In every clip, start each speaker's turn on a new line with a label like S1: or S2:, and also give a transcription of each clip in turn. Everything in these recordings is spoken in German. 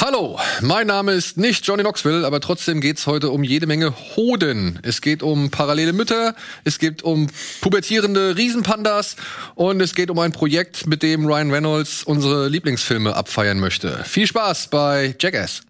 S1: Hallo, mein Name ist nicht Johnny Knoxville, aber trotzdem geht's heute um jede Menge Hoden. Es geht um parallele Mütter, es geht um pubertierende Riesenpandas und es geht um ein Projekt, mit dem Ryan Reynolds unsere Lieblingsfilme abfeiern möchte. Viel Spaß bei Jackass.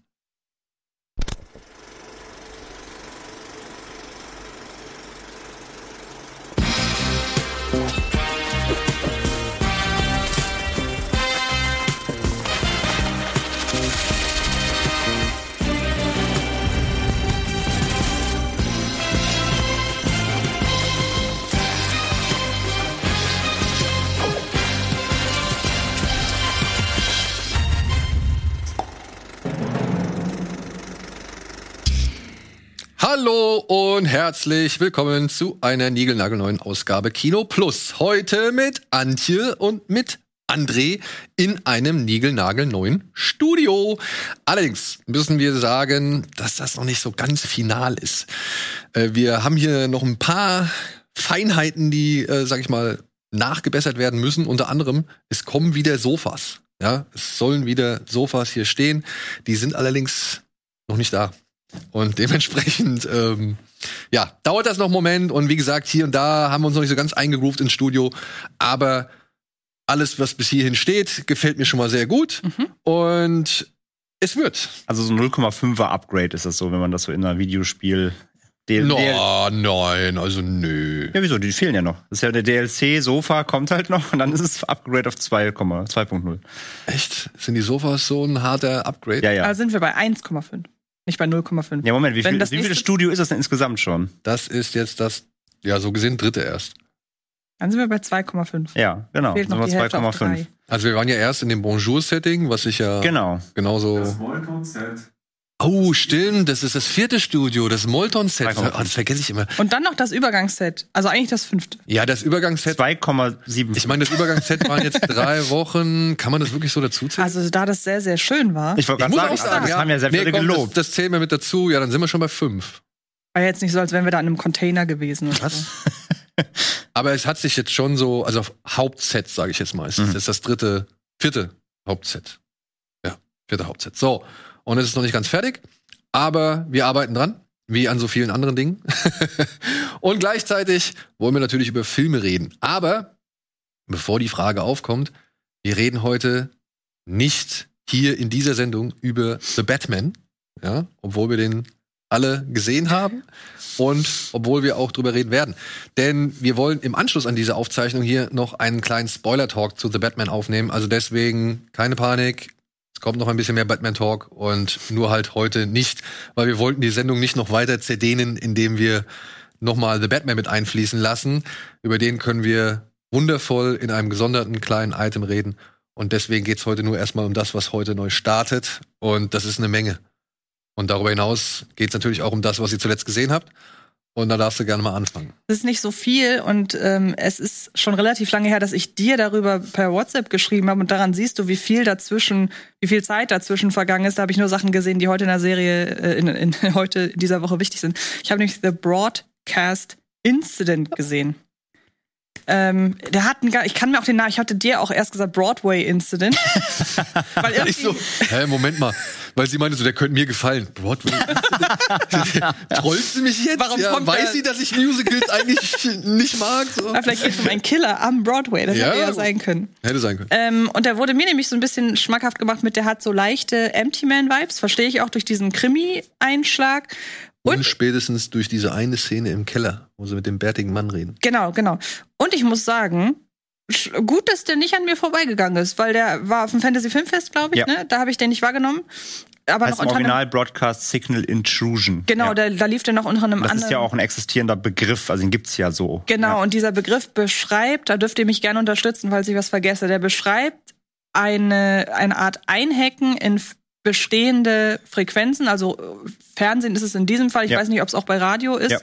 S1: Hallo und herzlich willkommen zu einer niegelnagelneuen Ausgabe Kino Plus. Heute mit Antje und mit André in einem niegelnagelneuen Studio. Allerdings müssen wir sagen, dass das noch nicht so ganz final ist. Äh, wir haben hier noch ein paar Feinheiten, die, äh, sag ich mal, nachgebessert werden müssen. Unter anderem, es kommen wieder Sofas. Ja, es sollen wieder Sofas hier stehen. Die sind allerdings noch nicht da. Und dementsprechend, ähm, ja, dauert das noch einen Moment. Und wie gesagt, hier und da haben wir uns noch nicht so ganz eingegroovt ins Studio. Aber alles, was bis hierhin steht, gefällt mir schon mal sehr gut. Mhm. Und es wird.
S2: Also so ein 0,5er Upgrade ist das so, wenn man das so in einer Videospiel
S1: DL no, nein, also nö.
S2: Ja, wieso? Die fehlen ja noch. Das ist ja der DLC-Sofa, kommt halt noch und dann ist es Upgrade auf 2,0.
S1: Echt? Sind die Sofas so ein harter Upgrade?
S3: Ja, ja. Da sind wir bei 1,5. Nicht bei 0,5.
S2: Ja, Moment, wie viel, wie viel Studio ist das denn insgesamt schon?
S1: Das ist jetzt das, ja, so gesehen dritte erst.
S3: Dann sind wir bei 2,5.
S2: Ja, genau. Fehlt
S3: noch 2,5.
S1: Also wir waren ja erst in dem Bonjour-Setting, was ich ja
S2: genau.
S1: genauso.
S4: Das Molton-Set.
S1: Oh, stimmt, das ist das vierte Studio, das Molton-Set. Oh, das vergesse ich immer.
S3: Und dann noch das Übergangsset, also eigentlich das fünfte.
S1: Ja, das Übergangsset.
S2: 2,7.
S1: Ich meine, das Übergangsset waren jetzt drei Wochen. Kann man das wirklich so dazu zählen?
S3: Also da das sehr, sehr schön war.
S2: Ich wollte gerade sagen, sagen, das haben ja sehr viele nee, komm, gelobt.
S1: Das, das zählen wir mit dazu. Ja, dann sind wir schon bei fünf.
S3: War jetzt nicht so, als wären wir da in einem Container gewesen. Oder Was?
S1: So. Aber es hat sich jetzt schon so, also auf Hauptset, sage ich jetzt mal. Mhm. Das ist das dritte, vierte Hauptset. Ja, vierte Hauptset. So. Und es ist noch nicht ganz fertig, aber wir arbeiten dran, wie an so vielen anderen Dingen. und gleichzeitig wollen wir natürlich über Filme reden. Aber bevor die Frage aufkommt, wir reden heute nicht hier in dieser Sendung über The Batman, ja, obwohl wir den alle gesehen haben und obwohl wir auch drüber reden werden. Denn wir wollen im Anschluss an diese Aufzeichnung hier noch einen kleinen Spoiler-Talk zu The Batman aufnehmen. Also deswegen keine Panik, kommt noch ein bisschen mehr Batman Talk und nur halt heute nicht, weil wir wollten die Sendung nicht noch weiter zerdehnen, indem wir nochmal The Batman mit einfließen lassen. Über den können wir wundervoll in einem gesonderten kleinen Item reden. Und deswegen geht's heute nur erstmal um das, was heute neu startet. Und das ist eine Menge. Und darüber hinaus geht's natürlich auch um das, was ihr zuletzt gesehen habt. Und da darfst du gerne mal anfangen.
S3: Es ist nicht so viel und ähm, es ist schon relativ lange her, dass ich dir darüber per WhatsApp geschrieben habe und daran siehst du, wie viel dazwischen, wie viel Zeit dazwischen vergangen ist. Da habe ich nur Sachen gesehen, die heute in der Serie, äh, in, in, heute in dieser Woche wichtig sind. Ich habe nämlich The Broadcast Incident gesehen. Ähm, der hat einen, ich kann mir auch den Namen, ich hatte dir auch erst gesagt Broadway Incident.
S1: weil irgendwie ich so, hä, Moment mal, weil sie meinte so, der könnte mir gefallen. Broadway Incident? Trollt sie mich jetzt? Warum ja, kommt weiß der? sie, dass ich Musicals eigentlich nicht mag? So.
S3: Aber vielleicht geht es um einen Killer am Broadway, das ja, hätte ja sein können.
S1: Hätte sein können.
S3: Ähm, und der wurde mir nämlich so ein bisschen schmackhaft gemacht mit, der hat so leichte Empty Man Vibes, verstehe ich auch durch diesen Krimi-Einschlag.
S1: Und, und, spätestens durch diese eine Szene im Keller, wo sie mit dem bärtigen Mann reden.
S3: Genau, genau. Und ich muss sagen, gut, dass der nicht an mir vorbeigegangen ist, weil der war auf dem Fantasy Filmfest, glaube ich, ja. ne? Da habe ich den nicht wahrgenommen.
S2: Aber heißt noch unter Original Broadcast Signal Intrusion.
S3: Genau, ja. da, da lief der noch unter einem
S2: das
S3: anderen.
S2: Das ist ja auch ein existierender Begriff, also den gibt's ja so.
S3: Genau,
S2: ja.
S3: und dieser Begriff beschreibt, da dürft ihr mich gerne unterstützen, falls ich was vergesse, der beschreibt eine, eine Art Einhacken in bestehende Frequenzen, also äh, Fernsehen ist es in diesem Fall, ich ja. weiß nicht, ob es auch bei Radio ist. Ja.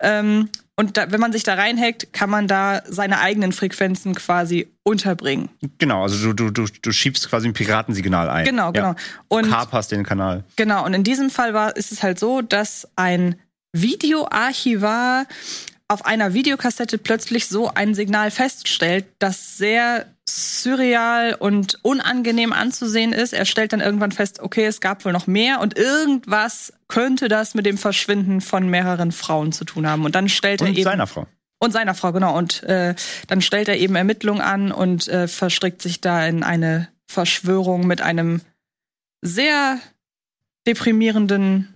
S3: Ähm, und da, wenn man sich da reinhackt, kann man da seine eigenen Frequenzen quasi unterbringen.
S2: Genau, also du, du, du, du schiebst quasi ein Piratensignal ein.
S3: Genau, genau. Ja.
S2: Und kaperst den Kanal.
S3: Genau, und in diesem Fall war, ist es halt so, dass ein Videoarchivar auf einer Videokassette plötzlich so ein Signal feststellt, das sehr surreal und unangenehm anzusehen ist. Er stellt dann irgendwann fest, okay, es gab wohl noch mehr und irgendwas könnte das mit dem Verschwinden von mehreren Frauen zu tun haben. Und dann stellt
S2: Und
S3: er eben
S2: seiner Frau.
S3: und seiner Frau, genau. Und äh, dann stellt er eben Ermittlungen an und äh, verstrickt sich da in eine Verschwörung mit einem sehr deprimierenden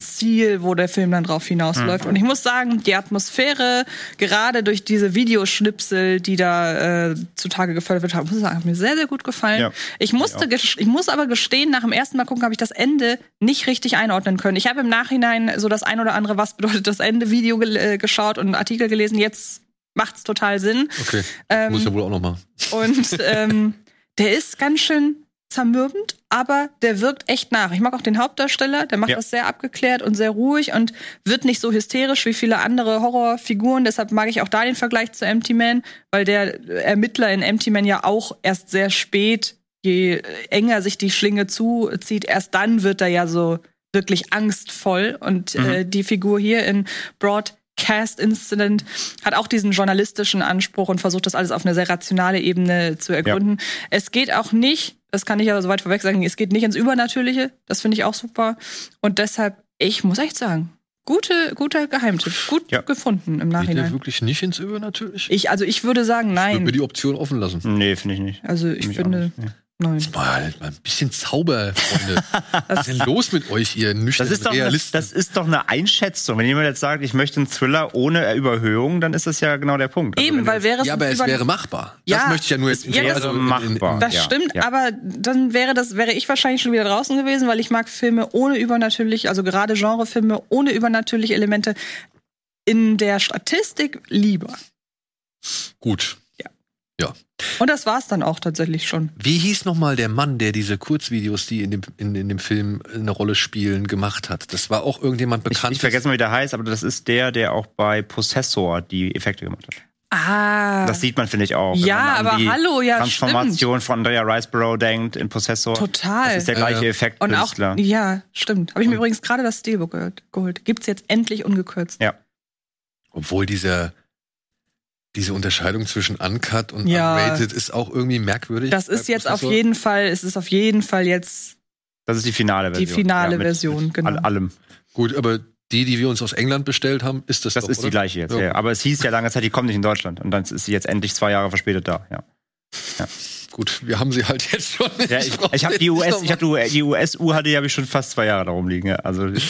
S3: Ziel, wo der Film dann drauf hinausläuft. Und ich muss sagen, die Atmosphäre, gerade durch diese Videoschnipsel, die da äh, zutage gefördert wird, haben, muss ich sagen, hat mir sehr, sehr gut gefallen.
S2: Ja.
S3: Ich musste, ges- ich muss aber gestehen, nach dem ersten Mal gucken, habe ich das Ende nicht richtig einordnen können. Ich habe im Nachhinein so das ein oder andere, was bedeutet das Ende, Video gel äh, geschaut und Artikel gelesen. Jetzt macht's total Sinn.
S1: Okay.
S3: Ähm,
S1: Muss ja wohl auch noch mal.
S3: und ähm, der ist ganz schön zermürbend, aber der wirkt echt nach. Ich mag auch den Hauptdarsteller, der macht
S2: Ja.
S3: das sehr abgeklärt und sehr ruhig und wird nicht so hysterisch wie viele andere Horrorfiguren. Deshalb mag ich auch da den Vergleich zu Empty Man, weil der Ermittler in Empty Man ja auch erst sehr spät, je enger sich die Schlinge zuzieht, erst dann wird er ja so wirklich angstvoll. Und äh, die Figur hier in Broadcast Incident hat auch diesen journalistischen Anspruch und versucht das alles auf eine sehr rationale Ebene zu ergründen. Es geht auch nicht, das kann ich aber soweit vorweg sagen, es geht nicht ins Übernatürliche. Das finde ich auch super. Und deshalb, ich muss echt sagen, gute, guter Geheimtipp. Gut
S2: Ja.
S3: gefunden im
S1: Geht der
S3: Nachhinein.
S1: wirklich nicht ins Übernatürliche?
S3: Ich, also ich würde sagen,
S1: Ich würde mir
S3: nein.
S1: die Option offen lassen.
S2: Nee, finde ich nicht.
S3: Also ich
S2: Finde auch
S3: finde,
S2: nicht,
S3: nein.
S1: Mal, mal ein bisschen Zauber, Freunde. Was ist denn los mit euch, ihr nüchternen
S2: Das ist, doch eine,
S1: Realisten?
S2: das ist doch eine Einschätzung. Wenn jemand jetzt sagt, ich möchte einen Thriller ohne Überhöhung, dann ist das ja genau der Punkt. Also
S3: Eben, weil
S2: jetzt-
S3: wäre es
S1: ja, aber es wäre machbar.
S3: Ja,
S1: das möchte ich ja nur jetzt
S3: es wäre
S1: also
S2: machbar.
S3: Das
S2: Ja,
S3: stimmt,
S2: ja.
S3: aber dann wäre das wäre ich wahrscheinlich schon wieder draußen gewesen, weil ich mag Filme ohne übernatürlich, also gerade Genrefilme ohne übernatürliche Elemente in der Statistik lieber.
S1: Gut.
S3: Und das war's dann auch tatsächlich schon.
S1: Wie hieß nochmal der Mann, der diese Kurzvideos, die in dem, in, in dem Film eine Rolle spielen, gemacht hat? Das war auch irgendjemand
S2: ich,
S1: bekannt.
S2: ich vergesse mal, wie der heißt, aber das ist der, der auch bei Possessor die Effekte gemacht hat.
S3: Ah.
S2: Das sieht man, finde ich, auch. wenn
S3: Ja, aber
S2: die
S3: hallo, ja,
S2: Transformation von Andrea Riceborough denkt in Possessor.
S3: Total.
S2: Das ist der gleiche
S1: Ja, ja.
S2: Effekt.
S3: und auch ja, stimmt. Habe ich mir übrigens gerade das Steelbook geholt- geholt. Gibt's jetzt endlich ungekürzt.
S2: Ja.
S1: Obwohl dieser, diese Unterscheidung zwischen Uncut und
S3: Ja.
S1: Unrated ist auch irgendwie merkwürdig.
S3: Das ist
S1: Bei
S3: jetzt auf jeden Fall, es ist auf jeden Fall jetzt
S2: Das ist die finale
S3: Die
S2: Version.
S3: finale
S2: mit-
S3: Version,
S2: mit
S3: genau.
S2: all- allem.
S1: Gut, aber die, die wir uns aus England bestellt haben, ist das
S2: Das
S1: doch,
S2: ist die
S1: oder?
S2: gleiche jetzt.
S1: Ja.
S2: Ja. Aber es hieß ja lange Zeit, die kommt nicht in Deutschland. Und dann ist sie jetzt endlich zwei Jahre verspätet da. Ja.
S1: Gut, wir haben sie halt jetzt schon.
S2: Ja, ich ich habe die US, ich hab die, die US-U hatte habe ich schon fast zwei Jahre darum liegen. Ja. Also die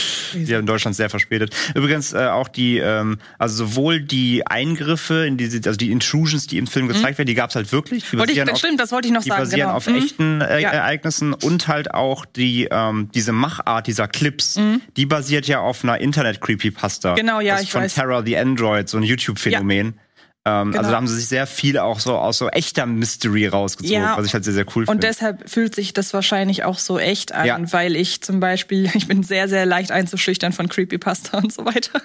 S2: die in Deutschland sehr verspätet. Übrigens äh, auch die, ähm, also sowohl die Eingriffe in diese, also die Intrusions, die im Film gezeigt werden, die gab es halt wirklich. Die
S3: Mhm. Wollte ich,
S2: auf,
S3: stimmt, das wollte ich noch
S2: die
S3: sagen.
S2: basieren
S3: genau.
S2: auf
S3: Mhm.
S2: echten äh,
S3: Ja.
S2: Ereignissen und halt auch die ähm, diese Machart dieser Clips, die basiert ja auf einer Internet Creepypasta.
S3: Mhm. Genau, ja,
S2: das ist
S3: ich
S2: von
S3: weiß.
S2: Terror the Android, so ein YouTube Phänomen. Ähm,
S3: Genau.
S2: Also da haben sie sich sehr viel auch so aus so echter Mystery rausgezogen,
S3: Ja.
S2: was ich halt sehr sehr cool
S3: Und
S2: finde.
S3: deshalb fühlt sich das wahrscheinlich auch so echt an,
S2: Ja.
S3: weil ich zum Beispiel, ich bin sehr, sehr leicht einzuschüchtern von Creepypasta und so weiter.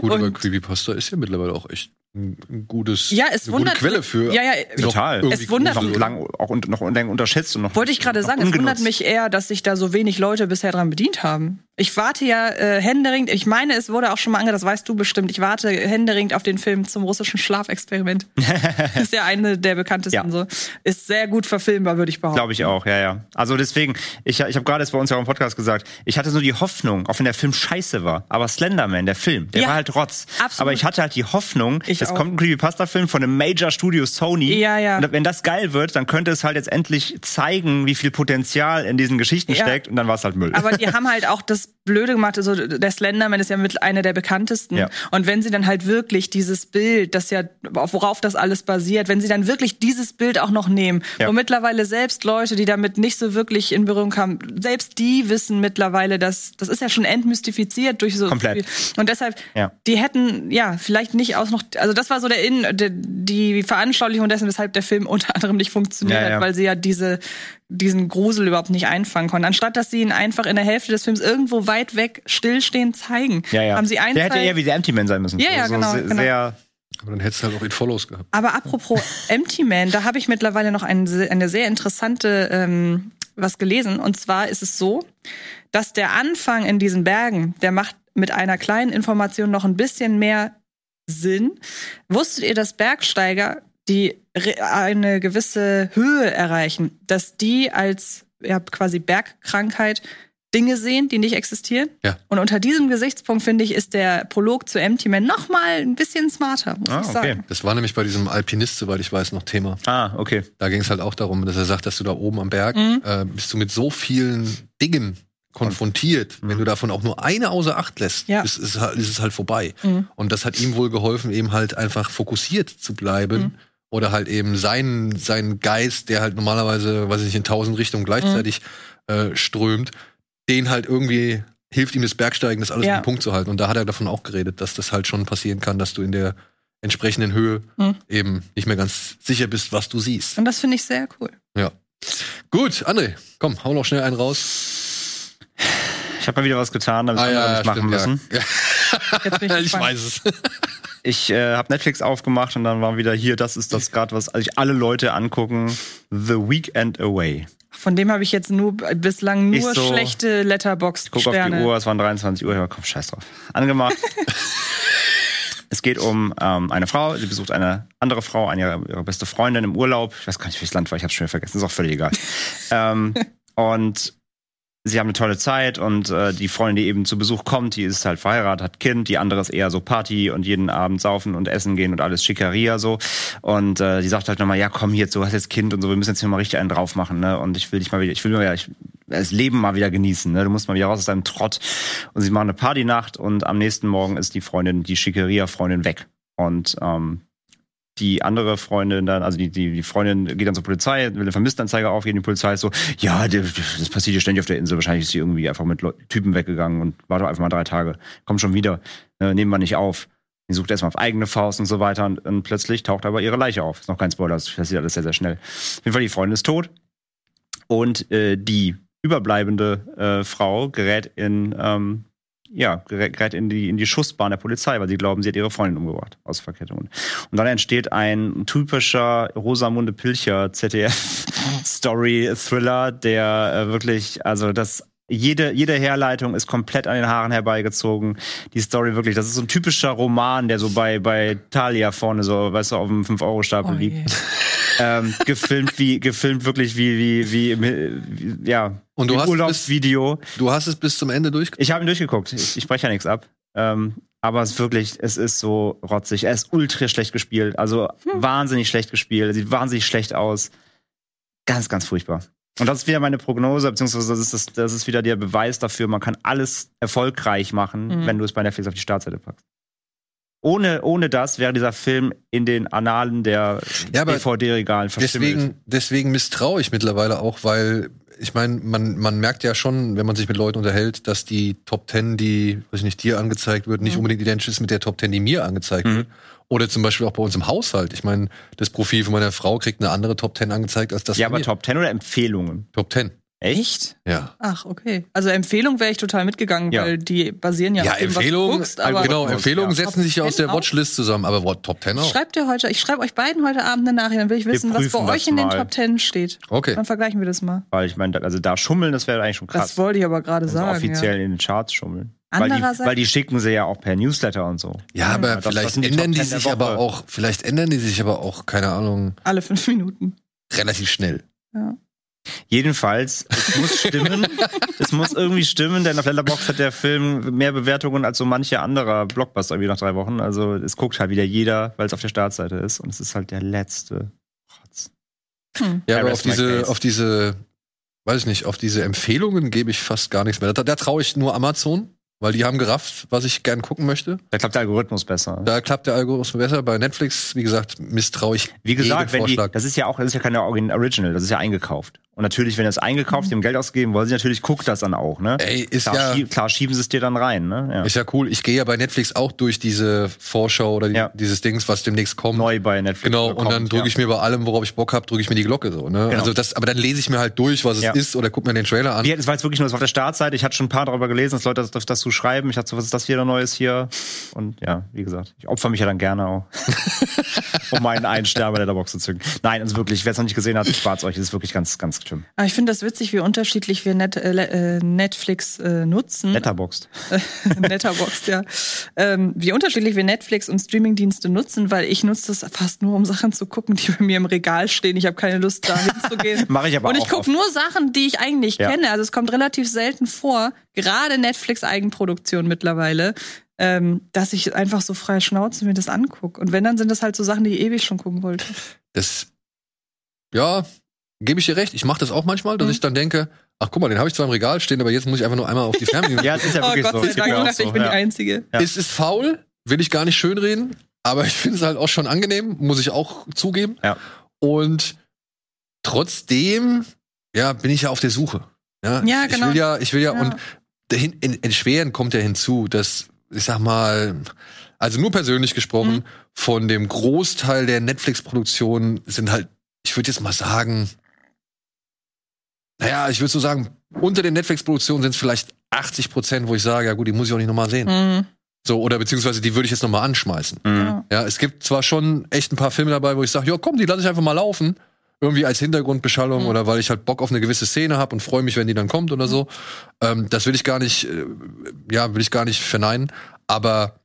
S1: Gut, aber
S3: und
S1: Creepypasta ist ja mittlerweile auch echt ein, gutes,
S3: Ja, es
S1: eine
S3: wundert
S1: gute Quelle für.
S3: Ja, ja,
S2: Total.
S3: Es wundert
S2: noch lang auch und noch unlang unterschätzt und noch
S3: wollte ich gerade sagen, es wundert mich eher, dass sich da so wenig Leute bisher dran bedient haben. Ich warte ja äh, händeringend, ich meine, es wurde auch schon mal ange, das weißt du bestimmt, ich warte händeringend auf den Film zum russischen Schlafexperiment. ist ja eine der bekanntesten
S2: Ja.
S3: so. Ist sehr gut verfilmbar, würde ich behaupten.
S2: Glaube ich auch, ja, ja. Also deswegen, ich, ich habe gerade jetzt bei uns ja auch im Podcast gesagt, ich hatte so die Hoffnung, auch wenn der Film scheiße war, aber Slenderman, der Film, der
S3: Ja,
S2: war halt Rotz.
S3: absolut.
S2: Aber ich hatte halt die Hoffnung,
S3: Ich
S2: es
S3: auch.
S2: kommt ein Creepypasta-Film von einem Major-Studio Sony.
S3: Ja, ja.
S2: Und wenn das geil wird, dann könnte es halt jetzt endlich zeigen, wie viel Potenzial in diesen Geschichten
S3: Ja.
S2: steckt und dann war es halt Müll.
S3: Aber die haben halt auch das Blöde gemacht, also der Slenderman ist ja mit einer der bekanntesten.
S2: Ja.
S3: Und wenn sie dann halt wirklich dieses Bild, das ja, worauf das alles basiert, wenn sie dann wirklich dieses Bild auch noch nehmen,
S2: Ja.
S3: wo mittlerweile selbst Leute, die damit nicht so wirklich in Berührung kamen, selbst die wissen mittlerweile, dass, das ist ja schon entmystifiziert durch so
S2: Komplett.
S3: viel. Und deshalb,
S2: Ja.
S3: die hätten, ja, vielleicht nicht aus noch, also das war so der In, der, die Veranschaulichung dessen, weshalb der Film unter anderem nicht funktioniert hat, weil sie ja diese, diesen Grusel überhaupt nicht einfangen konnten. Anstatt dass sie ihn einfach in der Hälfte des Films irgendwo weit weg stillstehend zeigen,
S2: ja, ja.
S3: haben sie einen
S2: der hätte eher wie der Empty Man sein müssen.
S3: Ja, ja,
S2: so,
S3: genau,
S2: Sehr,
S3: genau.
S2: sehr
S1: Aber dann hättest du halt auch It Follows gehabt.
S3: Aber apropos Empty Man, da habe ich mittlerweile noch ein, se- eine sehr interessante ähm, was gelesen. Und zwar ist es so, dass der Anfang in diesen Bergen, der macht mit einer kleinen Information noch ein bisschen mehr Sinn. Wusstet ihr, dass Bergsteiger, die eine gewisse Höhe erreichen, dass die als ja, quasi Bergkrankheit Dinge sehen, die nicht existieren.
S1: Ja.
S3: Und unter diesem Gesichtspunkt, finde ich, ist der Prolog zu Empty Man noch mal ein bisschen smarter, muss
S2: Ah,
S3: ich
S2: okay.
S3: sagen.
S1: Das war nämlich bei diesem Alpinist, soweit ich weiß, noch Thema.
S2: Ah, okay.
S1: Da ging es halt auch darum, dass er sagt, dass du da oben am Berg
S3: Mhm.
S1: äh, bist du mit so vielen Dingen konfrontiert. Wenn du davon auch nur eine außer Acht lässt,
S3: Ja.
S1: ist, ist, halt- ist es halt vorbei.
S3: Mhm.
S1: Und das hat ihm wohl geholfen, eben halt einfach fokussiert zu bleiben. Oder halt eben seinen, seinen Geist, der halt normalerweise, weiß ich nicht, in tausend Richtungen gleichzeitig
S3: Mhm.
S1: äh, strömt, den halt irgendwie hilft ihm das Bergsteigen, das alles
S3: Ja.
S1: den Punkt zu halten. Und da hat er davon auch geredet, dass das halt schon passieren kann, dass du in der entsprechenden Höhe
S3: Mhm.
S1: eben nicht mehr ganz sicher bist, was du siehst.
S3: Und das finde ich sehr cool.
S1: Ja. Gut, André, komm, hau noch schnell einen raus.
S2: Ich habe mal wieder was getan, damit
S1: Ah,
S2: andere nicht machen müssen.
S1: Ja.
S3: Jetzt bin ich,
S1: ich weiß es.
S2: Ich äh, habe Netflix aufgemacht und dann war wieder hier, das ist das gerade, was sich alle Leute angucken. The Weekend Away.
S3: Von dem habe ich jetzt nur bislang
S2: Ich
S3: nur
S2: so-
S3: schlechte
S2: Guck auf die. Uhr, es waren 23 Uhr, ja komm, scheiß drauf. Angemacht. es geht um ähm, eine Frau, sie besucht eine andere Frau, eine ihre, ihre beste Freundin im Urlaub. Ich weiß gar nicht, welches Land war, ich habe schon wieder vergessen, ist auch völlig egal. ähm, und sie haben eine tolle Zeit und äh, die Freundin, die eben zu Besuch kommt, die ist halt verheiratet, hat Kind, die andere ist eher so Party und jeden Abend saufen und essen gehen und alles Schickeria so. Und äh, die sagt halt nochmal, ja komm jetzt, du hast jetzt Kind und so, wir müssen jetzt hier mal richtig einen drauf machen, ne? Und ich will dich mal wieder, ich will mal wieder, ich, das Leben mal wieder genießen, ne? Du musst mal wieder raus aus deinem Trott. Und sie machen eine Partynacht und am nächsten Morgen ist die Freundin, die Schickeria-Freundin weg. Und ähm, die andere Freundin dann, also die, die, die Freundin geht dann zur Polizei, will eine Vermisstenanzeige aufgeben, die Polizei ist so, ja, das passiert hier ständig auf der Insel, wahrscheinlich ist sie irgendwie einfach mit Leu- Typen weggegangen und war doch einfach mal drei Tage, kommt schon wieder, äh, nehmen wir nicht auf. Die sucht erstmal auf eigene Faust und so weiter und, und plötzlich taucht aber ihre Leiche auf. Ist noch kein Spoiler, das passiert alles sehr, sehr schnell. Auf jeden Fall, die Freundin ist tot und äh, die überbleibende äh, Frau gerät in, ähm, ja, gerät in die, in die Schussbahn der Polizei, weil sie glauben, sie hat ihre Freundin umgebracht aus Verkettungen. Und dann entsteht ein typischer Rosamunde Pilcher ZDF-Story-Thriller, der äh, wirklich, also das jede, jede Herleitung ist komplett an den Haaren herbeigezogen. Die Story wirklich, das ist so ein typischer Roman, der so bei, bei Thalia vorne so, weißt du, auf dem 5-Euro-Stapel
S3: Oh
S2: liegt
S3: je.
S2: ähm, gefilmt wie gefilmt wirklich wie wie wie, im, wie ja
S1: Und du hast
S2: Urlaubsvideo.
S1: Du hast es bis zum Ende durch.
S2: Ich habe ihn durchgeguckt. Ich, ich spreche ja nichts ab. Ähm, aber es ist wirklich, es ist so rotzig. Er ist ultra schlecht gespielt. Also wahnsinnig schlecht gespielt. Er sieht wahnsinnig schlecht aus. Ganz, ganz furchtbar. Und das ist wieder meine Prognose, beziehungsweise das ist, das, das ist wieder der Beweis dafür, man kann alles erfolgreich machen,
S3: Mhm.
S2: wenn du es bei Netflix auf die Startseite packst. Ohne, ohne das wäre dieser Film in den Annalen der
S1: Ja,
S2: DVD-Regalen verschimmelt.
S1: Deswegen, deswegen misstraue ich mittlerweile auch, weil ich meine, man, man merkt ja schon, wenn man sich mit Leuten unterhält, dass die Top Ten, die, weiß ich nicht, dir angezeigt wird, nicht
S3: Mhm.
S1: unbedingt identisch ist mit der Top Ten, die mir angezeigt
S2: Mhm.
S1: wird. Oder zum Beispiel auch bei uns im Haushalt. Ich meine, das Profil von meiner Frau kriegt eine andere Top Ten angezeigt als das
S2: ja, aber
S1: mir.
S2: Top 10 oder Empfehlungen?
S1: Top Ten.
S2: Echt?
S1: Ja.
S3: Ach, okay. Also Empfehlung wäre ich total mitgegangen,
S2: Ja.
S3: weil die basieren ja,
S1: Ja,
S3: auf dem, was du
S1: Empfehlungen,
S3: guckst, aber
S1: genau, Empfehlungen
S2: ja.
S1: setzen sich ja aus
S3: 10
S1: der
S3: auch?
S1: Watchlist zusammen, aber what, Top Ten
S3: ich
S1: auch.
S3: schreibe dir heute, ich schreibe euch beiden heute Abend eine Nachricht, dann will ich wissen, was bei euch
S2: das
S3: in den
S2: mal.
S3: Top Ten steht.
S1: Okay.
S3: Dann vergleichen wir das mal.
S2: Weil ich meine, also da schummeln, das wäre eigentlich schon krass.
S3: Das wollte ich aber gerade
S2: Also
S3: sagen.
S2: offiziell
S3: ja.
S2: in den Charts schummeln. Weil die,
S3: Andererseits-
S2: weil die schicken sie ja auch per Newsletter und so.
S1: Ja, aber
S2: Ja, das- das
S1: vielleicht
S2: sind die
S1: ändern die
S2: 10 der
S1: sich aber auch, vielleicht ändern die sich aber auch, keine Ahnung,
S3: Alle fünf Minuten.
S1: relativ schnell.
S3: Ja.
S2: Jedenfalls, es muss stimmen. es muss irgendwie stimmen, denn auf Letterboxd hat der Film mehr Bewertungen als so manche anderer Blockbuster irgendwie nach drei Wochen. Also es guckt halt wieder jeder, weil es auf der Startseite ist. Und es ist halt der letzte Rotz.
S3: Hm.
S1: Ja, aber auf diese, auf diese, weiß ich nicht, auf diese Empfehlungen gebe ich fast gar nichts mehr. Da, da traue ich nur Amazon, weil die haben gerafft, was ich gern gucken möchte.
S2: Da klappt der Algorithmus besser.
S1: Da klappt der Algorithmus besser. Bei Netflix, wie gesagt, misstraue ich
S2: Wie gesagt, wenn die,
S1: Vorschlag.
S2: das ist ja auch, das ist ja keine Origin- Original, das ist ja eingekauft. Und natürlich, wenn das eingekauft, die haben Geld ausgegeben, wollen sie natürlich, guckt das dann auch, ne?
S1: Ey, ist
S2: klar,
S1: ja,
S2: schie- klar schieben sie es dir dann rein, ne? Ja.
S1: ist ja cool. Ich gehe ja bei Netflix auch durch diese Vorschau oder die,
S2: Ja.
S1: dieses Dings, was demnächst kommt.
S2: Neu bei Netflix.
S1: Genau, und dann drücke ich mir bei allem, worauf ich Bock habe, drücke ich mir die Glocke so. Ne?
S2: Genau.
S1: Also das, aber dann lese ich mir halt durch, was es ist, oder guck mir den Trailer an.
S2: Das war jetzt wirklich nur das war auf der Startseite. Ich hatte schon ein paar darüber gelesen, dass Leute das, das zu schreiben. Ich dachte so, was ist das wieder Neues hier? Und ja, wie gesagt, ich opfer mich ja dann gerne auch. um meinen einen Stern bei Letterbox zu zücken. Nein, also wirklich, wer es noch nicht gesehen hat, spart euch. Das ist wirklich ganz, ganz schlimm.
S3: Aber ich finde das witzig, wie unterschiedlich wir Net äh, äh Netflix äh, nutzen.
S2: Letterboxd.
S3: Letterboxd, ja. Ähm, wie unterschiedlich wir Netflix und Streamingdienste nutzen, weil ich nutze das fast nur, um Sachen zu gucken, die bei mir im Regal stehen. Ich habe keine Lust, da hinzugehen.
S2: Mache ich aber
S3: Und
S2: auch
S3: ich gucke nur Sachen, die ich eigentlich
S2: Ja.
S3: kenne. Also es kommt relativ selten vor, gerade Netflix-Eigenproduktion mittlerweile, ähm, dass ich einfach so freie Schnauze mir das angucke. Und wenn, dann sind das halt so Sachen, die ich ewig schon gucken wollte.
S1: Das, ja, gebe ich dir recht. Ich mache das auch manchmal, dass
S3: Mhm.
S1: ich dann denke, ach guck mal, den habe ich zwar im Regal stehen, aber jetzt muss ich einfach nur einmal auf die Fernbedienung.
S2: Ja, es ist ja
S3: oh
S2: wirklich
S3: Gott
S2: so.
S3: sei Dank, ich
S2: auch
S3: dachte, ich
S2: so,
S3: bin
S2: ja.
S3: die Einzige.
S2: Ja.
S1: Es ist faul, will ich gar nicht schönreden, aber ich finde es halt auch schon angenehm, muss ich auch zugeben.
S2: Ja.
S1: Und trotzdem, ja, bin ich ja auf der Suche. Ja,
S3: Ja, genau.
S1: Ich will ja, ich will ja,
S3: Ja.
S1: und dahin, in, in Schweren kommt ja hinzu, dass, ich sag mal, also nur persönlich gesprochen,
S3: Mhm.
S1: von dem Großteil der Netflix-Produktionen sind halt, ich würde jetzt mal sagen, naja, ich würde so sagen, unter den Netflix-Produktionen sind es vielleicht 80 Prozent, wo ich sage, ja gut, die muss ich auch nicht nochmal sehen.
S3: Mhm.
S1: So, oder beziehungsweise die würde ich jetzt nochmal anschmeißen.
S2: Mhm.
S3: Ja.
S1: Ja, es gibt zwar schon echt ein paar Filme dabei, wo ich sage, ja komm, die lasse ich einfach mal laufen. Irgendwie als Hintergrundbeschallung
S3: Mhm.
S1: oder weil ich halt Bock auf eine gewisse Szene habe und freue mich, wenn die dann kommt oder so. Ähm, das will ich gar nicht, äh, ja, will ich gar nicht verneinen. Aber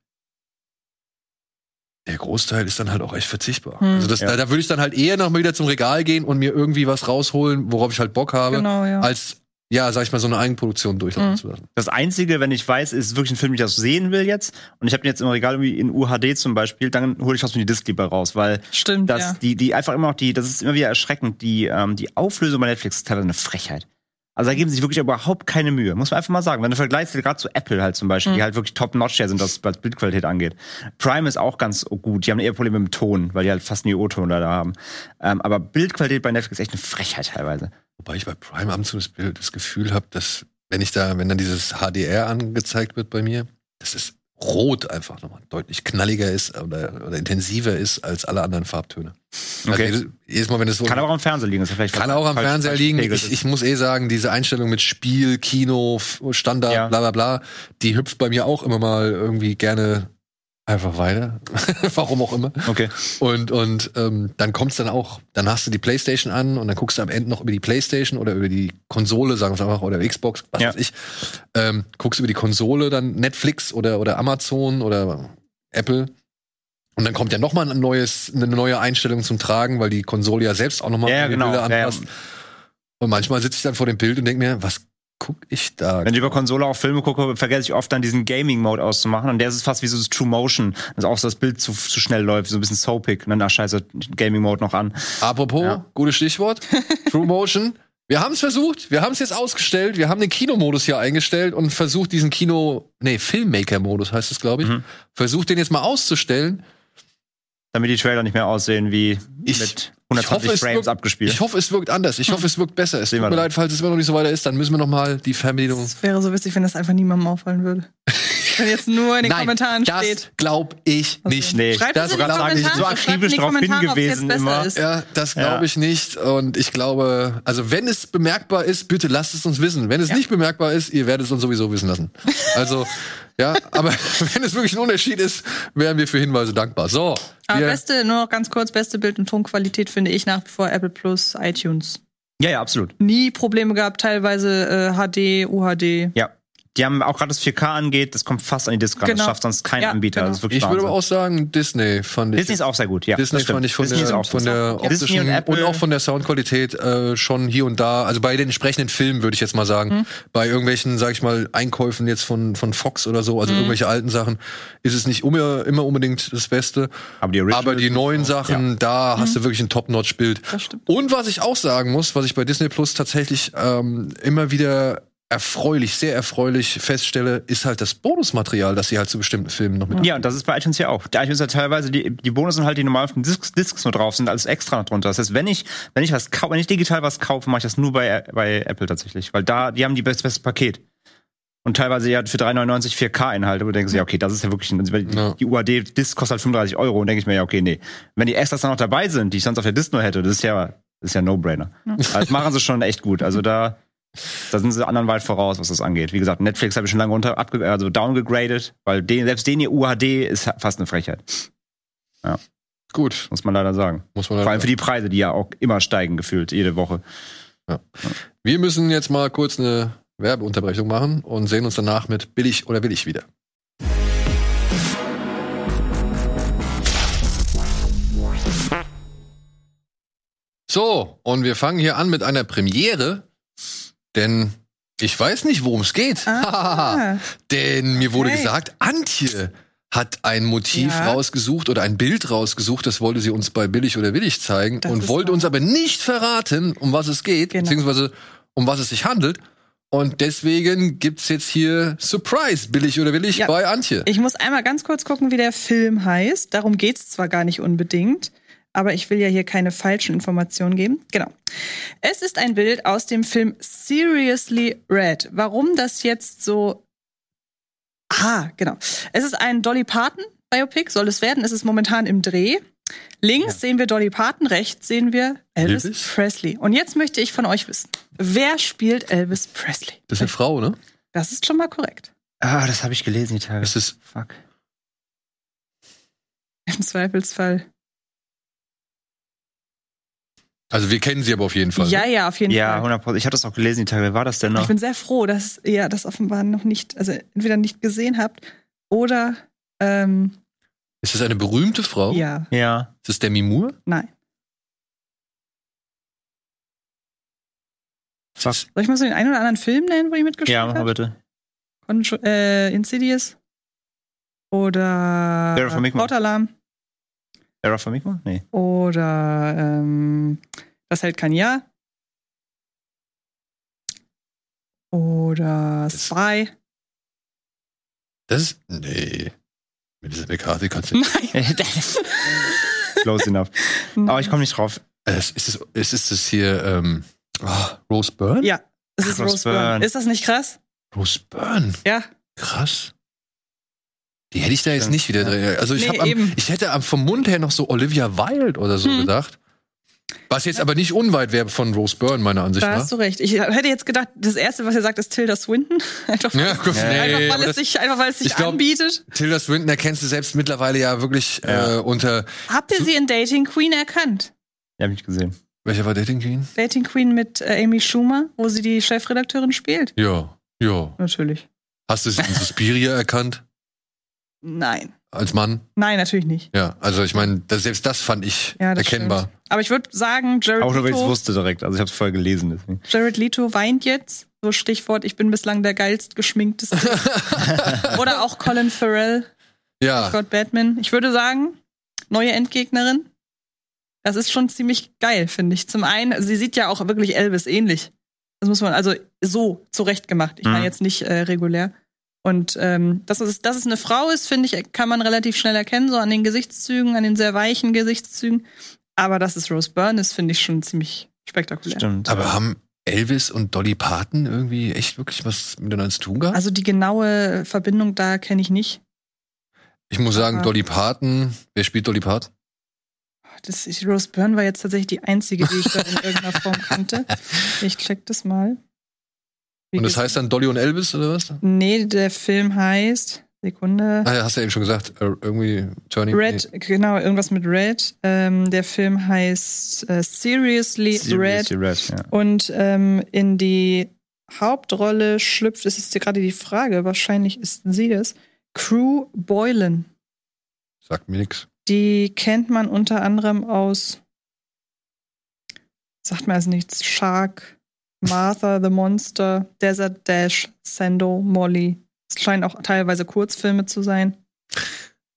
S1: der Großteil ist dann halt auch echt verzichtbar.
S3: Mhm.
S1: Also das,
S2: Ja.
S1: da, da würde ich dann halt eher noch mal wieder zum Regal gehen und mir irgendwie was rausholen, worauf ich halt Bock habe,
S3: Genau, ja.
S1: als ja, sag ich mal, so eine Eigenproduktion durchlaufen
S3: Mhm.
S1: zu lassen.
S2: Das Einzige, wenn ich weiß, ist wirklich ein Film, den ich das sehen will jetzt, und ich habe den jetzt im Regal irgendwie in UHD zum Beispiel, dann hole ich aus mir die Disc lieber raus, weil
S3: Stimmt,
S2: das,
S3: ja.
S2: die, die einfach immer noch die, das ist immer wieder erschreckend, die, ähm, die Auflösung bei Netflix ist teilweise eine Frechheit. Also da geben sie sich wirklich überhaupt keine Mühe, muss man einfach mal sagen. Wenn du vergleichst, gerade zu Apple halt zum Beispiel,
S3: Mhm.
S2: die halt wirklich top-notch sind, was, was Bildqualität angeht. Prime ist auch ganz gut, die haben eher Probleme mit dem Ton, weil die halt fast nie O-Ton da haben. Ähm, aber Bildqualität bei Netflix ist echt eine Frechheit teilweise.
S1: Wobei ich bei Prime ab und zu das, Bild, das Gefühl habe, dass wenn ich da, wenn dann dieses HDR angezeigt wird bei mir, dass es rot einfach nochmal deutlich knalliger ist oder, oder intensiver ist als alle anderen Farbtöne.
S2: Okay.
S1: Also jedes, Mal, wenn es so
S2: Kann aber auch am Fernseher liegen.
S1: Kann auch am Fernseher liegen. Ich, ich muss eh sagen, diese Einstellung mit Spiel, Kino, Standard,
S2: Ja.
S1: bla bla bla, die hüpft bei mir auch immer mal irgendwie gerne einfach weiter. Warum auch immer.
S2: okay.
S1: Und, und ähm, dann kommt's dann auch, dann hast du die Playstation an und dann guckst du am Ende noch über die Playstation oder über die Konsole, sagen wir einfach, oder Xbox, was
S2: Ja.
S1: weiß ich. Ähm, guckst über die Konsole dann Netflix oder, oder Amazon oder Apple. Und dann kommt ja noch mal ein neues, eine neue Einstellung zum Tragen, weil die Konsole ja selbst auch noch mal
S2: Ja, ja, genau.
S1: Bilder
S2: Ja, ja.
S1: anpasst. Und manchmal sitze ich dann vor dem Bild und denke mir, was guck ich da?
S2: Wenn ich über Konsole auch Filme gucke, vergesse ich oft dann diesen Gaming-Mode auszumachen. Und der ist fast wie so das True Motion. dass auch so das Bild zu, zu schnell läuft, so ein bisschen soapig. Und dann, ach scheiße, Gaming-Mode noch an.
S1: Apropos,
S2: Ja.
S1: gutes Stichwort, True Motion. Wir haben es versucht, wir haben es jetzt ausgestellt, wir haben den Kinomodus hier eingestellt und versucht diesen Kino, nee, Filmmaker-Modus heißt es, glaube ich,
S2: Mhm.
S1: versucht den jetzt mal auszustellen.
S2: Damit die Trailer nicht mehr aussehen wie
S1: Ich-
S2: mit
S1: ich
S2: 120
S1: hoffe, es
S2: Frames
S1: wirkt-
S2: abgespielt.
S1: Ich hoffe, es wirkt anders. Ich hoffe, es wirkt besser. Es
S2: Sehen
S1: tut mir
S2: dann.
S1: leid, falls es immer noch nicht so weiter ist, dann müssen wir noch mal die Fernbedienung.
S3: Es wäre so witzig, wenn das einfach niemandem auffallen würde. wenn jetzt nur in den Kommentaren
S1: das
S3: steht.
S1: glaub ich
S3: Also,
S1: nicht.
S2: Nee,
S3: Schreibt
S1: das
S3: es in die
S1: sogar sage ich
S3: Kommentare.
S2: so
S3: schreibt in
S2: akribisch
S3: die
S2: drauf hingewiesen immer.
S3: Ist.
S1: Ja, das glaube
S2: Ja.
S1: ich nicht. Und ich glaube, also wenn es bemerkbar ist, bitte lasst es uns wissen. Wenn es
S3: Ja.
S1: nicht bemerkbar ist, ihr werdet es uns sowieso wissen lassen. Also, ja, aber wenn es wirklich ein Unterschied ist, wären wir für Hinweise dankbar. So,
S3: Aber beste, nur noch ganz kurz, beste Bild- und Tonqualität finde ich nach wie vor Apple Plus, iTunes.
S2: Ja, ja, absolut.
S3: Nie Probleme gehabt, teilweise äh, HD, UHD.
S2: Ja. Die haben auch gerade das 4K angeht, das kommt fast an die Disc ran.
S3: Genau.
S2: Das schafft sonst kein
S3: Ja,
S2: Anbieter.
S3: genau.
S2: Das ist wirklich
S1: ich würde aber auch sagen, Disney fand ich.
S2: Disney ist auch sehr gut, ja.
S1: Disney fand ich von
S2: Disney ist
S1: der,
S2: auch
S1: von
S2: sehr
S1: der.
S2: Ja.
S1: Optischen
S2: und
S1: und, auch von der Soundqualität äh, schon hier und da, also bei den entsprechenden Filmen würde ich jetzt mal sagen,
S2: Mhm.
S1: bei irgendwelchen, sag ich mal, Einkäufen jetzt von, von Fox oder so, also
S2: Mhm.
S1: irgendwelche alten Sachen, ist es nicht immer, immer unbedingt das Beste.
S2: Aber die
S1: Aber die neuen Sachen, da hast du wirklich ein Top-Notch-Bild.
S3: Das stimmt.
S1: Und was ich auch sagen muss, was ich bei Disney Plus tatsächlich ähm, immer wieder erfreulich, sehr erfreulich feststelle, ist halt das Bonusmaterial, das sie halt zu bestimmten Filmen noch mit
S2: Ja, und das ist bei iTunes ja auch. Der iTunes hat teilweise die, die Bonus halt, die normal auf den Discs, Discs nur drauf sind, als extra noch drunter. Das heißt, wenn ich, wenn ich was kaufe, wenn ich digital was kaufe, mache ich das nur bei, bei Apple tatsächlich. Weil da, die haben die best, beste Paket. Und teilweise ja für 3,99 4K-Inhalte, wo du denkst, ja, okay, das ist ja wirklich, ein- weil die,
S1: Ja.
S2: die UAD-Disc kostet halt 35 Euro und denke ich mir, ja, okay, nee. Wenn die Extras dann noch dabei sind, die ich sonst auf der Disc nur hätte, das ist ja, das ist ja No-Brainer. Also Das machen sie schon echt gut. Also da, da sind sie anderen weit voraus, was das angeht. Wie gesagt, Netflix habe ich schon lange unter, abge, also downgegradet, weil den, selbst den ihr UHD ist fast eine Frechheit.
S1: Gut.
S2: Muss man leider sagen.
S1: Muss man
S2: Vor
S1: leider
S2: allem für die Preise, die ja auch immer steigen, gefühlt, jede Woche.
S1: Wir müssen jetzt mal kurz eine Werbeunterbrechung machen und sehen uns danach mit Billig oder Willig wieder. So, und wir fangen hier an mit einer Premiere, denn ich weiß nicht, worum es geht.
S3: Ah.
S1: denn mir wurde
S3: Okay.
S1: gesagt, Antje hat ein Motiv
S3: Ja.
S1: rausgesucht oder ein Bild rausgesucht, das wollte sie uns bei Billig oder Willig zeigen
S3: Das
S1: und wollte
S3: wahr.
S1: uns aber nicht verraten, um was es geht,
S3: Genau.
S1: beziehungsweise um was es sich handelt. Und deswegen gibt's jetzt hier Surprise, billig oder willig,
S3: Ja.
S1: bei Antje.
S3: Ich muss einmal ganz kurz gucken, wie der Film heißt. Darum geht's zwar gar nicht unbedingt, aber ich will ja hier keine falschen Informationen geben. Genau. Es ist ein Bild aus dem Film Seriously Red. Warum das jetzt so. Ah, genau. Es ist ein Dolly Parton Biopic, soll es werden. Es ist momentan im Dreh. Links sehen wir Dolly Parton, rechts sehen wir Elvis,
S1: Elvis?
S3: Presley. Und jetzt möchte ich von euch wissen, wer spielt Elvis Presley?
S1: Das ist eine Frau, ne?
S3: Das ist schon mal korrekt.
S2: Ah, das habe ich gelesen, die Tage.
S1: Das ist,
S2: Fuck.
S3: Im Zweifelsfall.
S1: Also wir kennen sie aber auf jeden Fall.
S3: Ja, ja, auf jeden
S2: Ja,
S3: Fall.
S2: 100 Prozent. Ich habe das auch gelesen, die Tage. Wer war das denn
S3: Ich
S2: noch?
S3: bin sehr froh, dass ihr das offenbar noch nicht, also entweder nicht gesehen habt oder ähm,
S1: Ist das eine berühmte Frau?
S3: ja,
S2: Ja.
S1: Ist das Demi Moore?
S3: nein.
S1: Das-
S3: Soll ich mal so den einen oder anderen Film nennen, wo die mitgespielt
S2: Ja, mach mal
S3: hat?
S2: bitte.
S3: Contro äh, Insidious oder
S2: Vera Farmiga.
S3: Hautalarm
S2: Sarah von Mikma? Nee.
S3: oder ähm, Das hält kein Jahr oder
S1: Das-
S3: Spy.
S1: Das ist, nee. Mit dieser McCarthy kannst du
S3: Nein.
S2: Close enough. Aber ich komme nicht drauf.
S1: Äh, ist, es, ist, ist das hier, ähm, oh, Rose Byrne?
S3: Ja, es ist
S2: Rose
S3: Rose Byrne.
S2: Byrne.
S3: Ist das nicht krass?
S1: Rose Byrne.
S3: Ja.
S1: Krass. Die hätte ich da jetzt nicht wieder
S2: ja.
S1: drin. Also ich,
S3: Nee,
S1: hab am, ich hätte am, vom Mund her noch so Olivia Wilde oder so
S3: Hm.
S1: gedacht. Was jetzt aber nicht unweit wäre von Rose Byrne, meiner Ansicht
S3: Da
S1: nach.
S3: hast du recht. Ich hätte jetzt gedacht, das erste, was ihr sagt, ist Tilda Swinton. Einfach,
S1: Ja, gut, nee,
S3: einfach, weil es sich, einfach weil es sich
S1: ich glaub-
S3: anbietet.
S1: Tilda Swinton erkennst du selbst mittlerweile ja wirklich
S2: Ja.
S1: Äh, unter.
S3: Habt ihr sie in Dating Queen erkannt?
S2: Ja, hab ich gesehen.
S1: Welcher war Dating Queen?
S3: Dating Queen mit äh, Amy Schumer, wo sie die Chefredakteurin spielt?
S1: Ja, ja.
S3: Natürlich.
S1: Hast du sie in Suspiria erkannt?
S3: Nein.
S1: Als Mann?
S3: Nein, natürlich nicht.
S1: Ja, also ich meine, das, selbst das fand ich
S3: Ja, das
S1: erkennbar.
S3: stimmt. Aber ich würde sagen, Jared
S2: Auch nur, weil ich es
S3: Leto,
S2: wusste direkt. Also ich habe es vorher gelesen. Deswegen.
S3: Jared Leto weint jetzt. So Stichwort, ich bin bislang der geilst geschminkteste. Oder auch Colin Farrell,
S1: Ja,
S3: Gott Batman. Ich würde sagen, neue Endgegnerin. Das ist schon ziemlich geil, finde ich. Zum einen, sie sieht ja auch wirklich Elvis ähnlich. Das muss man, also so zurechtgemacht. Ich meine
S2: Mhm.
S3: jetzt nicht äh, regulär. Und ähm, dass, es, dass es eine Frau ist, finde ich, kann man relativ schnell erkennen, so an den Gesichtszügen, an den sehr weichen Gesichtszügen. Aber dass es Rose Byrne ist, finde ich schon ziemlich spektakulär.
S2: Stimmt.
S1: aber haben Elvis und Dolly Parton irgendwie echt wirklich was miteinander zu tun gehabt?
S3: Also die genaue Verbindung da kenne ich nicht.
S1: ich muss sagen,
S3: aber-
S1: Dolly Parton, wer spielt Dolly Parton?
S3: Das, Rose Byrne war jetzt tatsächlich die einzige, die ich da in irgendeiner Form kannte. Ich check das mal. Wie
S1: Und das heißt dann Dolly und Elvis oder was?
S3: Nee, der Film heißt. Sekunde.
S1: Ah, ja, hast du ja eben schon gesagt, äh, irgendwie Turning.
S3: Red, genau, irgendwas mit Red. Ähm, der Film heißt äh, Seriously,
S2: Seriously
S3: Red.
S2: Red, ja.
S3: Und ähm, in die Hauptrolle schlüpft, es ist hier gerade die Frage, wahrscheinlich ist sie es, Crew Boylan.
S1: Sagt mir nix.
S3: Die kennt man unter anderem aus, sagt mir also nichts, Shark, Martha the Monster, Desert Dash, Sando, Molly. Es scheinen auch teilweise Kurzfilme zu sein.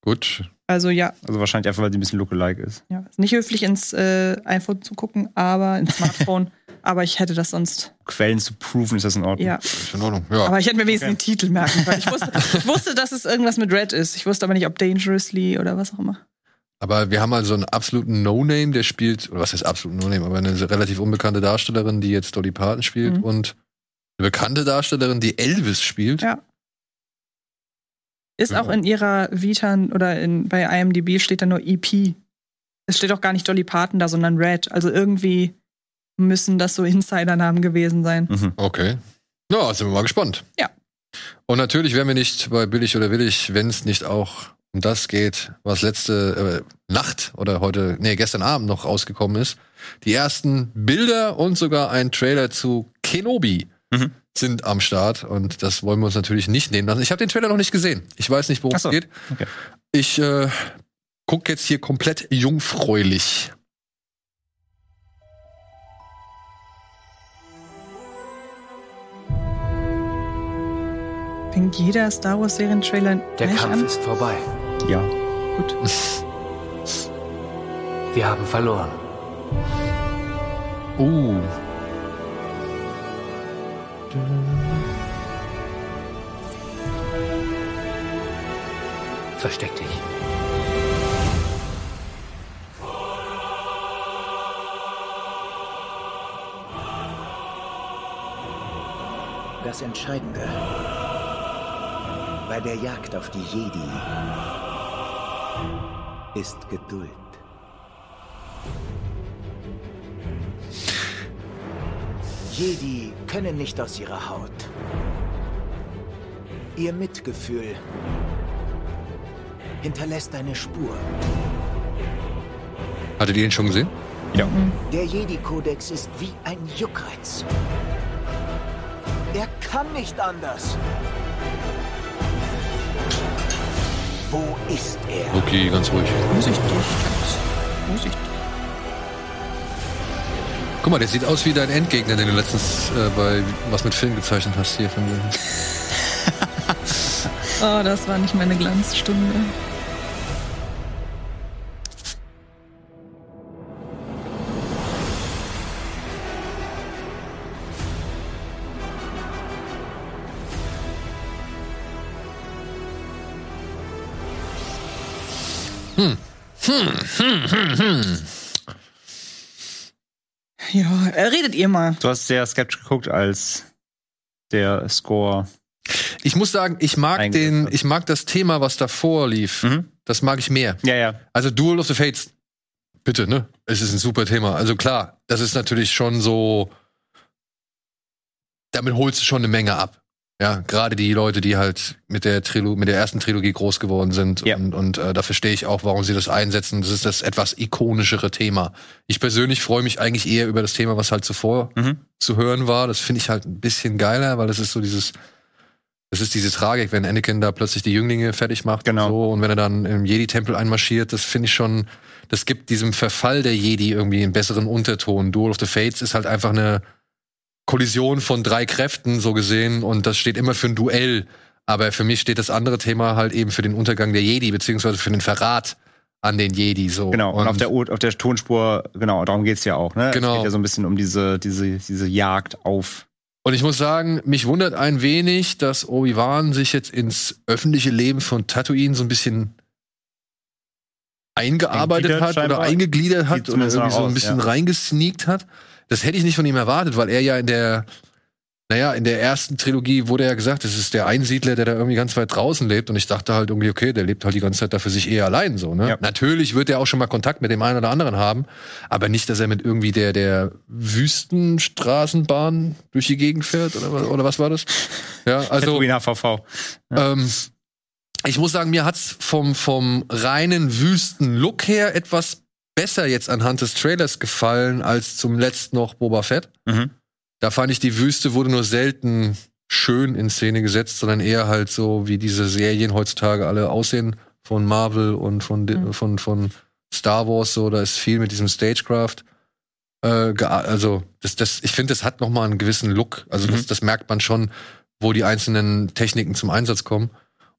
S1: Gut.
S3: Also ja,
S2: Also wahrscheinlich einfach, weil sie ein bisschen lookalike ist.
S3: ja, ist nicht höflich ins äh, iPhone zu gucken, aber ins Smartphone. aber ich hätte das sonst,
S2: Quellen zu proven, ist das in Ordnung.
S3: ja.
S1: Ist in Ordnung. Ja.
S3: Aber ich hätte mir wenigstens
S2: Okay.
S3: den Titel merken können. Ich wusste, ich wusste, dass es irgendwas mit Red ist. Ich wusste aber nicht, ob Dangerously oder was auch immer.
S1: Aber wir haben also einen absoluten No-Name, der spielt, oder was heißt absoluten No-Name, aber eine relativ unbekannte Darstellerin, die jetzt Dolly Parton spielt
S3: Mhm.
S1: und eine bekannte Darstellerin, die Elvis spielt.
S3: Ja. Ist
S1: Ja.
S3: auch in ihrer Vita oder in, bei IMDb steht da nur EP. Es steht auch gar nicht Dolly Parton da, sondern Red. Also irgendwie müssen das so Insidernamen gewesen sein.
S2: Mhm.
S1: Okay. Ja, sind wir mal gespannt.
S3: Ja.
S1: Und natürlich wären wir nicht bei Billig oder Willig, wenn es nicht auch Und das geht, was letzte äh, Nacht oder heute, nee, gestern Abend noch rausgekommen ist. Die ersten Bilder und sogar ein Trailer zu Kenobi mhm. sind am Start. Und das wollen wir uns natürlich nicht nehmen lassen. Ich habe den Trailer noch nicht gesehen. Ich weiß nicht, worum es so. geht. Okay. Ich äh, gucke jetzt hier komplett jungfräulich.
S3: Fängt jeder Star Wars Serien-Trailer
S4: Der Kampf an? ist vorbei.
S2: Ja.
S3: Gut.
S4: Wir haben verloren.
S1: Uh.
S4: Versteck dich.
S5: Das Entscheidende bei der Jagd auf die Jedi ist Geduld. Jedi können nicht aus ihrer Haut. Ihr Mitgefühl hinterlässt eine Spur.
S1: Hattet ihr ihn schon gesehen?
S2: Ja.
S5: Der Jedi-Kodex ist wie ein Juckreiz. Er kann nicht anders. Wo ist er?
S1: Okay, ganz ruhig.
S3: Vorsichtig. Vorsichtig.
S1: Guck mal, der sieht aus wie dein Endgegner, den du letztens äh, bei was mit Film gezeichnet hast hier von dir.
S3: oh, das war nicht meine Glanzstunde.
S1: Hm. Hm, hm, hm.
S3: Ja, redet ihr mal.
S2: Du hast sehr skeptisch geguckt, als der Score.
S1: Ich muss sagen, ich mag den, ich mag das Thema, was davor lief. Mhm. Das mag ich mehr.
S2: Ja, ja.
S1: Also Duel of the Fates. Bitte, ne? Es ist ein super Thema. Also klar, das ist natürlich schon so. Damit holst du schon eine Menge ab. Ja, gerade die Leute, die halt mit der Trilo mit der ersten Trilogie groß geworden sind. Ja. Und, und äh, da verstehe ich auch, warum sie das einsetzen. Das ist das etwas ikonischere Thema. Ich persönlich freue mich eigentlich eher über das Thema, was halt zuvor mhm. zu hören war. Das finde ich halt ein bisschen geiler, weil das ist so dieses, das ist diese Tragik, wenn Anakin da plötzlich die Jünglinge fertig macht
S2: genau.
S1: und so. Und wenn er dann im Jedi-Tempel einmarschiert, das finde ich schon, das gibt diesem Verfall der Jedi irgendwie einen besseren Unterton. Duel of the Fates ist halt einfach eine Kollision von drei Kräften so gesehen und das steht immer für ein Duell. Aber für mich steht das andere Thema halt eben für den Untergang der Jedi, beziehungsweise für den Verrat an den Jedi so.
S2: Genau, und, und auf der auf der Tonspur, genau, darum geht's ja auch, ne?
S1: Genau.
S2: Es geht ja so ein bisschen um diese, diese, diese Jagd auf.
S1: Und ich muss sagen, mich wundert ein wenig, dass Obi-Wan sich jetzt ins öffentliche Leben von Tatooine so ein bisschen eingearbeitet hat oder eingegliedert hat oder irgendwie so ein bisschen ja. reingesneakt hat. Das hätte ich nicht von ihm erwartet, weil er ja in der, naja, in der ersten Trilogie wurde ja gesagt, das ist der Einsiedler, der da irgendwie ganz weit draußen lebt. Und ich dachte halt irgendwie, okay, der lebt halt die ganze Zeit da für sich eher allein so. Ne? Ja. Natürlich wird er auch schon mal Kontakt mit dem einen oder anderen haben, aber nicht, dass er mit irgendwie der der Wüstenstraßenbahn durch die Gegend fährt oder, oder was war das? Ja, also
S2: HVV.
S1: Ja. Ähm, ich muss sagen, mir hat's vom vom reinen Wüsten-Look her etwas besser jetzt anhand des Trailers gefallen als zum letzten noch Boba Fett. Mhm. Da fand ich, die Wüste wurde nur selten schön in Szene gesetzt, sondern eher halt so, wie diese Serien heutzutage alle aussehen von Marvel und von, mhm. von, von Star Wars, so, da ist viel mit diesem Stagecraft. Äh, also, das, das, ich finde, das hat noch mal einen gewissen Look. Also, mhm. das, das merkt man schon, wo die einzelnen Techniken zum Einsatz kommen.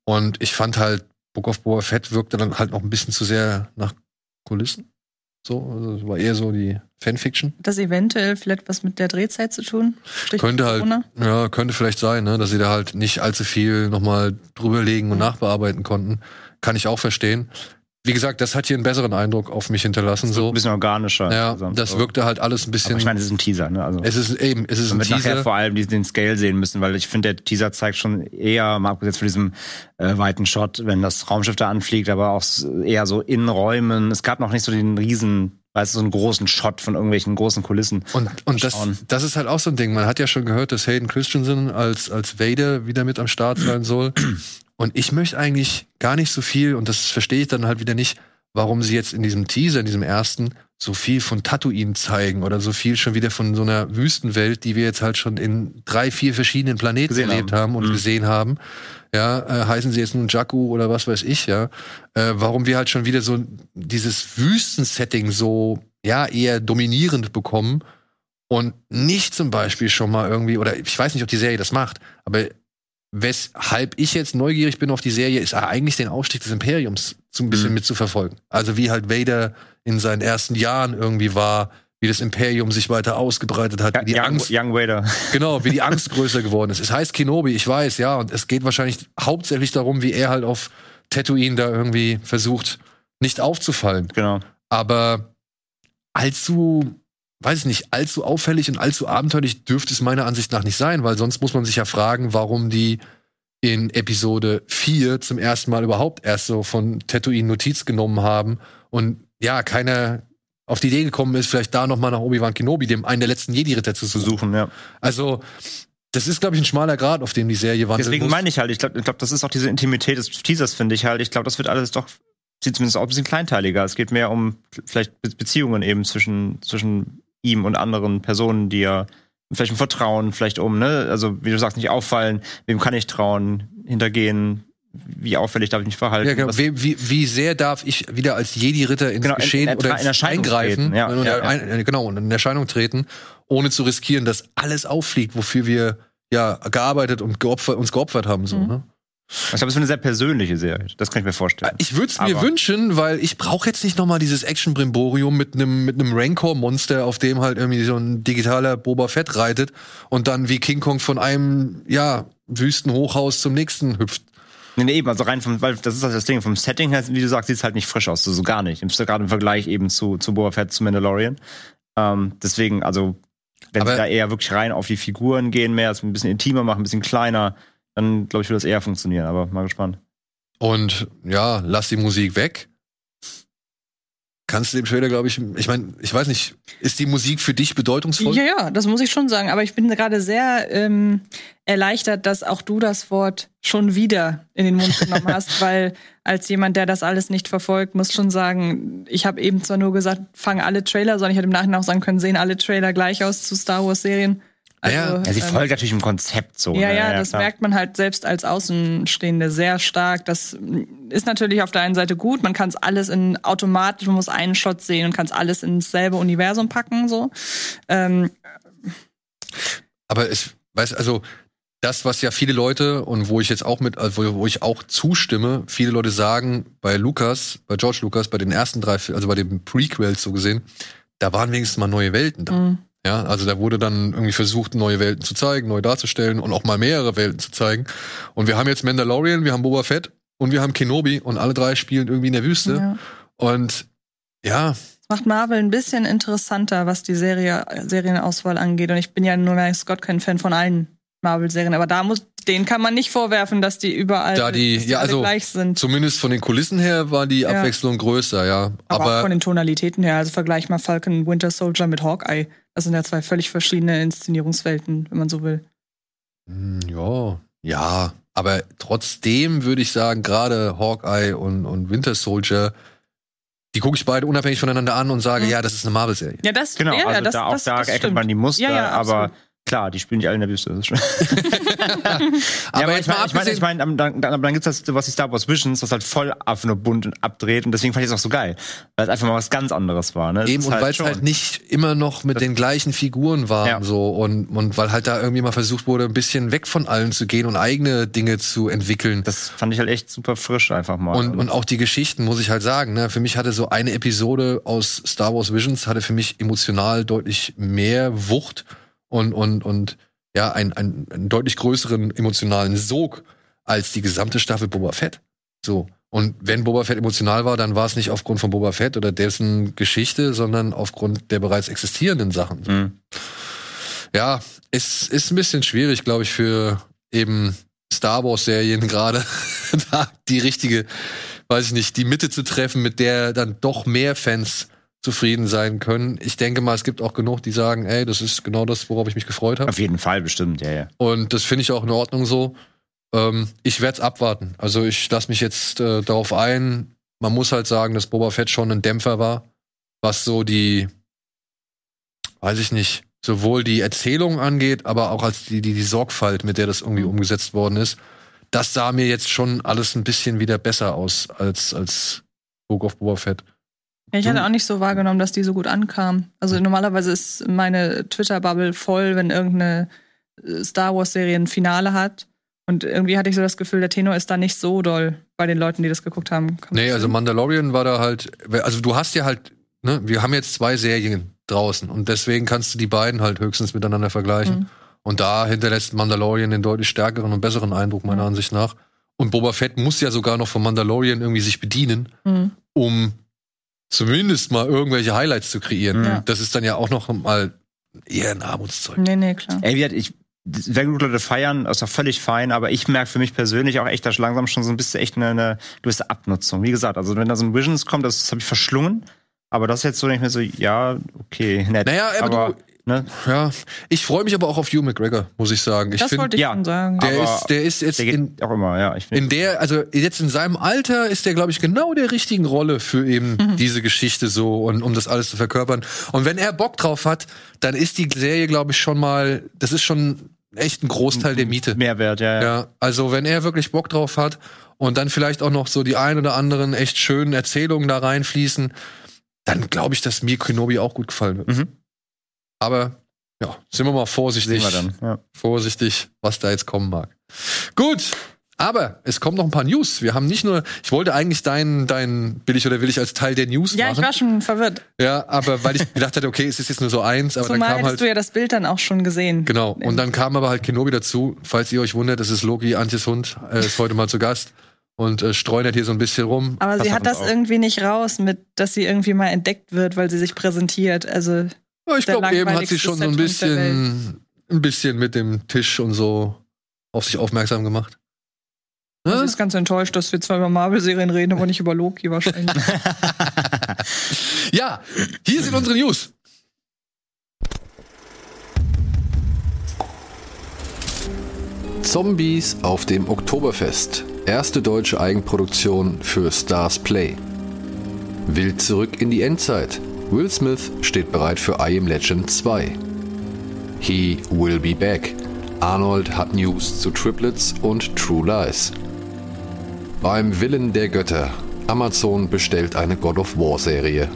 S1: Und ich fand halt, Book of Boba Fett wirkte dann halt noch ein bisschen zu sehr nach Kulissen. So, also es war eher so die Fanfiction.
S3: Hat das eventuell vielleicht was mit der Drehzeit zu tun?
S1: Strich könnte halt, ja, könnte vielleicht sein, ne, dass sie da halt nicht allzu viel nochmal drüberlegen und mhm. nachbearbeiten konnten. Kann ich auch verstehen. Wie gesagt, das hat hier einen besseren Eindruck auf mich hinterlassen. So
S2: ein bisschen organischer.
S1: Ja, das wirkte halt alles ein bisschen. Aber
S2: ich meine, es ist ein Teaser, ne?
S1: Also es ist eben, es ist ein Teaser. nachher
S2: vor allem den Scale sehen müssen, weil ich finde, der Teaser zeigt schon eher, mal abgesehen von diesem äh, weiten Shot, wenn das Raumschiff da anfliegt, aber auch eher so in Räumen. Es gab noch nicht so den riesen weißt du, so einen großen Shot von irgendwelchen großen Kulissen.
S1: Und, und das, das ist halt auch so ein Ding. Man hat ja schon gehört, dass Hayden Christensen als, als Vader wieder mit am Start sein soll. Und ich möchte eigentlich gar nicht so viel, und das verstehe ich dann halt wieder nicht, warum sie jetzt in diesem Teaser, in diesem ersten, so viel von Tatooine zeigen oder so viel schon wieder von so einer Wüstenwelt, die wir jetzt halt schon in drei, vier verschiedenen Planeten
S2: Gesehen
S1: erlebt
S2: haben.
S1: haben, und
S2: Mhm.
S1: gesehen haben. Ja, äh, heißen sie jetzt nun Jakku oder was weiß ich, ja. Äh, warum wir halt schon wieder so dieses Wüstensetting so, ja, eher dominierend bekommen und nicht zum Beispiel schon mal irgendwie, oder ich weiß nicht, ob die Serie das macht, aber weshalb ich jetzt neugierig bin auf die Serie, ist eigentlich den Aufstieg des Imperiums so ein bisschen
S2: Mhm.
S1: mitzuverfolgen. Also wie halt Vader in seinen ersten Jahren irgendwie war, wie das Imperium sich weiter ausgebreitet hat, wie die
S2: Young,
S1: Angst,
S2: Young Vader.
S1: genau, wie die Angst größer geworden ist. Es heißt Kenobi, ich weiß, ja, und es geht wahrscheinlich hauptsächlich darum, wie er halt auf Tatooine da irgendwie versucht, nicht aufzufallen.
S2: Genau.
S1: Aber allzu, weiß ich nicht, allzu auffällig und allzu abenteuerlich dürfte es meiner Ansicht nach nicht sein, weil sonst muss man sich ja fragen, warum die in Episode 4 zum ersten Mal überhaupt erst so von Tatooine Notiz genommen haben und ja, keiner auf die Idee gekommen ist, vielleicht da noch mal nach Obi-Wan Kenobi, dem einen der letzten Jedi-Ritter zu suchen.
S2: suchen, ja.
S1: Also, das ist, glaube ich, ein schmaler Grad, auf dem die Serie wandelt.
S2: Deswegen meine ich halt, ich glaube, ich glaub, das ist auch diese Intimität des Teasers, finde ich halt. Ich glaube, das wird alles doch, sieht zumindest auch ein bisschen kleinteiliger. Es geht mehr um vielleicht Be Beziehungen eben zwischen, zwischen ihm und anderen Personen, die ja vielleicht um Vertrauen, vielleicht um, ne, also wie du sagst, nicht auffallen, wem kann ich trauen, hintergehen, wie auffällig darf ich mich verhalten.
S1: Ja, genau. Wie, wie, wie sehr darf ich wieder als Jedi-Ritter ins
S2: Genau, in-
S1: Geschehen
S2: in
S1: oder
S2: Ertra-
S1: ins
S2: in Erscheinung
S1: eingreifen
S2: treten, ja,
S1: und,
S2: ja, ja.
S1: Ein, äh, genau, und in Erscheinung treten, ohne zu riskieren, dass alles auffliegt, wofür wir ja gearbeitet und geopfert, uns geopfert haben. So,
S3: Mhm.
S1: ne?
S2: Ich glaube, es wird eine sehr persönliche Serie. Das kann ich mir vorstellen.
S1: Ich würde es mir wünschen, weil ich brauche jetzt nicht noch mal dieses Action-Brimborium mit einem mit einem Rancor-Monster, auf dem halt irgendwie so ein digitaler Boba Fett reitet und dann wie King Kong von einem ja Wüstenhochhaus zum nächsten hüpft.
S2: Nee, nee, eben, also rein vom, weil das ist halt das Ding, vom Setting her, wie du sagst, sieht es halt nicht frisch aus, so, so gar nicht. Im- Gerade im Vergleich eben zu, zu Boba Fett, zu Mandalorian. Ähm, deswegen, also, wenn sie da eher wirklich rein auf die Figuren gehen, mehr, es ein bisschen intimer machen, ein bisschen kleiner, dann glaube ich, würde das eher funktionieren, aber mal gespannt.
S1: Und ja, lass die Musik weg. Kannst du dem Trailer, glaube ich, ich meine, ich weiß nicht, ist die Musik für dich bedeutungsvoll?
S3: Ja, ja, das muss ich schon sagen. Aber ich bin gerade sehr ähm, erleichtert, dass auch du das Wort schon wieder in den Mund genommen hast, weil als jemand, der das alles nicht verfolgt, muss schon sagen, ich habe eben zwar nur gesagt, fangen alle Trailer, sondern ich hätte im Nachhinein auch sagen können, sehen alle Trailer gleich aus zu Star Wars Serien. Also,
S1: Ja,
S2: Ja, sie
S3: ähm,
S2: folgt natürlich im Konzept so.
S3: ja,
S2: ne?
S3: ja, das
S2: klar.
S3: merkt man halt selbst als Außenstehende sehr stark. Das ist natürlich auf der einen Seite gut, man kann es alles in automatisch, man muss einen Shot sehen und kann es alles ins selbe Universum packen, so. Ähm,
S1: Aber es, weißt also das, was ja viele Leute und wo ich jetzt auch mit, also wo ich auch zustimme, viele Leute sagen, bei Lukas, bei George Lucas, bei den ersten drei, also bei den Prequels so gesehen, da waren wenigstens mal neue Welten da.
S3: Mhm.
S1: Ja, also da wurde dann irgendwie versucht, neue Welten zu zeigen, neu darzustellen und auch mal mehrere Welten zu zeigen. Und wir haben jetzt Mandalorian, wir haben Boba Fett und wir haben Kenobi und alle drei spielen irgendwie in der Wüste.
S3: ja.
S1: Und ja,
S3: Das macht Marvel ein bisschen interessanter, was die Serie, Serienauswahl angeht. Und ich bin ja nur Scott kein Fan von allen Marvel-Serien, aber da muss, denen kann man nicht vorwerfen, dass die überall
S1: Da die-
S3: dass
S1: ja,
S3: alle
S1: also
S3: gleich sind.
S1: zumindest von den Kulissen her war die
S3: Ja.
S1: Abwechslung größer, ja.
S3: Aber, auch
S1: Aber
S3: von den Tonalitäten her, also vergleich mal Falcon Winter Soldier mit Hawkeye. Das sind ja zwei völlig verschiedene Inszenierungswelten, wenn man so will.
S1: Hm, Ja, ja, aber trotzdem würde ich sagen, gerade Hawkeye und, und Winter Soldier, die gucke ich beide unabhängig voneinander an und sage,
S3: Mhm.
S1: ja, das ist eine Marvel-Serie.
S3: Ja, das,
S2: Genau,
S3: ja,
S2: also
S3: das,
S2: da, auch
S3: das,
S2: da erkennt man die Muster,
S3: Ja, ja,
S2: aber
S3: absolut.
S2: Klar, die spielen nicht alle in der Wüste. Das ist schon.
S1: Aber,
S2: ja, ich meine, ich
S1: abgesehen-
S2: ich mein, dann, dann, dann gibt's das, was die Star Wars Visions, was halt voll auf nur bunt und abdreht und deswegen fand ich es auch so geil, weil es einfach mal was ganz anderes war. Ne? Das
S1: Eben, und weil es halt nicht immer noch mit den gleichen Figuren waren,
S2: Ja.
S1: so, und, und weil halt da irgendwie mal versucht wurde, ein bisschen weg von allen zu gehen und eigene Dinge zu entwickeln.
S2: das fand ich halt echt super frisch einfach mal.
S1: Und, und auch die Geschichten, muss ich halt sagen, ne, für mich hatte so eine Episode aus Star Wars Visions hatte für mich emotional deutlich mehr Wucht und, und, und ja, ein, ein, einen deutlich größeren emotionalen Sog als die gesamte Staffel Boba Fett. So. Und wenn Boba Fett emotional war, dann war es nicht aufgrund von Boba Fett oder dessen Geschichte, sondern aufgrund der bereits existierenden Sachen.
S2: Mhm.
S1: Ja, es ist ein bisschen schwierig, glaube ich, für eben Star Wars-Serien gerade da die richtige, weiß ich nicht, die Mitte zu treffen, mit der dann doch mehr Fans zufrieden sein können. Ich denke mal, es gibt auch genug, die sagen, ey, das ist genau das, worauf ich mich gefreut habe.
S2: Auf jeden Fall bestimmt, ja, ja.
S1: Und das finde ich auch in Ordnung so. Ähm, ich werde es abwarten. Also ich lasse mich jetzt äh, darauf ein. Man muss halt sagen, dass Boba Fett schon ein Dämpfer war, was so die, weiß ich nicht, sowohl die Erzählung angeht, aber auch als die, die, die Sorgfalt, mit der das irgendwie
S3: Mhm.
S1: umgesetzt worden ist. Das sah mir jetzt schon alles ein bisschen wieder besser aus als, als Book of Boba Fett.
S3: Ich hatte auch nicht so wahrgenommen, dass die so gut ankam. Also normalerweise ist meine Twitter-Bubble voll, wenn irgendeine äh, Star Wars-Serie ein Finale hat. Und irgendwie hatte ich so das Gefühl, der Tenor ist da nicht so doll bei den Leuten, die das geguckt haben. Kann
S1: Nee, also? Mandalorian war da halt, also du hast ja halt, ne, wir haben jetzt zwei Serien draußen und deswegen kannst du die beiden halt höchstens miteinander vergleichen.
S3: Mhm.
S1: Und da hinterlässt Mandalorian den deutlich stärkeren und besseren Eindruck, meiner
S3: Mhm.
S1: Ansicht nach. Und Boba Fett muss ja sogar noch von Mandalorian irgendwie sich bedienen,
S3: Mhm.
S1: um zumindest mal irgendwelche Highlights zu kreieren.
S3: Ja.
S1: Das ist dann ja auch noch mal eher ein Armutszeug.
S3: Nee, nee, klar.
S2: Ey, wie hat ich sehr gut Leute feiern, ist auch völlig fein, aber ich merke für mich persönlich auch echt, dass langsam schon so ein bisschen echt eine, eine gewisse Abnutzung. Wie gesagt, also wenn da so ein Visions kommt, das, das habe ich verschlungen, aber das ist jetzt so nicht mehr so, ja, okay, nett.
S1: Naja, aber,
S2: aber, ne,
S1: ja, ich freue mich aber auch auf Hugh McGregor, muss ich sagen. Ich
S3: das
S1: finde,
S3: wollte ich
S2: ja,
S3: schon sagen.
S1: der
S2: aber
S1: ist, der ist jetzt
S2: der
S1: in,
S2: auch immer, ja. Ich find-
S1: in der, also jetzt in seinem Alter ist der, glaube ich, genau der richtigen Rolle für eben
S3: Mhm.
S1: diese Geschichte so und um das alles zu verkörpern. Und wenn er Bock drauf hat, dann ist die Serie, glaube ich, schon mal, das ist schon echt ein Großteil der Miete.
S2: Mehrwert, ja, ja.
S1: Ja, also wenn er wirklich Bock drauf hat und dann vielleicht auch noch so die ein oder anderen echt schönen Erzählungen da reinfließen, dann glaube ich, dass mir Kenobi auch gut gefallen wird.
S2: Mhm.
S1: Aber ja, sind wir mal vorsichtig
S2: Sehen wir dann. Ja.
S1: vorsichtig, was da jetzt kommen mag. Gut, aber es kommen noch ein paar News. Wir haben nicht nur, ich wollte eigentlich deinen, dein billig oder willig als Teil der News
S3: ja, ich
S1: machen.
S3: war schon verwirrt.
S1: ja, aber weil ich gedacht hatte, okay, es ist jetzt nur so eins, aber
S3: Zumal
S1: dann kam
S3: hättest
S1: halt
S3: du ja das Bild dann auch schon gesehen.
S1: genau und dann kam aber halt Kenobi dazu. Falls ihr euch wundert, das ist Loki, Antjes Hund, äh, ist heute mal zu Gast und äh, streunert hier so ein bisschen
S3: Aber
S2: Passt
S3: sie hat das
S2: auf.
S3: irgendwie nicht raus, mit, dass sie irgendwie mal entdeckt wird, weil sie sich präsentiert. Also
S1: Ja, ich glaube, eben hat sie schon so ein bisschen, ein bisschen mit dem Tisch und so auf sich aufmerksam gemacht. Ne?
S3: ist ganz enttäuscht, dass wir zwar über Marvel-Serien reden, aber nicht über Loki wahrscheinlich.
S1: Ja, hier sind unsere News.
S6: Zombies auf dem Oktoberfest. Erste deutsche Eigenproduktion für Stars Play. Wild zurück in die Endzeit. Will Smith steht bereit für I Am Legend 2. He will be back. Arnold hat News zu Triplets und True Lies. Beim Willen der Götter. Amazon bestellt eine God of War Serie.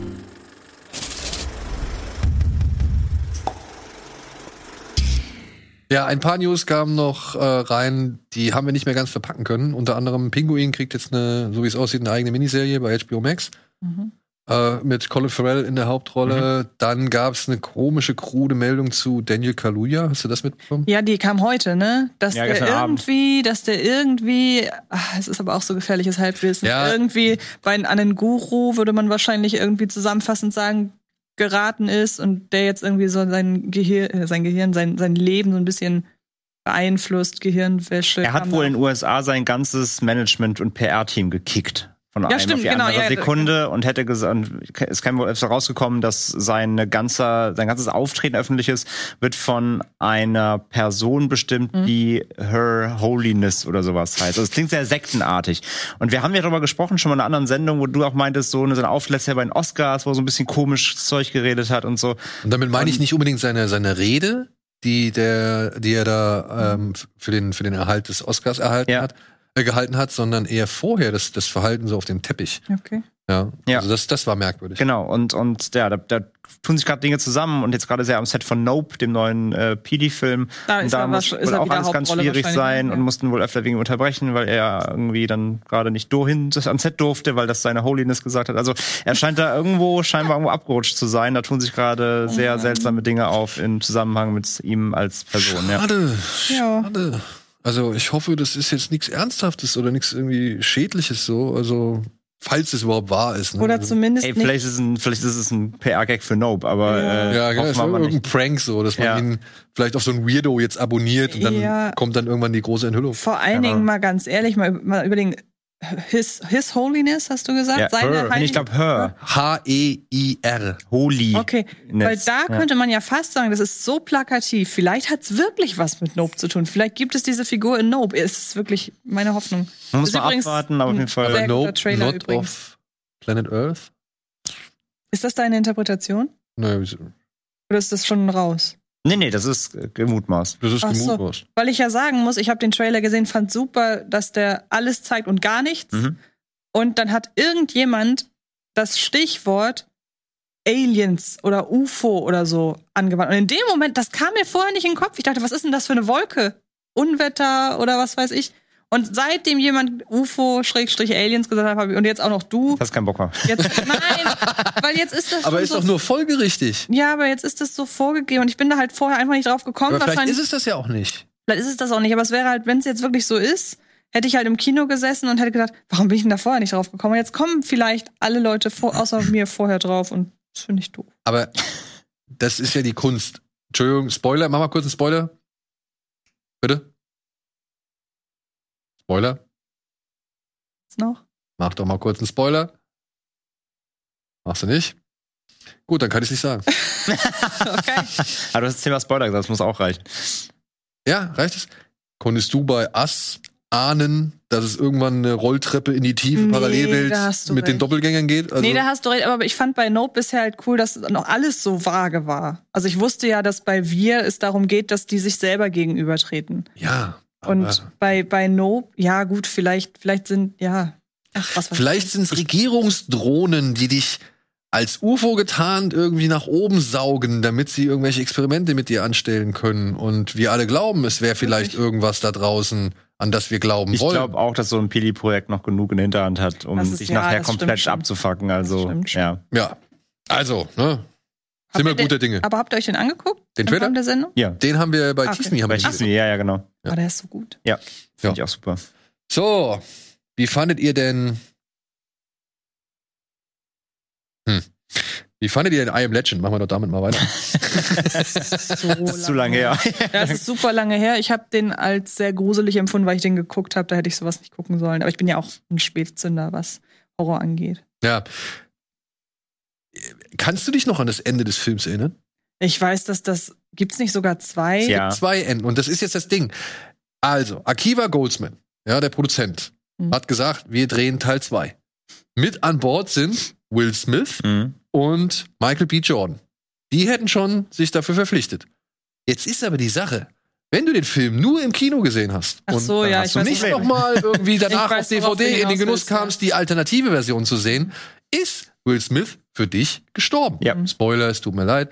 S1: Ja, ein paar News kamen noch äh, rein, die haben wir nicht mehr ganz verpacken können. Unter anderem Pinguin kriegt jetzt eine, so wie es aussieht, eine eigene Miniserie bei HBO Max.
S3: Mhm.
S1: Äh, mit Colin Farrell in der Hauptrolle. Dann gab es eine komische, krude Meldung zu Daniel Kaluuya. Hast du das mitbekommen?
S3: Ja, die kam heute, ne? Dass
S2: Ja,
S3: der
S2: gestern Abend.
S3: irgendwie, dass der irgendwie, ach, es ist aber auch so gefährliches Halbwissen,
S1: Ja.
S3: irgendwie bei an einen Guru würde man wahrscheinlich irgendwie zusammenfassend sagen, geraten ist und der jetzt irgendwie so sein Gehirn, äh, sein Gehirn, sein, sein Leben so ein bisschen beeinflusst, Gehirnwäsche.
S2: Er hat wohl in den USA sein ganzes Management- und PR-Team gekickt. Von einem
S3: stimmt,
S2: auf die
S3: genau,
S2: andere
S3: ja,
S2: Sekunde und hätte gesagt, es kam wohl rausgekommen, dass sein ganzer, sein ganzes Auftreten öffentliches wird von einer Person bestimmt,
S3: Mhm.
S2: die Her Holiness oder sowas heißt. Also es klingt sehr sektenartig. Und wir haben ja darüber gesprochen, schon mal in einer anderen Sendung, wo du auch meintest, so eine, so eine Auflässe bei den Oscars, wo er so ein bisschen komisch Zeug geredet hat und so.
S1: Und damit meine ich nicht unbedingt seine, seine Rede, die, der, die er da ähm, für, den, für den Erhalt des Oscars erhalten
S2: Ja.
S1: hat, gehalten hat, sondern eher vorher das, das Verhalten so auf dem Teppich.
S3: Okay.
S1: Ja.
S2: Ja.
S1: Also das, das war merkwürdig.
S2: Genau, und, und ja, da, da tun sich gerade Dinge zusammen und jetzt gerade sehr am Set von Nope, dem neuen äh, PD-Film.
S3: Da
S2: und
S3: ist
S2: da muss
S3: ist
S2: wohl auch alles ganz schwierig sein
S3: ja.
S2: und mussten wohl öfter wegen unterbrechen, weil er irgendwie dann gerade nicht dahin ans Set durfte, weil das seine Holiness gesagt hat. Also er scheint da irgendwo scheinbar irgendwo abgerutscht zu sein. Da tun sich gerade
S3: Oh
S2: sehr seltsame Dinge auf im Zusammenhang mit ihm als Person.
S1: Schade.
S3: Ja.
S1: Schade. Also ich hoffe, das ist jetzt nichts Ernsthaftes oder nichts irgendwie Schädliches so. Also falls es überhaupt wahr ist. Ne?
S3: Oder
S1: also,
S3: zumindest
S2: Ey,
S3: nicht.
S2: vielleicht ist es ein, vielleicht ist es ein PR-Gag für Nope, aber äh,
S1: ja, genau,
S2: hoffen
S1: es
S2: wir
S1: war
S2: mal
S1: irgendein
S2: nicht.
S1: Prank so, dass man
S2: Ja.
S1: ihn vielleicht auf so ein Weirdo jetzt abonniert und dann
S3: Ja.
S1: kommt dann irgendwann die große Enthüllung.
S3: Vor allen Dingen mal ganz ehrlich, mal, mal überlegen, His, His Holiness, hast du gesagt?
S2: Ja, her. Nee, ich glaube Her.
S1: H-E-I-R.
S2: Holy.
S3: Okay, weil da
S2: Ja.
S3: könnte man ja fast sagen, das ist so plakativ. Vielleicht hat es wirklich was mit Nope zu tun. Vielleicht gibt es diese Figur in Nope. Es ist wirklich meine Hoffnung.
S2: Man muss mal abwarten, aber auf jeden Fall.
S1: nope,
S3: Trailer
S1: not
S3: übrigens.
S1: of Planet Earth?
S3: Ist das deine Interpretation?
S1: Wieso?
S3: Oder ist das schon raus?
S2: Nee, nee, das ist gemutmaßt.
S1: das ist
S3: Ach so.
S1: gemutmaßt.
S3: Weil ich ja sagen muss, ich habe den Trailer gesehen, fand super, dass der alles zeigt und gar nichts.
S2: Mhm.
S3: Und dann hat irgendjemand das Stichwort Aliens oder UFO oder so angewandt. Und in dem Moment, das kam mir vorher nicht in den Kopf. Ich dachte, was ist denn das für eine Wolke? Unwetter oder was weiß ich. Und seitdem jemand UFO-Aliens gesagt hat, und jetzt auch noch du,
S2: Hast keinen Bock mehr.
S3: jetzt, nein, weil jetzt ist das
S1: Aber ist
S3: so,
S1: doch nur folgerichtig.
S3: ja, aber jetzt ist das so vorgegeben und ich bin da halt vorher einfach nicht drauf gekommen.
S1: Aber vielleicht ist es das ja auch nicht.
S3: Vielleicht ist es das auch nicht, aber es wäre halt, wenn es jetzt wirklich so ist, hätte ich halt im Kino gesessen und hätte gedacht, warum bin ich denn da vorher nicht drauf gekommen? Und jetzt kommen vielleicht alle Leute vor, außer mir vorher drauf und das finde ich doof.
S1: Aber das ist ja die Kunst. Entschuldigung, Spoiler, mach mal kurz einen Spoiler. Bitte? Spoiler?
S3: Jetzt noch?
S1: Mach doch mal kurz einen Spoiler. Machst du nicht? Gut, dann kann ich nicht sagen.
S3: Okay.
S2: Aber du hast das Thema Spoiler gesagt, das muss auch reichen.
S1: Ja, reicht es? Konntest du bei Ass ahnen, dass es irgendwann eine Rolltreppe in die tiefe
S3: Nee, du
S1: mit den
S3: recht.
S1: Doppelgängern geht? Also,
S3: nee, da hast du recht, aber ich fand bei Nope bisher halt cool, dass noch alles so vage war. Also ich wusste ja, dass bei Wir es darum geht, dass die sich selber gegenübertreten.
S1: ja.
S3: Und
S1: aber
S3: bei, bei Nope, ja gut, vielleicht, vielleicht sind, ja, ach, was weiß
S1: vielleicht sind es Regierungsdrohnen, die dich als UFO getarnt irgendwie nach oben saugen, damit sie irgendwelche Experimente mit dir anstellen können. Und wir alle glauben, es wäre vielleicht irgendwas da draußen, an das wir glauben
S2: Ich
S1: wollen.
S2: glaube auch, dass so ein Pili-Projekt noch genug in der Hinterhand hat, um sich
S3: ja,
S2: nachher komplett abzufacken. Also, ja.
S1: ja. Also, ne?
S3: Habt
S1: Sind wir guter Dinge.
S3: Aber habt ihr euch den angeguckt?
S1: Den Trailer?
S3: Der Sendung?
S2: Ja,
S1: Den haben wir bei
S3: okay.
S1: Disney haben
S2: bei
S1: wir.
S2: Disney, ja, ja, genau.
S1: Ja.
S3: Oh, der ist so gut.
S2: Ja, finde
S1: Ja.
S2: ich auch super.
S1: So, wie fandet ihr denn? Hm. Wie fandet ihr denn I Am Legend? Machen wir doch damit mal weiter.
S3: So
S2: Das ist zu lange her.
S3: Ja, es ist super lange her. Ich habe den als sehr gruselig empfunden, weil ich den geguckt habe. Da hätte ich sowas nicht gucken sollen. Aber ich bin ja auch ein Spätzünder, was Horror angeht.
S1: ja. Kannst du dich noch an das Ende des Films erinnern?
S3: Ich weiß, dass das gibt's nicht sogar zwei.
S2: Ja.
S1: Zwei Enden. Und das ist jetzt das Ding. Also, Akiva Goldsman, ja, der Produzent,
S3: Mhm.
S1: hat gesagt, wir drehen Teil 2. Mit an Bord sind Will Smith
S2: Mhm.
S1: und Michael B. Jordan. Die hätten schon sich dafür verpflichtet. Jetzt ist aber die Sache, wenn du den Film nur im Kino gesehen hast
S3: Ach
S1: und
S3: so,
S1: dann
S3: ja,
S1: hast
S3: ich
S1: du
S3: weiß,
S1: nicht
S3: was-
S1: noch mal irgendwie danach
S3: weiß,
S1: auf DVD in den Genuss
S3: willst, ja.
S1: kamst, die alternative Version zu sehen, ist Will Smith für dich gestorben.
S2: Ja.
S1: Spoiler, es tut mir leid.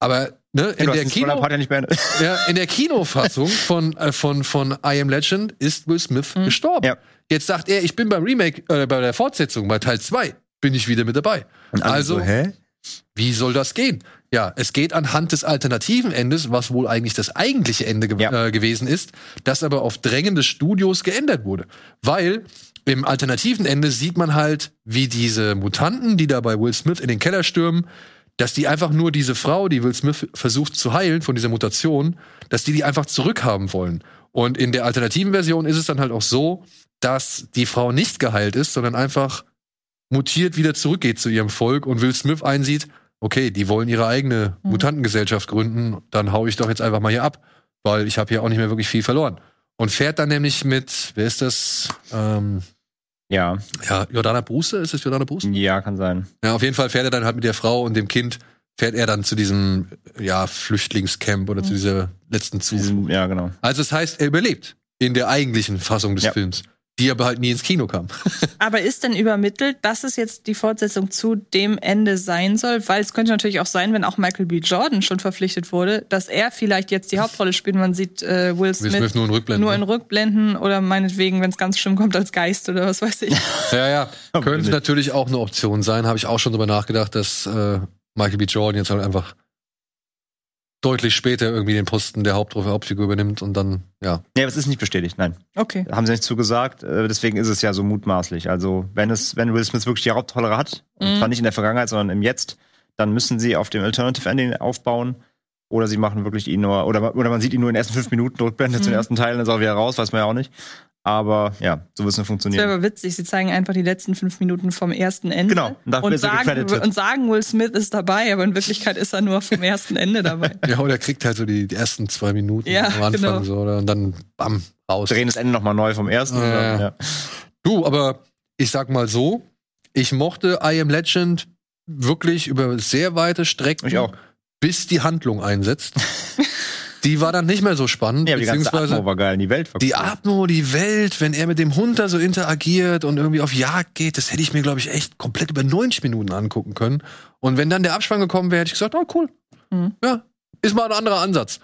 S1: Aber ne, in, der Kino,
S2: Spoiler-Part ja
S1: in der Kinofassung von, äh, von, von I Am Legend ist Will Smith
S3: Mhm.
S1: gestorben.
S2: Ja.
S1: Jetzt sagt er, ich bin beim Remake, äh, bei der Fortsetzung, bei Teil 2, bin ich wieder mit dabei. Also,
S2: so, hä?
S1: Wie soll das gehen? Ja, es geht anhand des alternativen Endes, was wohl eigentlich das eigentliche Ende ge
S2: Ja.
S1: äh, gewesen ist, das aber auf Drängen des Studios geändert wurde. Weil im alternativen Ende sieht man halt, wie diese Mutanten, die da bei Will Smith in den Keller stürmen, dass die einfach nur diese Frau, die Will Smith versucht zu heilen von dieser Mutation, dass die die einfach zurückhaben wollen. Und in der alternativen Version ist es dann halt auch so, dass die Frau nicht geheilt ist, sondern einfach mutiert wieder zurückgeht zu ihrem Volk und Will Smith einsieht, okay, die wollen ihre eigene
S3: Mhm.
S1: Mutantengesellschaft gründen, dann hau ich doch jetzt einfach mal hier ab, weil ich habe hier auch nicht mehr wirklich viel verloren. Und fährt dann nämlich mit, wer ist das? Ähm,
S2: Ja,
S1: ja, Jordana Bruce, ist es Jordana Bruce?
S2: ja, kann sein.
S1: Ja, auf jeden Fall fährt er dann halt mit der Frau und dem Kind, fährt er dann zu diesem, ja, Flüchtlingscamp oder zu
S3: Mhm.
S1: dieser letzten Zuflucht.
S2: Ja, genau.
S1: Also das heißt, er überlebt in der eigentlichen Fassung des
S2: Ja.
S1: Films, die aber halt nie ins Kino kam.
S3: Aber ist denn übermittelt, dass es jetzt die Fortsetzung zu dem Ende sein soll? Weil es könnte natürlich auch sein, wenn auch Michael B. Jordan schon verpflichtet wurde, dass er vielleicht jetzt die Hauptrolle spielt. Man sieht äh, Will
S1: Will
S3: Smith,
S1: Smith nur in Rückblenden.
S3: nur in
S1: ne?
S3: Rückblenden oder meinetwegen, wenn es ganz schlimm kommt, als Geist oder was weiß ich.
S1: Ja, ja. Könnte natürlich auch eine Option sein. Habe ich auch schon drüber nachgedacht, dass äh, Michael B. Jordan jetzt halt einfach deutlich später irgendwie den Posten der Hauptrolle Hauptfigur übernimmt und dann, ja.
S2: Ja, aber es ist nicht bestätigt, nein.
S3: Okay.
S2: Haben sie nicht zugesagt, äh, deswegen ist es ja so mutmaßlich. Also, wenn es, wenn Will Smith wirklich die Hauptrolle hat, und
S3: Mhm.
S2: zwar nicht in der Vergangenheit, sondern im Jetzt, dann müssen sie auf dem Alternative Ending aufbauen. Oder sie machen wirklich ihn nur, oder, oder man sieht ihn nur in den ersten fünf Minuten rückblendet
S3: Mhm.
S2: zu den ersten Teilen, dann ist er auch wieder raus, weiß man ja auch nicht. Aber ja, so wird es nur
S3: Das
S2: funktionieren.
S3: wäre aber witzig. Sie zeigen einfach die letzten fünf Minuten vom ersten Ende.
S2: Genau, und
S3: Und
S2: ist er
S3: sagen, und sagen, Will Smith ist dabei, aber in Wirklichkeit ist er nur vom ersten Ende dabei.
S1: Ja, oder er kriegt halt so die, die ersten zwei Minuten
S3: Ja,
S1: am Anfang
S3: genau.
S1: so, oder, und dann bam, raus.
S2: Drehen das Ende nochmal neu vom ersten.
S1: Ja,
S2: dann,
S1: ja. Du, aber ich sag mal so, ich mochte I Am Legend wirklich über sehr weite Strecken,
S2: Ich auch.
S1: bis die Handlung einsetzt. die war dann nicht mehr so spannend,
S2: Ja, aber die ganze
S1: beziehungsweise
S2: Atmo war geil, die Welt war
S1: die
S2: cool.
S1: Atmo, die Welt, wenn er mit dem Hund da so interagiert und irgendwie auf Jagd geht, das hätte ich mir, glaube ich, echt komplett über 90 Minuten angucken können. Und wenn dann der Abspann gekommen wäre, hätte ich gesagt, oh cool.
S3: Mhm.
S1: Ja, ist mal ein anderer Ansatz.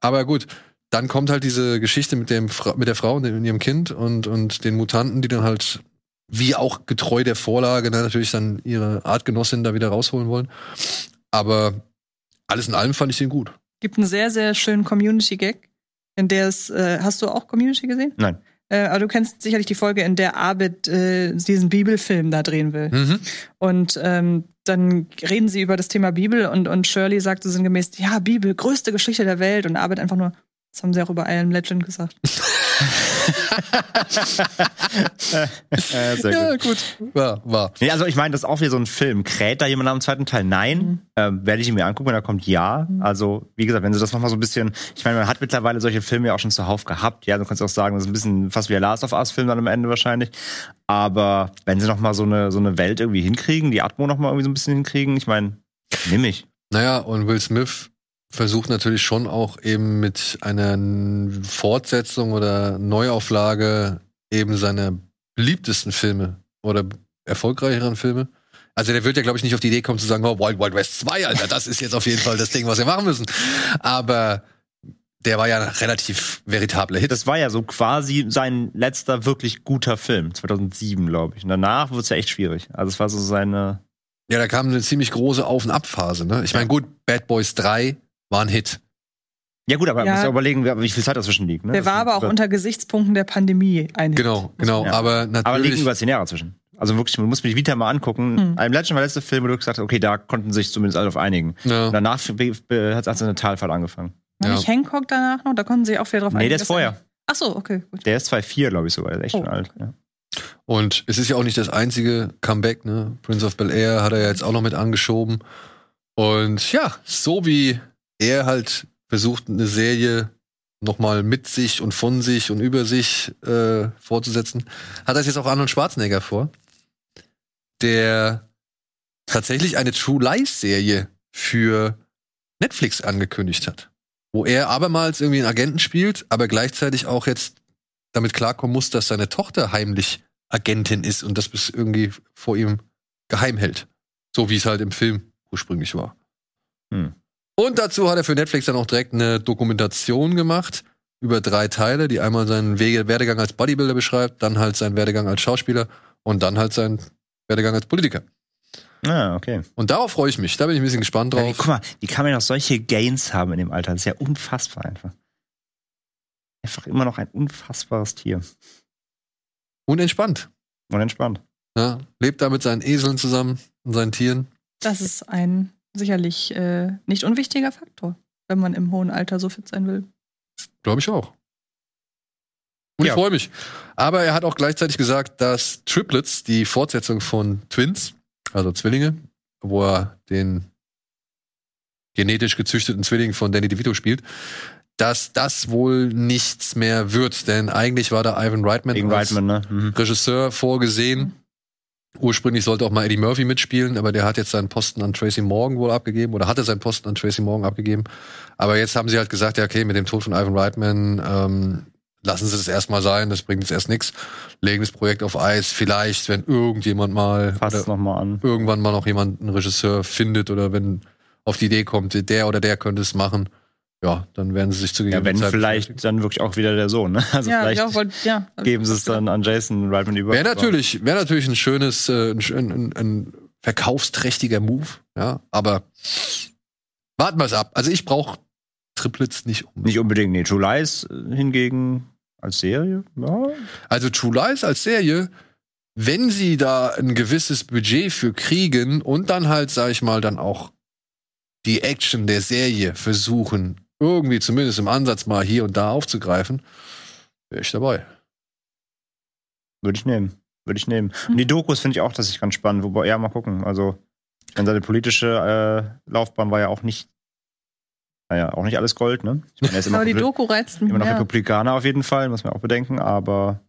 S1: Aber gut, dann kommt halt diese Geschichte mit, dem Fra mit der Frau und ihrem Kind und, und den Mutanten, die dann halt, wie auch getreu der Vorlage, ne, natürlich dann ihre Artgenossin da wieder rausholen wollen. Aber alles in allem fand ich den gut.
S3: Gibt einen sehr, sehr schönen Community-Gag, in der es, äh, hast du auch Community gesehen?
S2: Nein.
S3: Äh, aber du kennst sicherlich die Folge, in der Abed äh, diesen Bibelfilm da drehen will.
S1: Mhm.
S3: Und ähm, dann reden sie über das Thema Bibel und, und Shirley sagt so sinngemäß, ja, Bibel, größte Geschichte der Welt. Und Abed einfach nur, das haben sie auch über I Am Legend gesagt.
S2: Äh, sehr
S1: Ja,
S2: gut.
S1: gut. War, war.
S2: Nee, also ich meine, das ist auch wieder so ein Film. Kräht da jemand am zweiten Teil? Nein.
S3: Mhm.
S2: Ähm, Werde ich ihn mir angucken, wenn er kommt? Ja. Also, wie gesagt, wenn sie das nochmal so ein bisschen, ich meine, man hat mittlerweile solche Filme ja auch schon zuhauf gehabt. Ja, du kannst auch sagen, das ist ein bisschen fast wie der Last of Us-Film dann am Ende wahrscheinlich. Aber wenn sie nochmal so eine, so eine Welt irgendwie hinkriegen, die Atmo nochmal irgendwie so ein bisschen hinkriegen, ich meine, nimm ich.
S1: Naja, und Will Smith versucht natürlich schon auch eben mit einer Fortsetzung oder Neuauflage eben seine beliebtesten Filme oder erfolgreicheren Filme. Also der wird ja, glaube ich, nicht auf die Idee kommen zu sagen, oh, Wild Wild West 2, Alter, das ist jetzt auf jeden Fall das Ding, was wir machen müssen. Aber der war ja ein relativ veritabler Hit.
S2: Das war ja so quasi sein letzter wirklich guter Film, 2007, glaube ich. Und danach wurde es ja echt schwierig. Also es war so seine,
S1: Ja, da kam eine ziemlich große Auf- und Abphase. Ne? Ich meine, gut, Bad Boys 3 war ein Hit.
S2: Ja gut, aber man
S3: Ja.
S2: muss ja überlegen, wie viel Zeit dazwischen liegt. Ne?
S3: Der
S2: Das
S3: war aber auch unter Gesichtspunkten der Pandemie ein Hit.
S1: Genau, genau.
S2: Ja.
S1: Aber natürlich.
S2: Aber liegen über zehn Jahre zwischen. Also wirklich, man muss mir die Vita mal angucken.
S3: Hm.
S2: Ein Legend war der letzte Film, wo du gesagt hast, okay, da konnten sich zumindest alle auf einigen.
S1: ja.
S2: Und danach hat es eine Talfahrt angefangen.
S3: War
S1: Ja.
S3: nicht Hancock danach noch? Da konnten sie auch wieder drauf
S2: Nee,
S3: einigen,
S2: der ist vorher.
S3: Ach so, okay, gut.
S2: Der ist 2,4, glaube ich sogar. Der ist echt
S3: Oh.
S2: schon alt. Ja.
S1: Und es ist ja auch nicht das einzige Comeback, ne? Prince of Bel Air hat er ja jetzt auch noch mit angeschoben. Und ja, so wie er halt versucht, eine Serie nochmal mit sich und von sich und über sich äh, fortzusetzen, hat es jetzt auch Arnold Schwarzenegger vor, der tatsächlich eine True Lies Serie für Netflix angekündigt hat, wo er abermals irgendwie einen Agenten spielt, aber gleichzeitig auch jetzt damit klarkommen muss, dass seine Tochter heimlich Agentin ist und das bis irgendwie vor ihm geheim hält. So wie es halt im Film ursprünglich war.
S2: Hm.
S1: Und dazu hat er für Netflix dann auch direkt eine Dokumentation gemacht über drei Teile, die einmal seinen Wege, Werdegang als Bodybuilder beschreibt, dann halt seinen Werdegang als Schauspieler und dann halt seinen Werdegang als Politiker.
S2: Ah, okay.
S1: Und darauf freue ich mich. Da bin ich ein bisschen gespannt
S2: Ja,
S1: drauf.
S2: guck mal, wie kann man noch solche Gains haben in dem Alter? Das ist ja unfassbar einfach. Einfach immer noch ein unfassbares Tier.
S1: Und entspannt.
S2: Und entspannt.
S1: Ja, lebt da mit seinen Eseln zusammen und seinen Tieren.
S3: Das ist ein sicherlich äh, nicht unwichtiger Faktor, wenn man im hohen Alter so fit sein will.
S1: Glaube ich auch. Und
S2: Ja.
S1: ich freue mich. Aber er hat auch gleichzeitig gesagt, dass Triplets, die Fortsetzung von Twins, also Zwillinge, wo er den genetisch gezüchteten Zwilling von Danny DeVito spielt, dass das wohl nichts mehr wird. Denn eigentlich war da Ivan Reitman als
S2: Reitman, ne? Mhm.
S1: Regisseur vorgesehen. Ursprünglich sollte auch mal Eddie Murphy mitspielen, aber der hat jetzt seinen Posten an Tracy Morgan wohl abgegeben oder hatte seinen Posten an Tracy Morgan abgegeben. Aber jetzt haben sie halt gesagt, ja, okay, mit dem Tod von Ivan Reitman ähm, lassen sie das erstmal sein, das bringt jetzt erst nichts. Legen das Projekt auf Eis. Vielleicht, wenn irgendjemand mal
S2: an.
S1: irgendwann mal noch jemand einen Regisseur findet oder wenn auf die Idee kommt, der oder der könnte es machen, ja, dann werden sie sich zu
S2: Ja, wenn
S1: Zeit
S2: vielleicht dann wirklich auch wieder der Sohn, ne? Also
S3: ja,
S2: vielleicht
S3: ich auch, wollt, ja.
S2: geben sie es dann an Jason Reitman über.
S1: Wäre natürlich, wäre natürlich ein schönes, äh, ein, ein, ein verkaufsträchtiger Move, ja, aber warten wir es ab. Also ich brauche Triplets nicht um.
S2: Nicht unbedingt, nee. True Lies äh, hingegen als Serie, ja.
S1: Also True Lies als Serie, wenn sie da ein gewisses Budget für kriegen und dann halt, sag ich mal, dann auch die Action der Serie versuchen, irgendwie zumindest im Ansatz mal hier und da aufzugreifen, wäre ich dabei.
S2: Würde ich nehmen. Würde ich nehmen. Und die Dokus finde ich auch tatsächlich ganz spannend. Wobei, ja, mal gucken. Also, denn seine politische äh, Laufbahn war ja auch nicht, naja, auch nicht alles Gold, ne? Ich meine, er ist immer,
S3: Aber die
S2: noch,
S3: Doku reizt mich
S2: immer noch
S3: mehr.
S2: Republikaner auf jeden Fall, muss man auch bedenken, aber.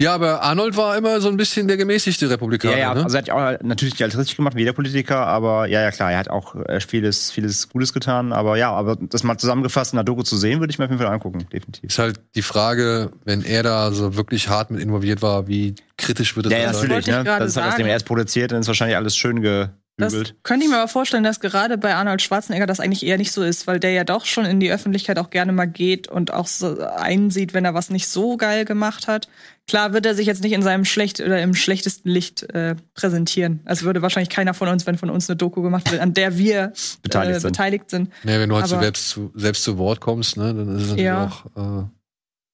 S1: Ja, aber Arnold war immer so ein bisschen der gemäßigte Republikaner.
S2: Ja, ja,
S1: ne?
S2: also er hat ja auch natürlich nicht alles richtig gemacht, wie jeder Politiker, aber ja, ja, klar, er hat auch äh, vieles, vieles Gutes getan, aber ja, aber das mal zusammengefasst in der Doku zu sehen, würde ich mir auf jeden Fall angucken, definitiv.
S1: Ist halt die Frage, wenn er da so wirklich hart mit involviert war, wie kritisch wird es
S2: Ja, ja,
S1: dann sein?
S2: natürlich,
S3: wollte ich
S2: ne? Das ist halt, was dem er erst produziert, dann ist wahrscheinlich alles schön
S3: Das
S2: gebügelt.
S3: könnte ich mir aber vorstellen, dass gerade bei Arnold Schwarzenegger das eigentlich eher nicht so ist, weil der ja doch schon in die Öffentlichkeit auch gerne mal geht und auch so einsieht, wenn er was nicht so geil gemacht hat. Klar wird er sich jetzt nicht in seinem schlecht oder im schlechtesten Licht äh, präsentieren. Also würde wahrscheinlich keiner von uns, wenn von uns eine Doku gemacht wird, an der wir
S2: Beteiligt
S3: äh,
S2: sind.
S3: beteiligt sind.
S1: Nee, wenn du halt
S3: Aber-
S1: selbst, zu, selbst zu Wort kommst, ne, dann ist es natürlich
S3: Ja.
S1: auch. Äh,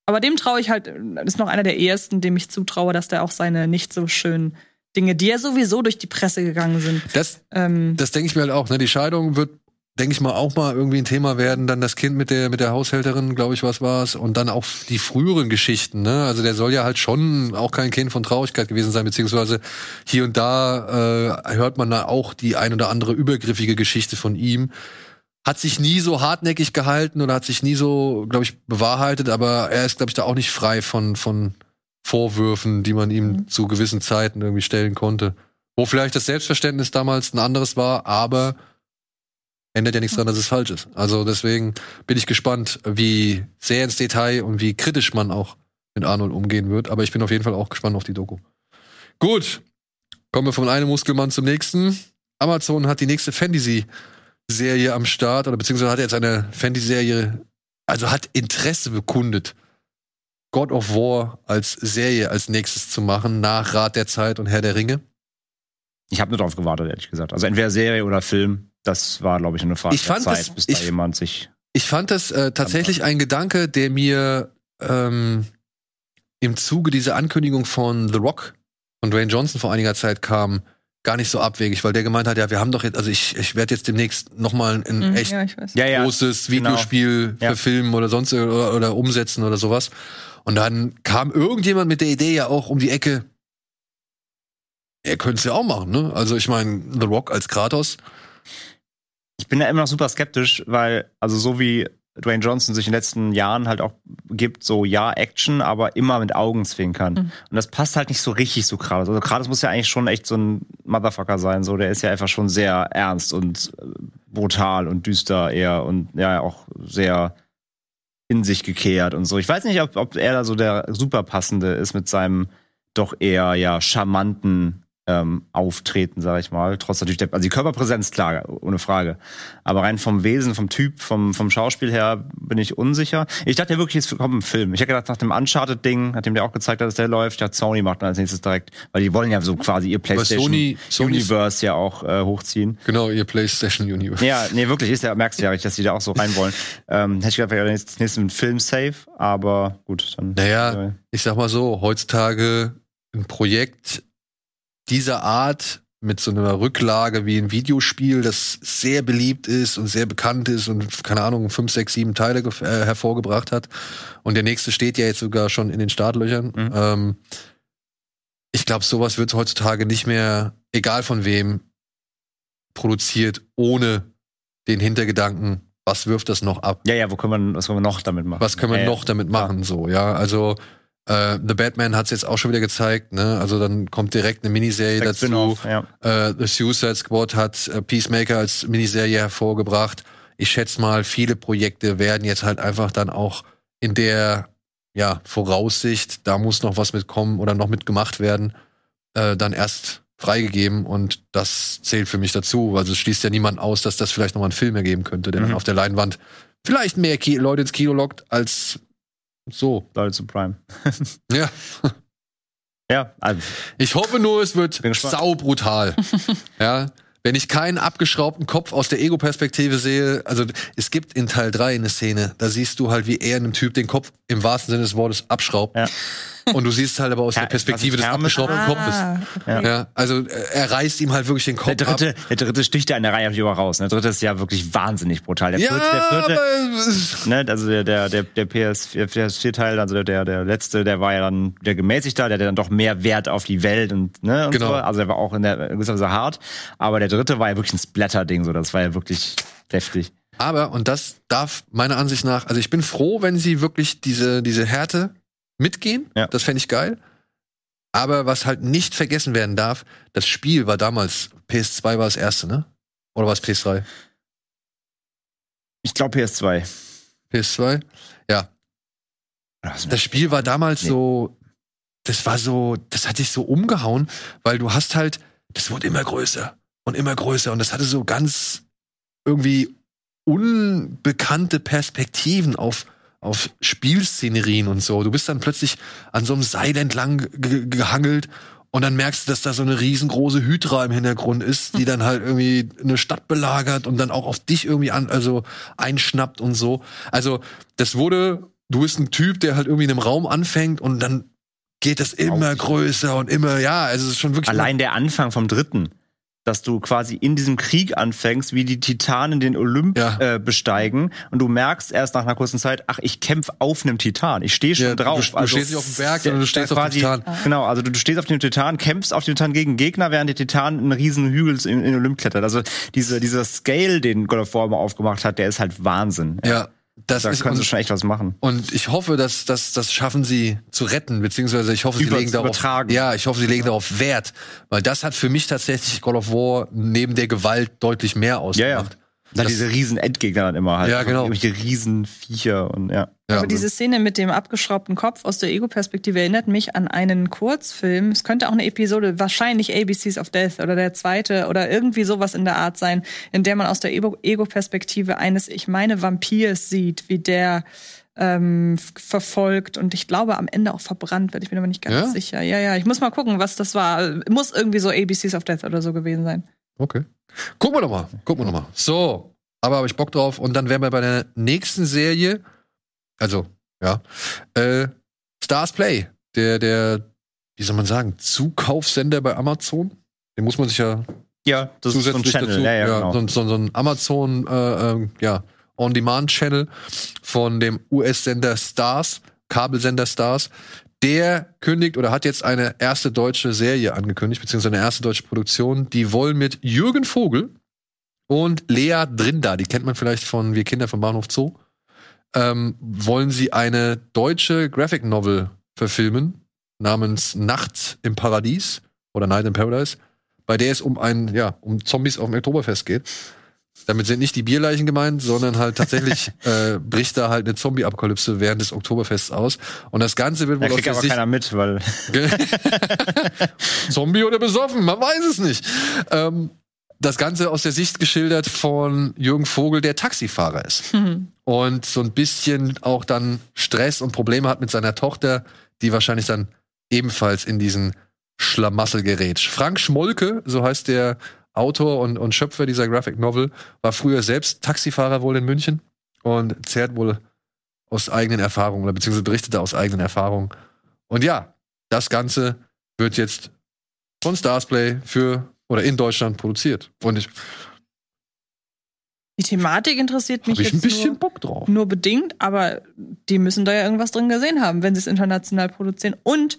S3: Aber dem traue ich halt, ist noch einer der ehesten, dem ich zutraue, dass der auch seine nicht so schönen Dinge, die ja sowieso durch die Presse gegangen sind.
S1: das
S3: Ähm,
S1: das denke ich mir halt auch. Ne? Die Scheidung wird, denke ich mal, auch mal irgendwie ein Thema werden. Dann das Kind mit der mit der Haushälterin, glaube ich, was war's. Und dann auch die früheren Geschichten. Ne? Also der soll ja halt schon auch kein Kind von Traurigkeit gewesen sein, beziehungsweise hier und da äh, hört man da auch die ein oder andere übergriffige Geschichte von ihm. Hat sich nie so hartnäckig gehalten oder hat sich nie so, glaube ich, bewahrheitet. Aber er ist, glaube ich, da auch nicht frei von von Vorwürfen, die man ihm zu gewissen Zeiten irgendwie stellen konnte. Wo vielleicht das Selbstverständnis damals ein anderes war, aber ändert ja nichts daran, dass es falsch ist. Also deswegen bin ich gespannt, wie sehr ins Detail und wie kritisch man auch mit Arnold umgehen wird. Aber ich bin auf jeden Fall auch gespannt auf die Doku. Gut, kommen wir von einem Muskelmann zum nächsten. Amazon hat die nächste Fantasy-Serie am Start oder beziehungsweise hat jetzt eine Fantasy-Serie, also hat Interesse bekundet, God of War als Serie als nächstes zu machen, nach Rat der Zeit und Herr der Ringe.
S2: Ich habe nur darauf gewartet, ehrlich gesagt. Also entweder Serie oder Film, das war, glaube ich, eine Frage
S1: Ich fand
S2: der
S1: das-
S2: Zeit, bis
S1: ich-
S2: da jemand sich.
S1: Ich fand das äh, tatsächlich ein Gedanke, der mir ähm, im Zuge dieser Ankündigung von The Rock von Dwayne Johnson vor einiger Zeit kam, gar nicht so abwegig, weil der gemeint hat, ja, wir haben doch jetzt, also ich, ich werde jetzt demnächst noch mal ein
S3: mhm,
S1: echt.
S3: Ja,
S2: ja.
S1: großes
S2: genau.
S1: Videospiel
S2: Ja.
S1: verfilmen oder sonst oder, oder umsetzen oder sowas. Und dann kam irgendjemand mit der Idee ja auch um die Ecke, er könnte es ja auch machen, ne? Also ich meine, The Rock als Kratos,
S2: Ich bin da immer noch super skeptisch, weil, also so wie Dwayne Johnson sich in den letzten Jahren halt auch gibt, so ja, Action, aber immer mit Augenzwinkern.
S3: Mhm.
S2: Und das passt halt nicht so richtig zu Kratos. Also Kratos muss ja eigentlich schon echt so ein Motherfucker sein, so der ist ja einfach schon sehr ernst und äh, brutal und düster eher und ja auch sehr in sich gekehrt und so. Ich weiß nicht, ob, ob er da so der super passende ist mit seinem doch eher ja charmanten ähm, Auftreten, sag ich mal. Trotz natürlich der, also die Körperpräsenz, klar, ohne Frage. Aber rein vom Wesen, vom Typ, vom, vom Schauspiel her bin ich unsicher. Ich dachte ja wirklich, es kommt ein Film. Ich hätte gedacht, nach dem Uncharted-Ding, nachdem der auch gezeigt hat, dass der läuft, ja, Sony macht dann als nächstes direkt, weil die wollen ja so quasi ihr PlayStation
S1: Sony- Sony-
S2: Universe ja auch äh, hochziehen.
S1: genau, ihr PlayStation Universe.
S2: Ja, nee, wirklich, ist ja, merkst du ja richtig, dass die da auch so rein wollen. ähm, hätte ich gedacht, wäre das nächste Film safe, aber gut, dann.
S1: Naja, ich sag mal so, heutzutage ein Projekt dieser Art mit so einer Rücklage wie ein Videospiel, das sehr beliebt ist und sehr bekannt ist und keine Ahnung, fünf, sechs, sieben Teile äh, hervorgebracht hat. Und der nächste steht ja jetzt sogar schon in den Startlöchern.
S2: Mhm.
S1: Ähm, ich glaube, sowas wird heutzutage nicht mehr, egal von wem, produziert, ohne den Hintergedanken, was wirft das noch ab?
S2: Ja, ja, wo können wir, was können wir noch damit machen?
S1: was können wir
S2: ja,
S1: noch damit machen, so, ja, also äh, The Batman hat es jetzt auch schon wieder gezeigt, ne? Also dann kommt direkt eine Miniserie
S2: Ja,
S1: dazu.
S2: Ja.
S1: Äh, The Suicide Squad hat äh, Peacemaker als Miniserie hervorgebracht. Ich schätze mal, viele Projekte werden jetzt halt einfach dann auch in der ja, Voraussicht, da muss noch was mitkommen oder noch mitgemacht werden, äh, dann erst freigegeben und das zählt für mich dazu. Also es schließt ja niemand aus, dass das vielleicht noch mal einen Film ergeben könnte, der
S2: Mhm.
S1: dann auf der Leinwand vielleicht mehr Leute ins Kino lockt als so.
S2: Leute zu Prime.
S1: Ja.
S2: Ja, also,
S1: Ich hoffe nur, es wird
S2: gespannt.
S1: saubrutal. ja. Wenn ich keinen abgeschraubten Kopf aus der Ego-Perspektive sehe, also es gibt in Teil 3 eine Szene, da siehst du halt, wie er einem Typ den Kopf im wahrsten Sinne des Wortes abschraubt.
S2: Ja.
S1: Und du siehst halt aber aus der Perspektive des abgeschraubenen Kopfes.
S3: Ah, okay.
S1: Ja, also äh, er reißt ihm halt wirklich den Kopf
S2: Der dritte,
S1: ab.
S2: der dritte sticht ja in der Reihe auch raus. ne? Der dritte ist ja wirklich wahnsinnig brutal. Der
S1: Ja,
S2: vierte, der vierte
S1: aber
S2: ne, also der, der, der, der PS4-Teil, also der, der, der letzte, der war ja dann der gemäßigter, der hatte dann doch mehr Wert auf die Welt und, ne, und
S1: Genau.
S2: so. Also der war auch in der gewisser Weise hart. Aber der dritte war ja wirklich ein Splatter-Ding, so. Das war ja wirklich deftig.
S1: Aber, und das darf meiner Ansicht nach, also ich bin froh, wenn sie wirklich diese, diese Härte mitgehen.
S2: Ja.
S1: Das fände ich geil. Aber was halt nicht vergessen werden darf, das Spiel war damals, PS2 war das erste, ne? Oder war es PS3?
S2: Ich glaube PS2.
S1: PS2? Ja. Das Spiel war damals
S2: Nee.
S1: so, das war so, das hat sich so umgehauen, weil du hast halt, das wurde immer größer und immer größer und das hatte so ganz irgendwie unbekannte Perspektiven auf, auf Spielszenerien und so. Du bist dann plötzlich an so einem Seil entlang ge- gehangelt und dann merkst du, dass da so eine riesengroße Hydra im Hintergrund ist, die dann halt irgendwie eine Stadt belagert und dann auch auf dich irgendwie an, also einschnappt und so. Also, das wurde, du bist ein Typ, der halt irgendwie in einem Raum anfängt und dann geht das immer größer und immer, ja, also es ist schon wirklich.
S2: Allein der Anfang vom dritten, dass du quasi in diesem Krieg anfängst, wie die Titanen den Olymp
S1: Ja.
S2: äh, besteigen und du merkst erst nach einer kurzen Zeit, ach, ich kämpfe auf einem Titan. Ich stehe schon
S1: Ja, du-
S2: drauf.
S1: du stehst nicht auf dem Berg, sondern du stehst auf dem Titan.
S2: Genau, also du, du stehst auf dem Titan, kämpfst auf dem Titan gegen Gegner, während der Titan einen riesen Hügel in, in den Olymp klettert. Also diese, dieser Scale, den God of War mal aufgemacht hat, der ist halt Wahnsinn.
S1: ja, das
S2: Da
S1: ist
S2: können sie
S1: und,
S2: schon echt was machen.
S1: und ich hoffe, dass, dass das schaffen sie zu retten, beziehungsweise ich hoffe, sie
S2: Über-
S1: legen darauf,
S2: übertragen.
S1: ja, ich hoffe, sie legen darauf Wert, weil das hat für mich tatsächlich God of War neben der Gewalt deutlich mehr ausgemacht.
S2: Dann
S1: Das-
S2: diese riesen Endgegner dann immer halt.
S1: Ja, genau.
S2: Irgendwelche riesen Viecher und ja.
S1: Ja,
S3: Aber diese Szene mit dem abgeschraubten Kopf aus der Ego-Perspektive erinnert mich an einen Kurzfilm. Es könnte auch eine Episode, wahrscheinlich ABCs of Death oder der zweite oder irgendwie sowas in der Art sein, in der man aus der Ego- Ego-Perspektive eines, ich meine, Vampirs sieht, wie der ähm, verfolgt und ich glaube am Ende auch verbrannt wird. Ich bin aber nicht ganz
S1: Ja?
S3: sicher. Ja, ja, ich muss mal gucken, was das war. Muss irgendwie so ABCs of Death oder so gewesen sein.
S1: Okay. Gucken wir doch mal. Gucken wir noch mal. So, aber habe ich Bock drauf. Und dann wären wir bei der nächsten Serie. Also, ja. Äh, Stars Play. Der, der, wie soll man sagen, Zukaufsender bei Amazon. Den muss man sich ja
S2: Ja, das ist so ein
S1: zusätzlich
S2: Channel.
S1: dazu.
S2: Ja, ja, genau.
S1: so, so, ein Amazon, äh, ähm, ja, On-Demand-Channel von dem US-Sender Stars, Kabelsender Stars. Der kündigt oder hat jetzt eine erste deutsche Serie angekündigt, beziehungsweise eine erste deutsche Produktion. Die wollen mit Jürgen Vogel und Lea Drinda, die kennt man vielleicht von Wir Kinder vom Bahnhof Zoo, ähm, wollen sie eine deutsche Graphic Novel verfilmen namens Nacht im Paradies oder Night in Paradise, bei der es um ein, ja, um Zombies auf dem Oktoberfest geht. Damit sind nicht die Bierleichen gemeint, sondern halt tatsächlich äh, bricht da halt eine Zombie-Apokalypse während des Oktoberfests aus. Und das Ganze wird
S2: Da
S1: wohl aus
S2: kriegt
S1: der
S2: aber
S1: Sicht
S2: keiner mit, weil
S1: Zombie oder besoffen, man weiß es nicht. Ähm, das Ganze aus der Sicht geschildert von Jürgen Vogel, der Taxifahrer ist. Und so ein bisschen auch dann Stress und Probleme hat mit seiner Tochter, die wahrscheinlich dann ebenfalls in diesen Schlamassel gerät. Frank Schmolke, so heißt der Autor und, und Schöpfer dieser Graphic Novel, war früher selbst Taxifahrer wohl in München und zehrt wohl aus eigenen Erfahrungen oder beziehungsweise berichtete aus eigenen Erfahrungen. Und ja, das Ganze wird jetzt von Starsplay für oder in Deutschland produziert. Und ich
S3: Die Thematik interessiert mich
S1: ich ein
S3: jetzt
S1: bisschen
S3: nur,
S1: Bock drauf.
S3: nur bedingt, aber die müssen da ja irgendwas drin gesehen haben, wenn sie es international produzieren. Und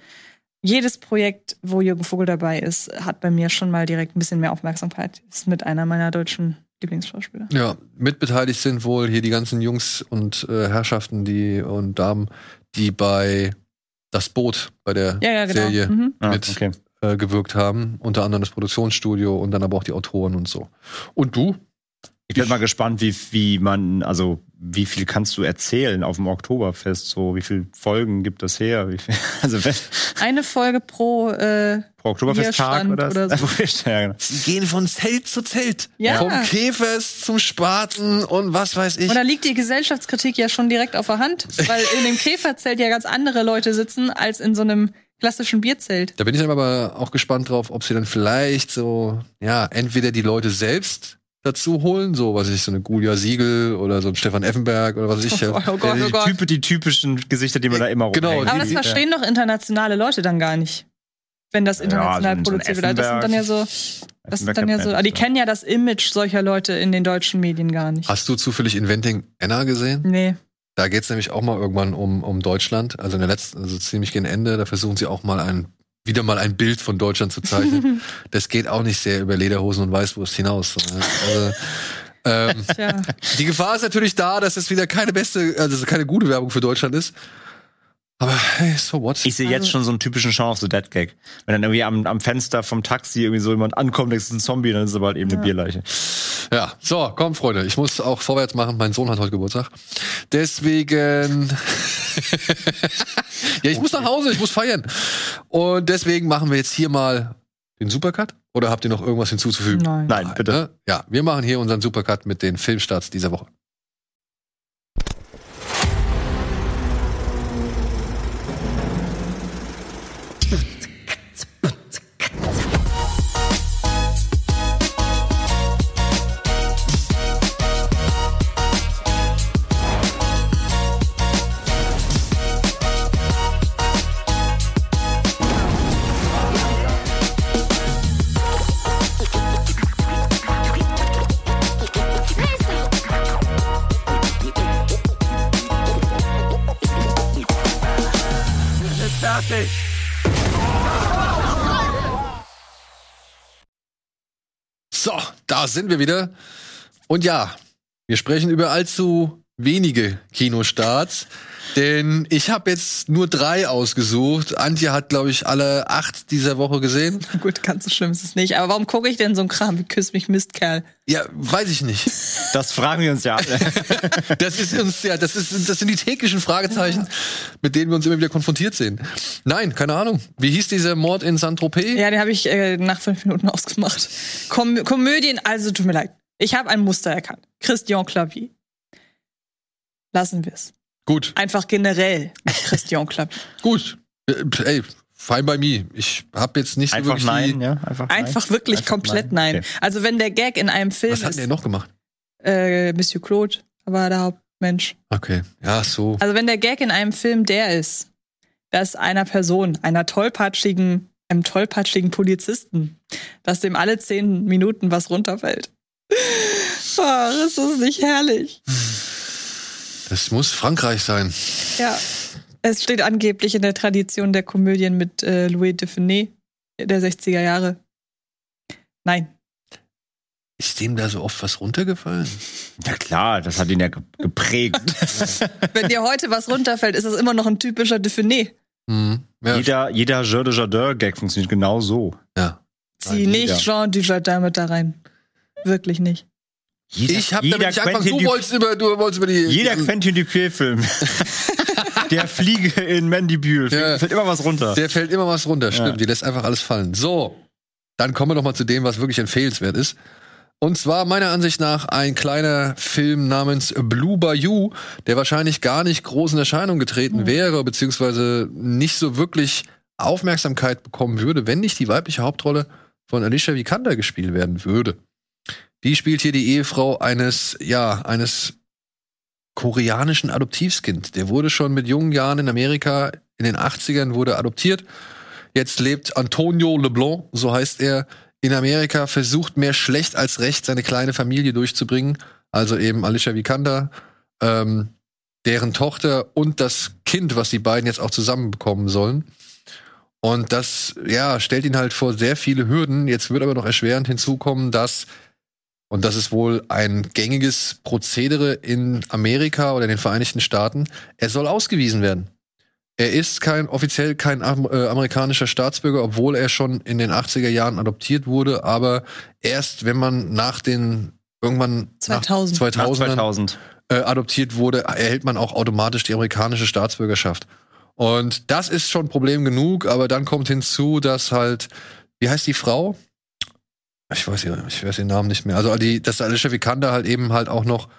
S3: jedes Projekt, wo Jürgen Vogel dabei ist, hat bei mir schon mal direkt ein bisschen mehr Aufmerksamkeit. Ist mit einer meiner deutschen Lieblingsschauspieler.
S1: Ja, mitbeteiligt sind wohl hier die ganzen Jungs und äh, Herrschaften, die und Damen, die bei Das Boot bei der
S3: Ja, ja, genau.
S1: Serie
S3: Mhm.
S2: Ah,
S1: mit
S2: okay.
S1: äh, gewirkt haben. Unter anderem das Produktionsstudio und dann aber auch die Autoren und so. Und du?
S2: Ich bin mal gespannt, wie, wie man, also wie viel kannst du erzählen auf dem Oktoberfest? So, wie viele Folgen gibt das her? Wie viel, also wenn,
S3: Eine Folge pro, äh,
S2: pro Oktoberfesttag oder,
S3: oder so.
S2: ja, genau.
S1: Sie gehen von Zelt zu Zelt.
S3: Ja.
S1: Vom Käfers zum Spaten und was weiß ich.
S3: und da liegt die Gesellschaftskritik ja schon direkt auf der Hand, weil in dem Käferzelt ja ganz andere Leute sitzen als in so einem klassischen Bierzelt.
S1: Da bin ich dann aber auch gespannt drauf, ob sie dann vielleicht so, ja, entweder die Leute selbst dazu holen, so was weiß ich, so eine Julia Siegel oder so ein Stefan Effenberg oder was ich.
S3: Oh oh Gott,
S2: die,
S3: oh Gott.
S2: Type, die typischen Gesichter, die man da immer
S1: Genau,
S2: rumhängt.
S3: Aber das
S1: die-
S3: verstehen doch internationale Leute dann gar nicht. Wenn das international
S2: ein
S3: produziert wird. Das sind dann ja so, das sind dann ja so, aber die kennen ja das Image solcher Leute in den deutschen Medien gar nicht.
S1: Hast du zufällig Inventing Anna gesehen?
S3: Nee.
S1: Da geht's nämlich auch mal irgendwann um, um Deutschland. Also in der letzten, also ziemlich gegen Ende, da versuchen sie auch mal ein, wieder mal ein Bild von Deutschland zu zeichnen. das geht auch nicht sehr über Lederhosen und Weißwurst hinaus. so, ne? Also, ähm, die Gefahr ist natürlich da, dass es wieder keine beste, also keine gute Werbung für Deutschland ist. Aber hey, so what?
S2: Ich sehe jetzt
S3: Also-
S2: schon so einen typischen of the Dead Gag. Wenn dann irgendwie am, am Fenster vom Taxi irgendwie so jemand ankommt, das ist ein Zombie, dann ist es aber halt eben eine Bierleiche.
S1: Ja, so, komm, Freunde, ich muss auch vorwärts machen. Mein Sohn hat heute Geburtstag. Deswegen. ja, ich muss nach Hause, ich muss feiern. Und deswegen machen wir jetzt hier mal den Supercut. Oder habt ihr noch irgendwas hinzuzufügen?
S3: Nein.
S2: Nein, bitte.
S1: Ne? Ja, wir machen hier unseren Supercut mit den Filmstarts dieser Woche. So, da sind wir wieder. Und ja, wir sprechen über allzu wenige Kinostarts. Denn ich habe jetzt nur drei ausgesucht. Antje hat, glaube ich, alle acht dieser Woche gesehen.
S3: Gut, ganz so schlimm ist es nicht. Aber warum gucke ich denn so einen Kram wie Küss mich Mistkerl?
S1: Ja, weiß ich nicht.
S2: Das fragen wir uns ja alle.
S1: Das ist uns ja, das ist, das sind die täglichen Fragezeichen, mit denen wir uns immer wieder konfrontiert sehen. Nein, keine Ahnung. Wie hieß dieser Mord in Saint-Tropez?
S3: Ja, den habe ich äh, nach fünf Minuten ausgemacht. Kom Komödien, also tut mir leid. Ich habe ein Muster erkannt. Christian Clavier. Lassen wir es.
S1: Gut,
S3: Einfach generell mit Christian Clavier.
S1: gut. Äh, Ey, fine by me. Ich habe jetzt nicht so
S2: Einfach
S1: wirklich
S2: nein,
S1: die,
S2: ja? Einfach, nein.
S3: Einfach wirklich
S2: Einfach
S3: komplett nein.
S2: Okay.
S3: Also wenn der Gag in einem Film
S1: Was hat
S3: ist,
S1: der noch gemacht?
S3: äh, Monsieur Claude war der Hauptmensch.
S1: Okay, ja, so.
S3: Also wenn der Gag in einem Film der ist, dass einer Person, einer tollpatschigen, einem tollpatschigen Polizisten, dass dem alle zehn Minuten was runterfällt. Oh, ist das nicht herrlich?
S1: Das muss Frankreich sein.
S3: Ja. Es steht angeblich in der Tradition der Komödien mit äh, Louis de Funès der 60er Jahre. Nein.
S1: Ist dem da so oft was runtergefallen?
S2: Ja klar, das hat ihn ja ge geprägt.
S3: Wenn dir heute was runterfällt, ist das immer noch ein typischer de Funès.
S1: Mhm. Ja,
S2: jeder, jeder Jeu de Jardin-Gag funktioniert genau so.
S1: ja.
S3: Zieh
S2: Nein,
S3: nicht
S2: jeder.
S3: Jean Dujardin mit da rein. Wirklich nicht.
S2: Jeder,
S1: Ich habe damit.
S2: Quentin
S1: Du wolltest über, du wolltest über die.
S2: Jeder Quentin Dupieux-Film. der Fliege in Mandibule.
S1: Ja.
S2: Fällt immer was runter.
S1: Der fällt immer was runter, stimmt.
S2: Ja.
S1: Die lässt einfach alles fallen. So, dann kommen wir doch mal zu dem, was wirklich empfehlenswert ist. Und zwar meiner Ansicht nach ein kleiner Film namens Blue Bayou, der wahrscheinlich gar nicht groß in Erscheinung getreten wäre, beziehungsweise nicht so wirklich Aufmerksamkeit bekommen würde, wenn nicht die weibliche Hauptrolle von Alicia Vikander gespielt werden würde. Die spielt hier die Ehefrau eines, ja, eines koreanischen Adoptivskind. Der wurde schon mit jungen Jahren in Amerika in den 80ern wurde adoptiert. Jetzt lebt Antonio LeBlanc, so heißt er, in Amerika, versucht mehr schlecht als recht seine kleine Familie durchzubringen. Also eben Alicia Vikander, ähm, deren Tochter und das Kind, was die beiden jetzt auch zusammen bekommen sollen. Und das, ja, stellt ihn halt vor sehr viele Hürden. Jetzt wird aber noch erschwerend hinzukommen, dass, und das ist wohl ein gängiges Prozedere in Amerika oder in den Vereinigten Staaten, er soll ausgewiesen werden. Er ist kein offiziell kein äh, amerikanischer Staatsbürger, obwohl er schon in den 80er Jahren adoptiert wurde, aber erst wenn man nach den irgendwann
S3: 2000.
S1: nach
S2: Nach
S1: 2000
S2: 2000.
S1: äh, adoptiert wurde, erhält man auch automatisch die amerikanische Staatsbürgerschaft. Und das ist schon Problem genug, aber dann kommt hinzu, dass halt, wie heißt die Frau? Ich weiß, ich weiß den Namen nicht mehr. Also die, dass Alicia Vikander halt eben halt auch noch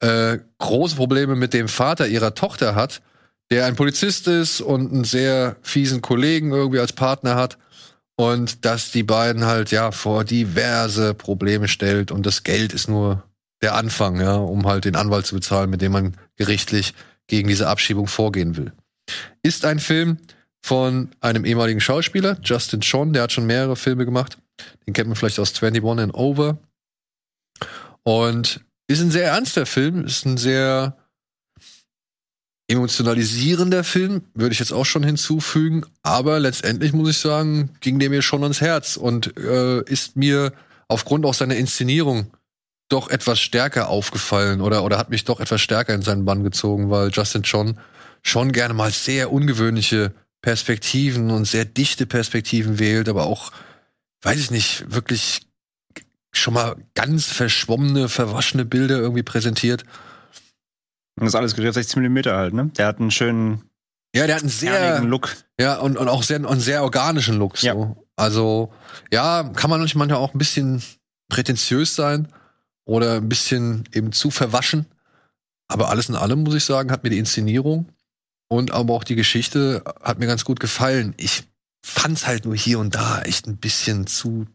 S1: äh, große Probleme mit dem Vater ihrer Tochter hat, der ein Polizist ist und einen sehr fiesen Kollegen irgendwie als Partner hat. und dass die beiden halt ja vor diverse Probleme stellt und das Geld ist nur der Anfang, ja, um halt den Anwalt zu bezahlen, mit dem man gerichtlich gegen diese Abschiebung vorgehen will. Ist ein Film von einem ehemaligen Schauspieler, Justin Sean, der hat schon mehrere Filme gemacht. Den kennt man vielleicht aus 21 and Over. Und ist ein sehr ernster Film, ist ein sehr emotionalisierender Film, würde ich jetzt auch schon hinzufügen. Aber letztendlich muss ich sagen, ging der mir schon ans Herz und äh, ist mir aufgrund auch seiner Inszenierung doch etwas stärker aufgefallen oder, oder hat mich doch etwas stärker in seinen Bann gezogen, weil Justin John schon gerne mal sehr ungewöhnliche Perspektiven und sehr dichte Perspektiven wählt, aber auch, weiß ich nicht, wirklich schon mal ganz verschwommene, verwaschene Bilder irgendwie präsentiert.
S2: Und das alles gedreht auf 16 mm halt, ne? Der hat einen schönen
S1: ja, der hat einen sehr
S2: Look.
S1: Ja, und, und auch sehr, einen sehr organischen Look. So. Ja. Also, ja, kann man manchmal auch ein bisschen prätentiös sein oder ein bisschen eben zu verwaschen. Aber alles in allem, muss ich sagen, hat mir die Inszenierung und aber auch die Geschichte hat mir ganz gut gefallen. Ich fand's halt nur hier und da echt ein bisschen zu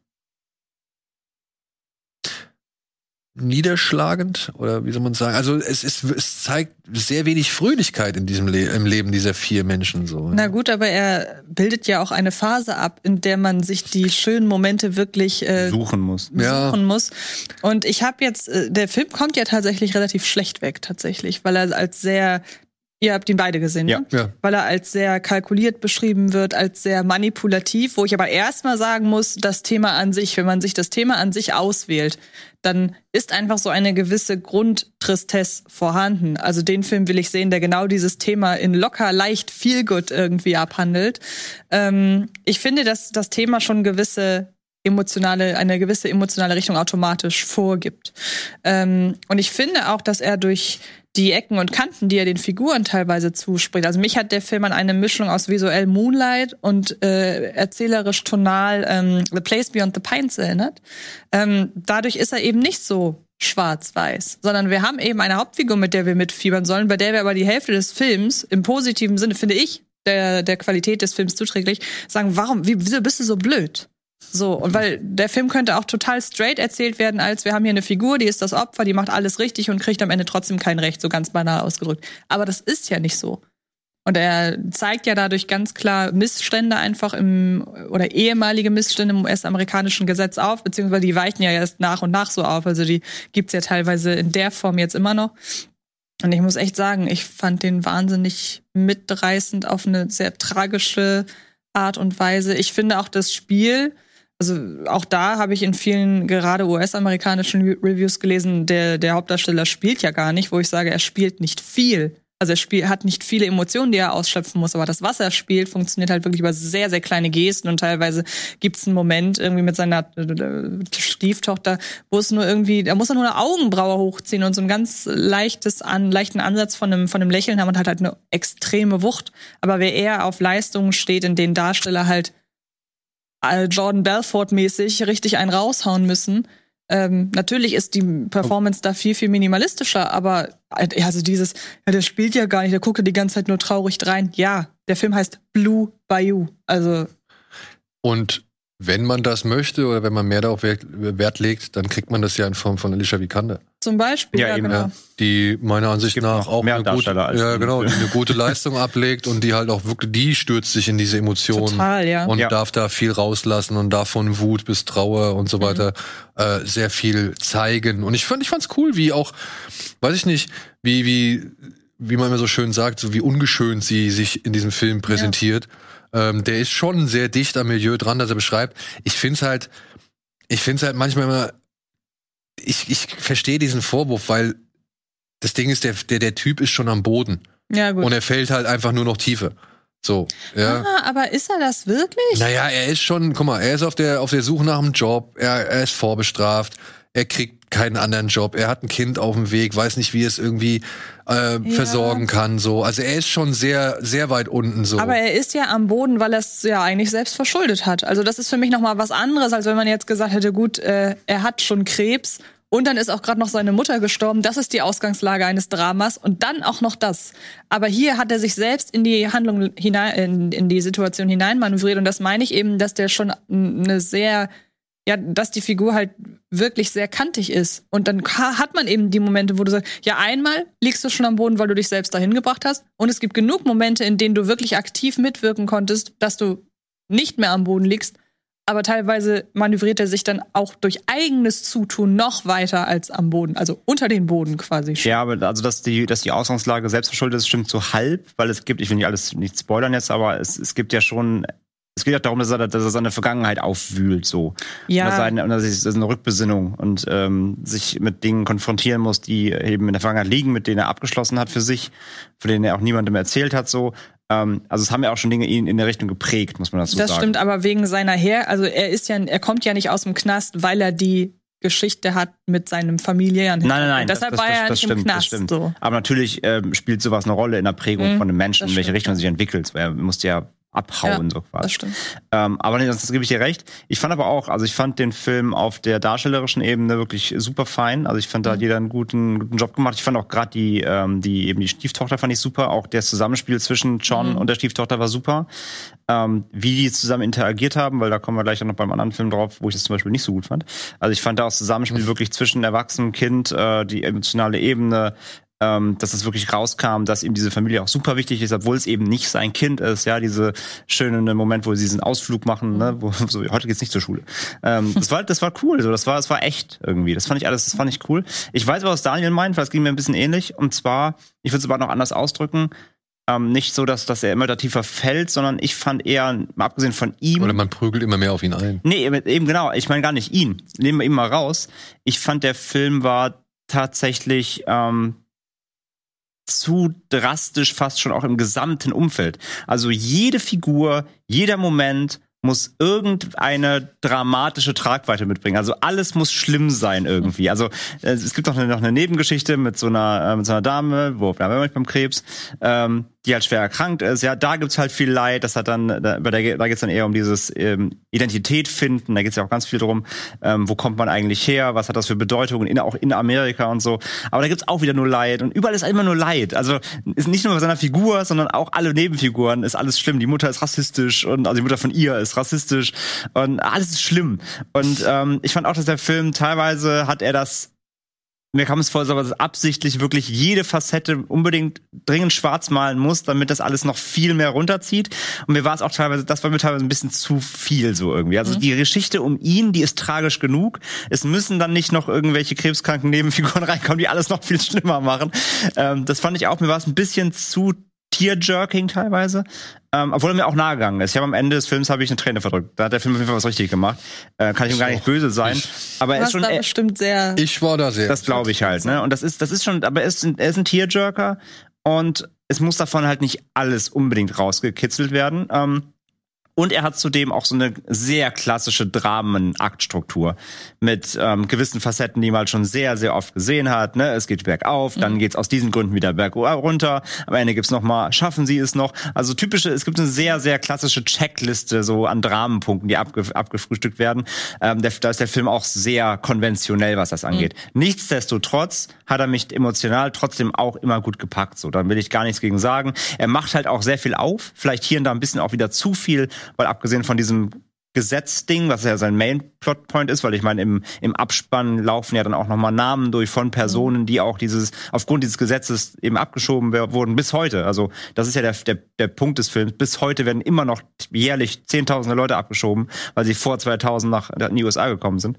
S1: niederschlagend oder wie soll man sagen? Also es, ist, es zeigt sehr wenig Fröhlichkeit in diesem Le im Leben dieser vier Menschen so.
S3: Na gut, aber er bildet ja auch eine Phase ab, in der man sich die schönen Momente wirklich äh,
S2: suchen muss.
S3: Suchen ja. muss. Und ich habe jetzt, äh, der Film kommt ja tatsächlich relativ schlecht weg tatsächlich, weil er als sehr Ihr habt ihn beide gesehen,
S2: ja.
S3: ne?
S1: Ja.
S3: Weil er als sehr kalkuliert beschrieben wird, als sehr manipulativ, wo ich aber erstmal sagen muss, das Thema an sich, wenn man sich das Thema an sich auswählt, dann ist einfach so eine gewisse Grundtristesse vorhanden. Also den Film will ich sehen, der genau dieses Thema in locker, leicht, viel gut irgendwie abhandelt. Ähm, ich finde, dass das Thema schon gewisse emotionale, eine gewisse emotionale Richtung automatisch vorgibt. Ähm, und ich finde auch, dass er durch die Ecken und Kanten, die er den Figuren teilweise zuspricht. Also mich hat der Film an eine Mischung aus visuell Moonlight und äh, erzählerisch tonal ähm, The Place Beyond the Pines erinnert. Ähm, dadurch ist er eben nicht so schwarz-weiß, sondern wir haben eben eine Hauptfigur, mit der wir mitfiebern sollen, bei der wir aber die Hälfte des Films im positiven Sinne, finde ich, der, der Qualität des Films zuträglich, sagen, warum, wie, wieso bist du so blöd? So, und weil der Film könnte auch total straight erzählt werden, als wir haben hier eine Figur, die ist das Opfer, die macht alles richtig und kriegt am Ende trotzdem kein Recht, so ganz banal ausgedrückt. Aber das ist ja nicht so. Und er zeigt ja dadurch ganz klar Missstände einfach im, oder ehemalige Missstände im US-amerikanischen Gesetz auf, beziehungsweise die weichen ja erst nach und nach so auf. Also die gibt's ja teilweise in der Form jetzt immer noch. Und ich muss echt sagen, ich fand den wahnsinnig mitreißend auf eine sehr tragische Art und Weise. Ich finde auch das Spiel, also auch da habe ich in vielen gerade US-amerikanischen Reviews gelesen, der, der Hauptdarsteller spielt ja gar nicht, wo ich sage, er spielt nicht viel. Also er spielt, hat nicht viele Emotionen, die er ausschöpfen muss, aber das, was er spielt, funktioniert halt wirklich über sehr, sehr kleine Gesten und teilweise gibt es einen Moment irgendwie mit seiner äh, Stieftochter, wo es nur irgendwie, da muss er nur eine Augenbraue hochziehen und so ein ganz leichtes, an, leichten Ansatz von einem, von einem Lächeln haben und hat halt eine extreme Wucht. Aber wer eher auf Leistungen steht, in denen Darsteller halt Jordan Belfort-mäßig richtig einen raushauen müssen. Ähm, natürlich ist die Performance da viel, viel minimalistischer, aber äh, also dieses, ja, der spielt ja gar nicht, der guckt die ganze Zeit nur traurig rein. Ja, der Film heißt Blue Bayou. Also.
S1: Und wenn man das möchte oder wenn man mehr darauf Wert legt, dann kriegt man das ja in Form von Alicia Vikander.
S3: Zum Beispiel,
S2: ja, ja genau. Ja,
S1: die meiner Ansicht nach auch
S2: mehr eine, gute,
S1: ja, genau, eine gute Leistung ablegt und die halt auch wirklich, die stürzt sich in diese Emotionen
S3: Total, ja.
S1: und
S2: ja.
S1: darf da viel rauslassen und darf von Wut bis Trauer und so mhm. weiter mhm. äh, sehr viel zeigen. Und ich fand, ich fand's cool, wie auch, weiß ich nicht, wie, wie, wie man immer so schön sagt, so wie ungeschönt sie sich in diesem Film präsentiert. Ja ähm, der ist schon sehr dicht am Milieu dran, das er beschreibt. Ich find's halt, ich find's halt manchmal immer, ich, ich verstehe diesen Vorwurf, weil das Ding ist, der, der, der Typ ist schon am Boden.
S3: Ja, gut.
S1: Und er fällt halt einfach nur noch tiefer. So, ja.
S3: Ah, aber ist er das wirklich?
S1: Naja, er ist schon, guck mal, er ist auf der, auf der Suche nach einem Job, er, er ist vorbestraft, er kriegt keinen anderen Job, er hat ein Kind auf dem Weg, weiß nicht, wie er es irgendwie äh, ja. versorgen kann. So, also er ist schon sehr, sehr weit unten so.
S3: Aber er ist ja am Boden, weil er es ja eigentlich selbst verschuldet hat. Also das ist für mich noch mal was anderes, als wenn man jetzt gesagt hätte, gut, äh, er hat schon Krebs Und dann ist auch gerade noch seine Mutter gestorben. Das ist die Ausgangslage eines Dramas. Und dann auch noch das. Aber hier hat er sich selbst in die Handlung hinein, in, in die Situation hineinmanövriert. Und das meine ich eben, dass der schon eine sehr, ja, dass die Figur halt wirklich sehr kantig ist. Und dann hat man eben die Momente, wo du sagst, ja, einmal liegst du schon am Boden, weil du dich selbst dahin gebracht hast. Und es gibt genug Momente, in denen du wirklich aktiv mitwirken konntest, dass du nicht mehr am Boden liegst aber teilweise manövriert er sich dann auch durch eigenes Zutun noch weiter als am Boden, also unter den Boden quasi.
S2: Ja, aber also dass die, dass die Ausgangslage selbst verschuldet ist, stimmt so halb, weil es gibt, ich will nicht alles nicht spoilern jetzt, aber es, es gibt ja schon es geht ja darum, dass er, dass er seine Vergangenheit aufwühlt, so.
S3: Ja.
S2: Und dass, er, und dass es eine Rückbesinnung und ähm, sich mit Dingen konfrontieren muss, die eben in der Vergangenheit liegen, mit denen er abgeschlossen hat für sich, von denen er auch niemandem erzählt hat, so. Ähm, also es haben ja auch schon Dinge ihn in der Richtung geprägt, muss man dazu
S3: das
S2: sagen.
S3: Das stimmt, aber wegen seiner Her, also er ist ja, er kommt ja nicht aus dem Knast, weil er die Geschichte hat mit seinem familiären
S2: Nein, nein, nein.
S3: Deshalb
S2: das,
S3: war er
S2: das, das
S3: nicht
S2: stimmt,
S3: im Knast.
S2: Das stimmt.
S3: So.
S2: Aber natürlich ähm, spielt sowas eine Rolle in der Prägung
S3: Mhm,
S2: von einem Menschen,
S3: das
S2: in welche Richtung er sich entwickelt. Er musste ja abhauen,
S3: Ja,
S2: so quasi.
S3: Das stimmt.
S2: Ähm, aber nee, das, das gebe ich dir recht. Ich fand aber auch, also ich fand den Film auf der darstellerischen Ebene wirklich super fein. Also ich fand, da hat jeder einen guten, guten Job gemacht. Ich fand auch gerade die, ähm, die eben die Stieftochter fand ich super. Auch das Zusammenspiel zwischen John
S3: Mhm.
S2: und der Stieftochter war super. Ähm, wie die zusammen interagiert haben, weil da kommen wir gleich auch noch beim anderen Film drauf, wo ich das zum Beispiel nicht so gut fand. Also ich fand da auch das Zusammenspiel wirklich zwischen Erwachsenem Kind, äh, die emotionale Ebene, ähm, dass es wirklich rauskam, dass ihm diese Familie auch super wichtig ist, obwohl es eben nicht sein Kind ist. Ja, diese schöne Moment, wo sie diesen Ausflug machen, ne, wo so, heute geht's nicht zur Schule. Ähm, das war, das war cool, so, das war, das war echt irgendwie. Das fand ich alles, das fand ich cool. Ich weiß, was Daniel meint, weil es ging mir ein bisschen ähnlich. Und zwar, ich würde es aber noch anders ausdrücken. Ähm, nicht so, dass, dass er immer da tiefer fällt, sondern ich fand eher, mal abgesehen von ihm,
S1: Oder man prügelt immer mehr auf ihn ein.
S2: Nee, eben, eben genau. Ich meine gar nicht ihn. Nehmen wir ihn mal raus. Ich fand, der Film war tatsächlich ähm, zu drastisch fast schon auch im gesamten Umfeld. Also jede Figur, jeder Moment muss irgendeine dramatische Tragweite mitbringen. Also alles muss schlimm sein irgendwie. Also äh, es gibt noch eine, noch eine Nebengeschichte mit so einer äh, mit so einer Dame, wo war ich beim Krebs, ähm, die halt schwer erkrankt ist. Ja, da gibt's halt viel Leid. Das hat dann, da, da geht's dann eher um dieses ähm, Identität finden. Da geht's ja auch ganz viel drum, ähm, wo kommt man eigentlich her? Was hat das für Bedeutungen? In, auch in Amerika und so. Aber da gibt's auch wieder nur Leid und überall ist immer nur Leid. Also ist nicht nur bei seiner Figur, sondern auch alle Nebenfiguren ist alles schlimm. Die Mutter ist rassistisch und also die Mutter von ihr ist rassistisch und alles ist schlimm. Und ähm, ich fand auch, dass der Film teilweise hat er das mir kam es vor, dass absichtlich wirklich jede Facette unbedingt dringend schwarz malen muss, damit das alles noch viel mehr runterzieht. Und mir war es auch teilweise, das war mir teilweise ein bisschen zu viel so irgendwie. Also die Geschichte um ihn, die ist tragisch genug. Es müssen dann nicht noch irgendwelche krebskranken Nebenfiguren reinkommen, die alles noch viel schlimmer machen. Ähm, das fand ich auch, mir war es ein bisschen zu Tear-jerking teilweise. Ähm, obwohl er mir auch nahe gegangen ist. Ich habe am Ende des Films habe ich eine Träne verdrückt. Da hat der Film auf jeden Fall was richtig gemacht. Äh, kann ich ihm gar nicht böse sein. Aber er ist schon,
S3: da
S2: er,
S3: bestimmt sehr.
S1: Ich war da sehr.
S2: das glaube ich halt, ne? Und das ist, das ist schon, aber er ist ein, er ist ein Tearjerker und es muss davon halt nicht alles unbedingt rausgekitzelt werden. Ähm, und er hat zudem auch so eine sehr klassische Dramenaktstruktur mit ähm, gewissen Facetten, die man halt schon sehr, sehr oft gesehen hat. Ne? Es geht bergauf, dann geht's aus diesen Gründen wieder bergunter. Am Ende gibt's noch mal, schaffen sie es noch? Also typische, es gibt eine sehr, sehr klassische Checkliste so an Dramenpunkten, die abge abgefrühstückt werden. Ähm, der, da ist der Film auch sehr konventionell, was das angeht. Nichtsdestotrotz hat er mich emotional trotzdem auch immer gut gepackt. So, da will ich gar nichts gegen sagen. Er macht halt auch sehr viel auf, vielleicht hier und da ein bisschen auch wieder zu viel, weil abgesehen von diesem Gesetzding, was ja sein Main-Plotpoint ist, weil ich meine, im, im Abspann laufen ja dann auch nochmal Namen durch von Personen, die auch dieses, aufgrund dieses Gesetzes eben abgeschoben wurden bis heute. Also, das ist ja der, der, der Punkt des Films. Bis heute werden immer noch jährlich zehntausende Leute abgeschoben, weil sie vor 2000 nach in die USA gekommen sind.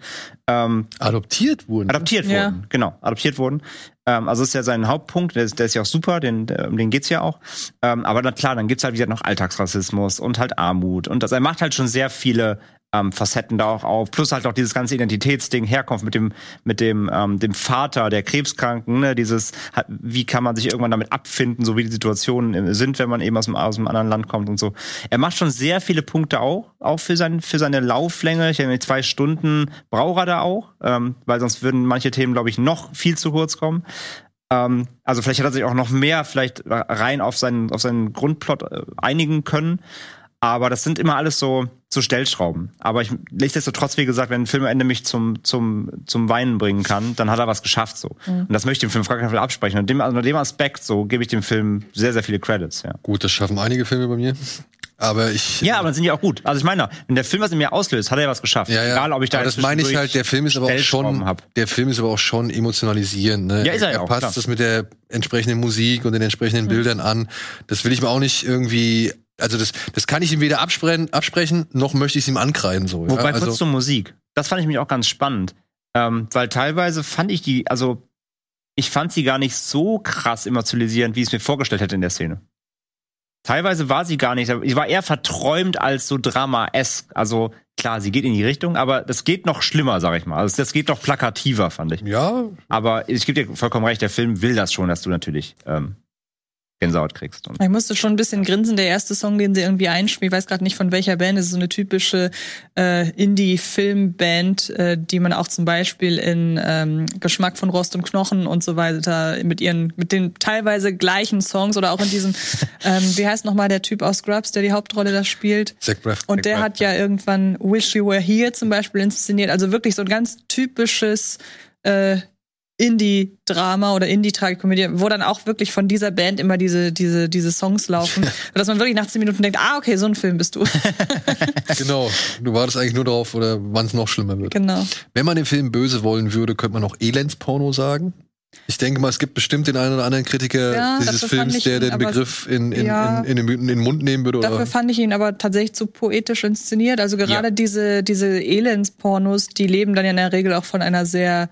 S2: Ähm,
S1: adoptiert wurden.
S2: adoptiert
S3: Ja.
S2: wurden, genau, adoptiert wurden. Ähm, also ist ja sein Hauptpunkt, der ist, der ist ja auch super, den, den geht's ja auch. Ähm, aber na klar, dann gibt's halt wieder noch Alltagsrassismus und halt Armut und das, er macht halt schon sehr viele ähm, Facetten da auch auf, plus halt auch dieses ganze Identitätsding, Herkunft mit dem mit dem ähm, dem Vater der Krebskranken, ne, dieses wie kann man sich irgendwann damit abfinden, so wie die Situationen äh, sind, wenn man eben aus dem aus einem anderen Land kommt und so. Er macht schon sehr viele Punkte auch, auch für sein für seine Lauflänge. Ich denke, zwei Stunden braucht er da auch, ähm, weil sonst würden manche Themen, glaube ich, noch viel zu kurz kommen. Ähm, also vielleicht hat er sich auch noch mehr vielleicht rein auf seinen auf seinen Grundplot äh, einigen können. Aber das sind immer alles so, so Stellschrauben. Aber ich, nichtsdestotrotz, wie gesagt, wenn ein Film am Ende mich zum, zum, zum Weinen bringen kann, dann hat er was geschafft, so.
S3: Mhm.
S2: Und das möchte ich dem Film auf gar keinen Fall absprechen. Und dem, also unter dem Aspekt, so, gebe ich dem Film sehr, sehr viele Credits, ja.
S1: Gut, das schaffen einige Filme bei mir. Aber ich.
S2: Ja, aber dann sind die auch gut. Also ich meine, wenn der Film was in mir auslöst, hat er was geschafft.
S1: Ja, ja.
S2: Egal, ob ich da
S1: aber das meine ich halt, der Film ist aber auch schon,
S2: hab.
S1: der Film ist aber auch schon emotionalisierend, ne?
S2: Ja, ist er ja
S1: er
S2: auch,
S1: passt
S2: klar.
S1: das mit der entsprechenden Musik und den entsprechenden Bildern an. Das will ich mir auch nicht irgendwie, also das, das kann ich ihm weder absprechen, absprechen, noch möchte ich es ihm ankreiden, so. ja?
S2: Wobei
S1: also,
S2: kurz zur Musik. Das fand ich mich auch ganz spannend. Ähm, weil teilweise fand ich die, also ich fand sie gar nicht so krass emotionalisierend, wie ich es mir vorgestellt hätte in der Szene. Teilweise war sie gar nicht, sie war eher verträumt als so Drama-esque. Also klar, sie geht in die Richtung, aber das geht noch schlimmer, sag ich mal. Also das geht noch plakativer, fand ich.
S1: ja,
S2: Aber ich gebe dir vollkommen recht, der Film will das schon, dass du natürlich ähm, Gänsehaut kriegst. Und
S3: Ich musste schon ein bisschen grinsen. Der erste Song, den sie irgendwie einspielt, ich weiß gerade nicht von welcher Band, es ist so eine typische äh, Indie-Film-Band, äh, die man auch zum Beispiel in ähm, Geschmack von Rost und Knochen und so weiter mit ihren, mit den teilweise gleichen Songs oder auch in diesem, ähm, wie heißt nochmal der Typ aus Scrubs, der die Hauptrolle da spielt?
S1: Zach Braff.
S3: Und der hat ja irgendwann Wish You Were Here zum Beispiel inszeniert. Also wirklich so ein ganz typisches äh, Indie-Drama oder Indie-Tragikomödie, wo dann auch wirklich von dieser Band immer diese, diese, diese Songs laufen. Dass man wirklich nach zehn Minuten denkt, ah, okay, so ein Film bist du.
S1: Genau. Du wartest eigentlich nur darauf, oder wann es noch schlimmer wird.
S3: genau.
S1: Wenn man den Film böse wollen würde, könnte man auch Elendsporno sagen. Ich denke mal, es gibt bestimmt den einen oder anderen Kritiker
S3: Ja,
S1: dieses Films, der
S3: ihn
S1: den Begriff in, in,
S3: Ja.
S1: in, in, den, in den Mund nehmen würde.
S3: Dafür
S1: Oder?
S3: fand ich ihn aber tatsächlich zu poetisch inszeniert. Also gerade
S2: Ja.
S3: diese, diese Elendspornos, die leben dann ja in der Regel auch von einer sehr,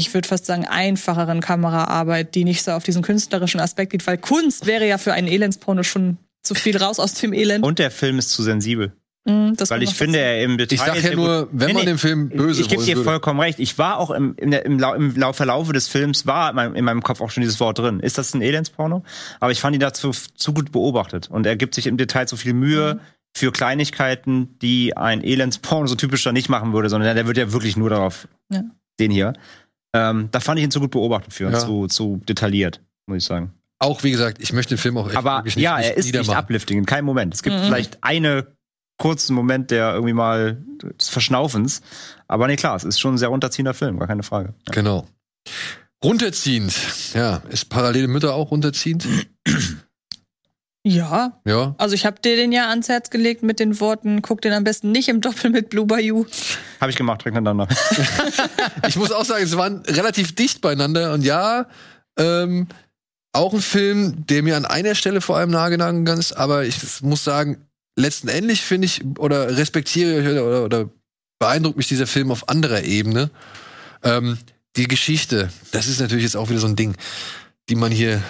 S3: ich würde fast sagen, einfacheren Kameraarbeit, die nicht so auf diesen künstlerischen Aspekt geht, weil Kunst wäre ja für einen Elendsporno schon zu viel raus aus dem Elend.
S2: Und der Film ist zu sensibel.
S3: Mm, das
S2: Weil ich finde, er im Detail.
S1: Ich sag
S2: ist
S1: ja nur, wenn
S2: Nee,
S1: man den Film böse
S2: Ich gebe
S1: wollen
S2: dir
S1: würde.
S2: vollkommen recht. Ich war auch im, im, Lau, im Lau Verlaufe des Films, war in meinem, in meinem Kopf auch schon dieses Wort drin. Ist das ein Elendsporno? Aber ich fand ihn dazu zu gut beobachtet. Und er gibt sich im Detail so viel Mühe
S3: Mhm.
S2: für Kleinigkeiten, die ein Elendsporno so typischer nicht machen würde, sondern der wird ja wirklich nur darauf,
S3: Ja.
S2: den hier. Ähm, da fand ich ihn zu gut beobachtet für und
S1: Ja.
S2: zu, zu detailliert, muss ich sagen.
S1: Auch, wie gesagt, ich möchte den Film auch echt
S2: Aber
S1: nicht,
S2: ja, er
S1: nicht
S2: ist nicht uplifting, in keinem Moment. Es gibt
S3: Mhm.
S2: vielleicht eine kurzen Moment der irgendwie mal des Verschnaufens. Aber nee, klar, es ist schon ein sehr runterziehender Film, gar keine Frage.
S1: Genau. Runterziehend. Ja, ist parallele Mütter auch runterziehend?
S3: Ja,
S1: Ja.
S3: also ich habe dir den ja ans Herz gelegt mit den Worten, guck den am besten nicht im Doppel mit Blue Bayou.
S2: Habe ich gemacht, direkt hintereinander.
S1: Ich muss auch sagen, es waren relativ dicht beieinander und ja, ähm, auch ein Film, der mir an einer Stelle vor allem nahegegangen ist, aber ich muss sagen, letzten Endlich finde ich oder respektiere ich oder, oder, oder beeindruckt mich dieser Film auf anderer Ebene. Ähm, die Geschichte, das ist natürlich jetzt auch wieder so ein Ding, die man hier,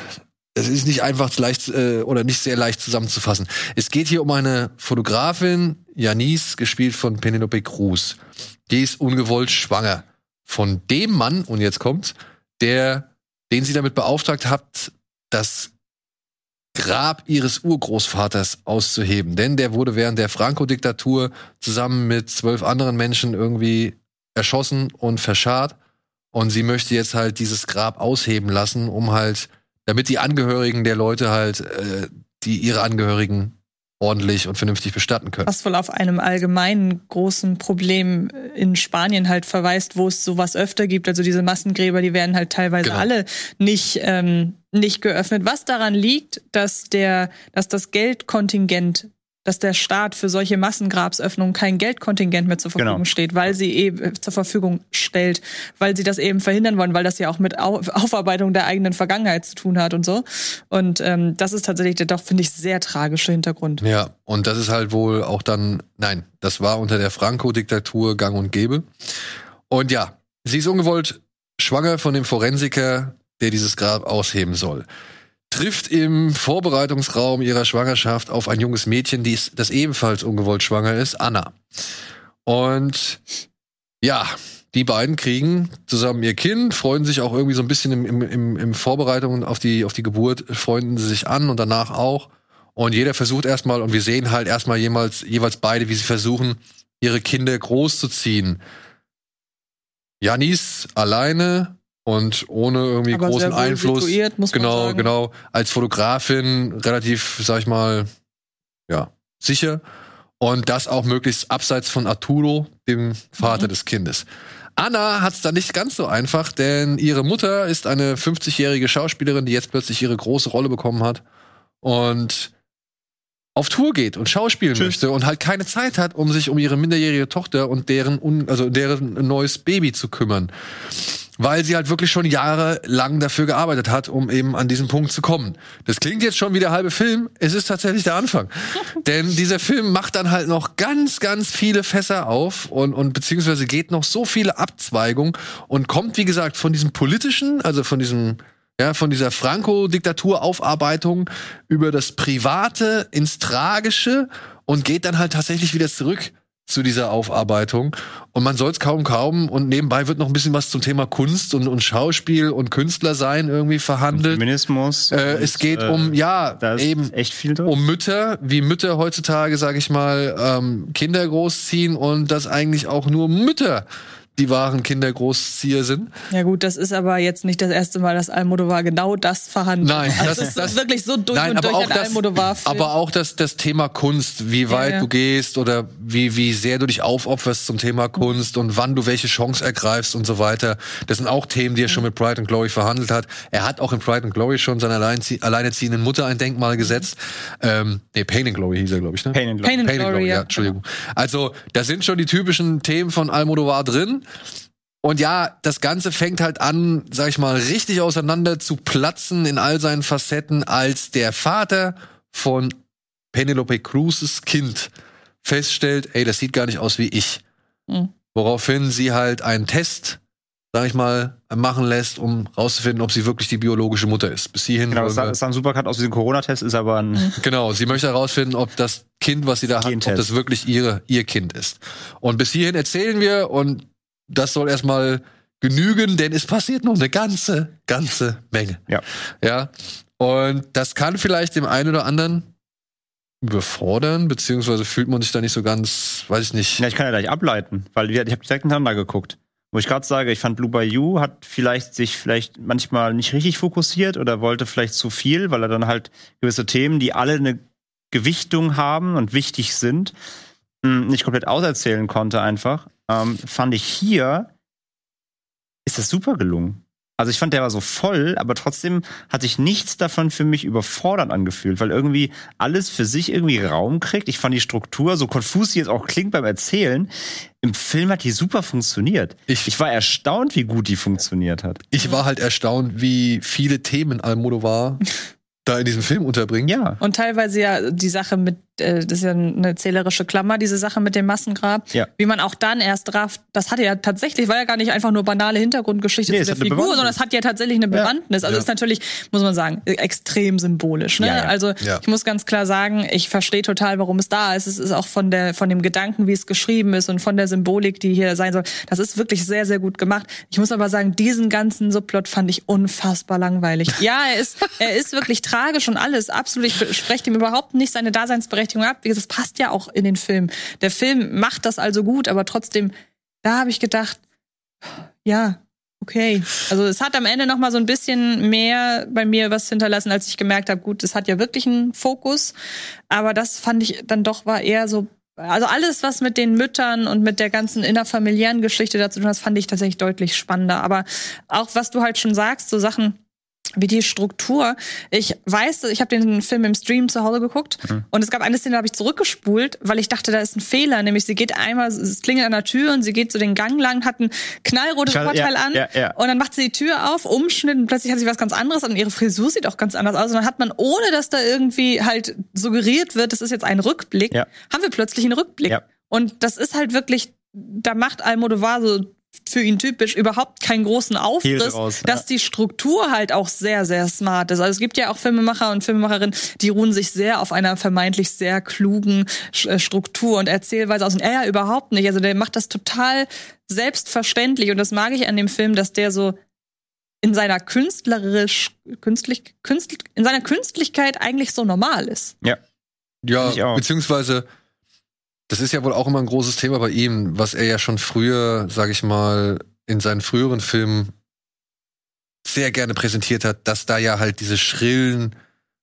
S1: es ist nicht einfach leicht äh, oder nicht sehr leicht zusammenzufassen. Es geht hier um eine Fotografin, Janice, gespielt von Penelope Cruz. Die ist ungewollt schwanger von dem Mann, und jetzt kommt's, der, den sie damit beauftragt hat, das Grab ihres Urgroßvaters auszuheben. Denn der wurde während der Franco-Diktatur zusammen mit zwölf anderen Menschen irgendwie erschossen und verscharrt. Und sie möchte jetzt halt dieses Grab ausheben lassen, um halt, damit die Angehörigen der Leute halt, äh, die ihre Angehörigen ordentlich und vernünftig bestatten können.
S3: Was wohl auf einem allgemeinen großen Problem in Spanien halt verweist, wo es sowas öfter gibt. Also diese Massengräber, die werden halt teilweise
S1: Genau.
S3: alle nicht, ähm, nicht geöffnet. Was daran liegt, dass der, dass das Geldkontingent, dass der Staat für solche Massengrabsöffnungen kein Geldkontingent mehr zur Verfügung
S2: Genau.
S3: steht, weil sie eben äh, zur Verfügung stellt, weil sie das eben verhindern wollen, weil das ja auch mit Au Aufarbeitung der eigenen Vergangenheit zu tun hat und so. Und ähm, das ist tatsächlich der doch, finde ich, sehr tragische Hintergrund.
S1: Ja, und das ist halt wohl auch dann, nein, das war unter der Franco-Diktatur gang und gäbe. Und ja, sie ist ungewollt schwanger von dem Forensiker, der dieses Grab ausheben soll. Trifft im Vorbereitungsraum ihrer Schwangerschaft auf ein junges Mädchen, die ist, das ebenfalls ungewollt schwanger ist, Anna. Und ja, die beiden kriegen zusammen ihr Kind, freuen sich auch irgendwie so ein bisschen im, im, im, im Vorbereitung auf die, auf die Geburt, freunden sie sich an und danach auch. Und jeder versucht erstmal, und wir sehen halt erstmal jemals, jeweils beide, wie sie versuchen, ihre Kinder großzuziehen. Janis alleine und ohne irgendwie
S3: Aber
S1: großen Einfluss.
S3: situiert, muss man
S1: genau,
S3: sagen.
S1: genau. Als Fotografin relativ, sag ich mal, ja, sicher. Und das auch möglichst abseits von Arturo, dem Vater des Kindes. Anna hat es da nicht ganz so einfach, denn ihre Mutter ist eine 50-jährige Schauspielerin, die jetzt plötzlich ihre große Rolle bekommen hat und auf Tour geht und schauspielen
S2: Tschüss.
S1: möchte und halt keine Zeit hat, um sich um ihre minderjährige Tochter und deren also deren neues Baby zu kümmern. Weil sie halt wirklich schon jahrelang dafür gearbeitet hat, um eben an diesen Punkt zu kommen. Das klingt jetzt schon wie der halbe Film. Es ist tatsächlich der Anfang. Denn dieser Film macht dann halt noch ganz, ganz viele Fässer auf und, und beziehungsweise geht noch so viele Abzweigungen und kommt, wie gesagt, von diesem politischen, also von diesem ja, von dieser Franco-Diktatur-Aufarbeitung über das Private ins Tragische und geht dann halt tatsächlich wieder zurück zu dieser Aufarbeitung. Und man soll es kaum kaum. Und nebenbei wird noch ein bisschen was zum Thema Kunst und, und Schauspiel und Künstler sein irgendwie verhandelt.
S2: Feminismus.
S1: Äh,
S2: und,
S1: es geht
S2: äh,
S1: um, ja, eben
S2: echt viel drin.
S1: um Mütter, wie Mütter heutzutage, sag ich mal, ähm, Kinder großziehen und dass eigentlich auch nur Mütter die wahren Kindergroßzieher sind.
S3: Ja gut, das ist aber jetzt nicht das erste Mal, dass Almodovar genau das verhandelt.
S1: Nein,
S3: also
S1: das-
S3: das, ist
S1: das-
S3: wirklich so durch
S1: Nein,
S3: und
S1: aber
S3: durch
S1: auch
S3: ein
S1: das,
S3: Almodovar-Film.
S1: aber auch das, das Thema Kunst, wie weit
S3: ja.
S1: du gehst oder wie, wie sehr du dich aufopferst zum Thema Kunst und wann du welche Chance ergreifst und so weiter. Das sind auch Themen, die er schon mit Pride and Glory verhandelt hat. Er hat auch in Pride and Glory schon seiner alleinzie- alleinerziehenden Mutter ein Denkmal gesetzt. Ähm, nee, Pain and Glory hieß er, glaube ich, ne?
S2: Pain and
S3: Pain and
S1: Pain and
S3: Glory,
S1: Glory, ja,
S3: ja.
S1: Entschuldigung. Also, da sind schon die typischen Themen von Almodovar drin. Und ja, das Ganze fängt halt an, sag ich mal, richtig auseinander zu platzen in all seinen Facetten, als der Vater von Penelope Cruzes Kind feststellt, ey, das sieht gar nicht aus wie ich.
S3: Mhm.
S1: Woraufhin sie halt einen Test, sag ich mal, machen lässt, um rauszufinden, ob sie wirklich die biologische Mutter ist. Bis hierhin
S2: Genau, ein Supercut aus diesem Corona-Test, ist aber ein.
S1: Genau, sie möchte herausfinden, ob das Kind, was sie da hat, ob das wirklich ihre, ihr Kind ist. Und bis hierhin erzählen wir und das soll erstmal genügen, denn es passiert noch eine ganze, ganze Menge.
S2: Ja.
S1: Ja. Und das kann vielleicht dem einen oder anderen überfordern, beziehungsweise fühlt man sich da nicht so ganz, weiß ich nicht.
S2: Ja, ich kann ja gleich ableiten, weil ich habe direkt hintereinander geguckt. Wo ich gerade sage, ich fand Blue Bayou hat vielleicht sich vielleicht manchmal nicht richtig fokussiert oder wollte vielleicht zu viel, weil er dann halt gewisse Themen, die alle eine Gewichtung haben und wichtig sind, mh, nicht komplett auserzählen konnte einfach. Ähm, fand ich hier ist das super gelungen. Also ich fand, der war so voll, aber trotzdem hat sich nichts davon für mich überfordert angefühlt, weil irgendwie alles für sich irgendwie Raum kriegt. Ich fand die Struktur, so konfus sie jetzt auch klingt beim Erzählen, im Film hat die super funktioniert.
S1: Ich-
S2: Ich, war erstaunt, wie gut die funktioniert hat.
S1: Ich war halt erstaunt, wie viele Themen Almodovar da in diesem Film unterbringt.
S2: Ja.
S3: Und teilweise ja die Sache mit, das ist ja eine zählerische Klammer, diese Sache mit dem Massengrab.
S2: Ja.
S3: Wie man auch dann erst rafft, das hatte ja tatsächlich, war ja gar nicht einfach nur banale Hintergrundgeschichte
S2: Nee,
S3: zu der Figur, sondern es hat ja tatsächlich eine
S2: Ja.
S3: Bewandtnis. Also
S1: Ja.
S3: ist natürlich, muss man sagen, extrem symbolisch. Ne?
S2: Ja, ja.
S3: Also
S1: Ja.
S3: ich muss ganz klar sagen, ich verstehe total, warum es da ist. Es ist auch von der, von dem Gedanken, wie es geschrieben ist und von der Symbolik, die hier sein soll. Das ist wirklich sehr, sehr gut gemacht. Ich muss aber sagen, diesen ganzen Subplot fand ich unfassbar langweilig. Ja, er ist, er ist wirklich tragisch und alles. Absolut. Ich spreche ihm überhaupt nicht seine Daseinsberechtigung ab. Wie gesagt, das passt ja auch in den Film. Der Film macht das also gut, aber trotzdem, da habe ich gedacht, ja, okay. Also es hat am Ende noch mal so ein bisschen mehr bei mir was hinterlassen, als ich gemerkt habe, gut, es hat ja wirklich einen Fokus, aber das fand ich dann doch war eher so also alles, was mit den Müttern und mit der ganzen innerfamiliären Geschichte dazu tun hat, fand ich tatsächlich deutlich spannender. Aber auch was du halt schon sagst, so Sachen wie die Struktur. Ich weiß, ich habe den Film im Stream zu Hause geguckt und es gab eine Szene, da habe ich zurückgespult, weil ich dachte, da ist ein Fehler. Nämlich sie geht einmal, es klingelt an der Tür und sie geht so den Gang lang, hat ein knallrotes
S2: weiß-
S3: Vorteil
S2: ja,
S3: an
S2: ja, ja.
S3: und dann macht sie die Tür auf, Umschnitt und plötzlich hat sie was ganz anderes an. Ihre Frisur sieht auch ganz anders aus. Und dann hat man, ohne dass da irgendwie halt suggeriert wird, das ist jetzt ein Rückblick, haben wir plötzlich einen Rückblick. Und das ist halt wirklich, da macht Almodovar so für ihn typisch überhaupt keinen großen Aufriss,
S2: raus,
S3: dass
S2: ja.
S3: die Struktur halt auch sehr, sehr smart ist. Also es gibt ja auch Filmemacher und Filmemacherinnen, die ruhen sich sehr auf einer vermeintlich sehr klugen äh, Struktur und Erzählweise aus. Und er ja überhaupt nicht. Also der macht das total selbstverständlich. Und das mag ich an dem Film, dass der so in seiner künstlerisch, künstlich, künstl, in seiner Künstlichkeit eigentlich so normal ist.
S2: Ja.
S1: Ja, beziehungsweise, das ist ja wohl auch immer ein großes Thema bei ihm, was er ja schon früher, sag ich mal, in seinen früheren Filmen sehr gerne präsentiert hat, dass da ja halt diese schrillen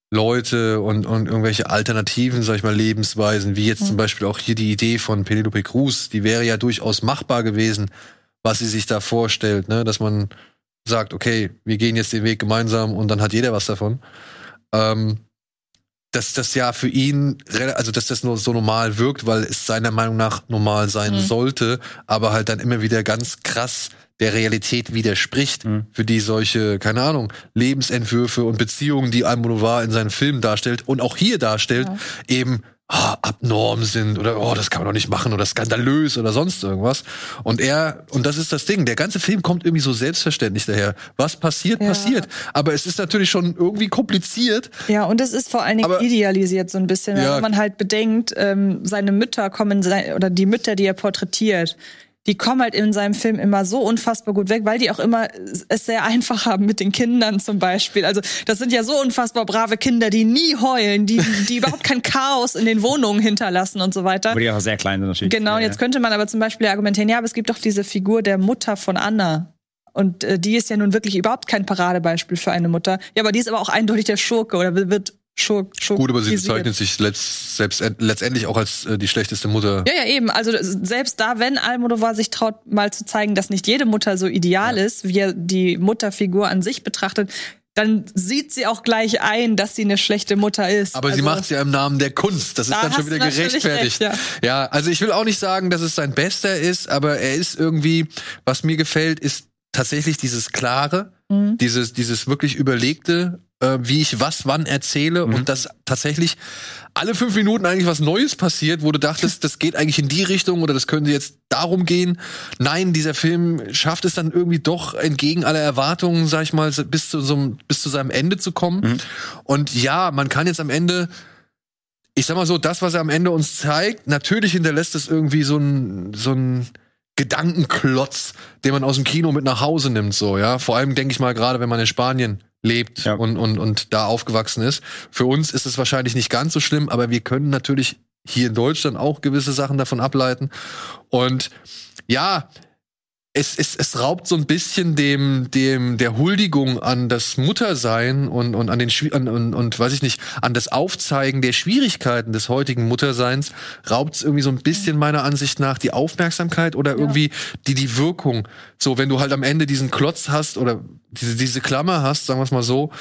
S1: Leute und, und irgendwelche alternativen, sag ich mal, Lebensweisen, wie jetzt zum Beispiel auch hier die Idee von Penelope Cruz, die wäre ja durchaus machbar gewesen, was sie sich da vorstellt, ne? dass man sagt, okay, wir gehen jetzt den Weg gemeinsam und dann hat jeder was davon. Ähm, dass das ja für ihn, also dass das nur so normal wirkt, weil es seiner Meinung nach normal sein
S3: Mhm.
S1: sollte, aber halt dann immer wieder ganz krass der Realität widerspricht,
S2: Mhm.
S1: für die solche, keine Ahnung, Lebensentwürfe und Beziehungen, die Almodovar in seinen Filmen darstellt und auch hier darstellt,
S3: Ja.
S1: eben ah, abnorm sind oder oh, das kann man doch nicht machen oder skandalös oder sonst irgendwas. Und er, und das ist das Ding, der ganze Film kommt irgendwie so selbstverständlich daher. Was passiert,
S3: Ja.
S1: passiert. Aber es ist natürlich schon irgendwie kompliziert.
S3: Ja, und es ist vor allen Dingen
S1: Aber-
S3: idealisiert so ein bisschen,
S1: Ja.
S3: wenn man halt bedenkt, ähm, seine Mütter kommen, oder die Mütter, die er porträtiert, die kommen halt in seinem Film immer so unfassbar gut weg, weil die auch immer es sehr einfach haben mit den Kindern zum Beispiel. Also das sind ja so unfassbar brave Kinder, die nie heulen, die, die überhaupt kein Chaos in den Wohnungen hinterlassen und so weiter.
S2: Aber die auch sehr klein sind natürlich.
S3: Genau, jetzt könnte man aber zum Beispiel argumentieren, ja, aber es gibt doch diese Figur der Mutter von Anna. Und äh, die ist ja nun wirklich überhaupt kein Paradebeispiel für eine Mutter. Ja, aber die ist aber auch eindeutig der Schurke oder wird Schurk, Schurk
S1: Gut, aber sie bezeichnet sich letzt, selbst letztendlich auch als äh, die schlechteste Mutter.
S3: Ja, ja, eben. Also selbst da, wenn Almodovar sich traut, mal zu zeigen, dass nicht jede Mutter so ideal ist, wie er die Mutterfigur an sich betrachtet, dann sieht sie auch gleich ein, dass sie eine schlechte Mutter ist.
S1: Aber sie
S3: Also-
S1: macht es ja im Namen der Kunst. Das ist
S3: Da
S1: dann schon wieder gerechtfertigt.
S3: recht,
S1: ja. also ich will auch nicht sagen, dass es sein Bester ist, aber er ist irgendwie, was mir gefällt, ist tatsächlich dieses klare,
S3: Mhm.
S1: dieses, dieses wirklich überlegte, äh, wie ich was wann erzähle und dass tatsächlich alle fünf Minuten eigentlich was Neues passiert, wo du dachtest, das geht eigentlich in die Richtung oder das könnte jetzt darum gehen. Nein, dieser Film schafft es dann irgendwie doch entgegen aller Erwartungen, sag ich mal, bis zu so einem, bis zu seinem Ende zu kommen. Und ja, man kann jetzt am Ende ich sag mal so, das, was er am Ende uns zeigt, natürlich hinterlässt es irgendwie so ein, so ein Gedankenklotz, den man aus dem Kino mit nach Hause nimmt, so, ja. Vor allem denke ich mal, gerade wenn man in Spanien lebt
S2: Ja.
S1: und, und, und da aufgewachsen ist. Für uns ist es wahrscheinlich nicht ganz so schlimm, aber wir können natürlich hier in Deutschland auch gewisse Sachen davon ableiten. Und ja, es, es, es raubt so ein bisschen dem, dem, der Huldigung an das Muttersein und, und an den, an, und, und weiß ich nicht, an das Aufzeigen der Schwierigkeiten des heutigen Mutterseins, raubt es irgendwie so ein bisschen meiner Ansicht nach die Aufmerksamkeit oder irgendwie die, die Wirkung. So, wenn du halt am Ende diesen Klotz hast oder diese, diese Klammer hast, sagen wir es mal so,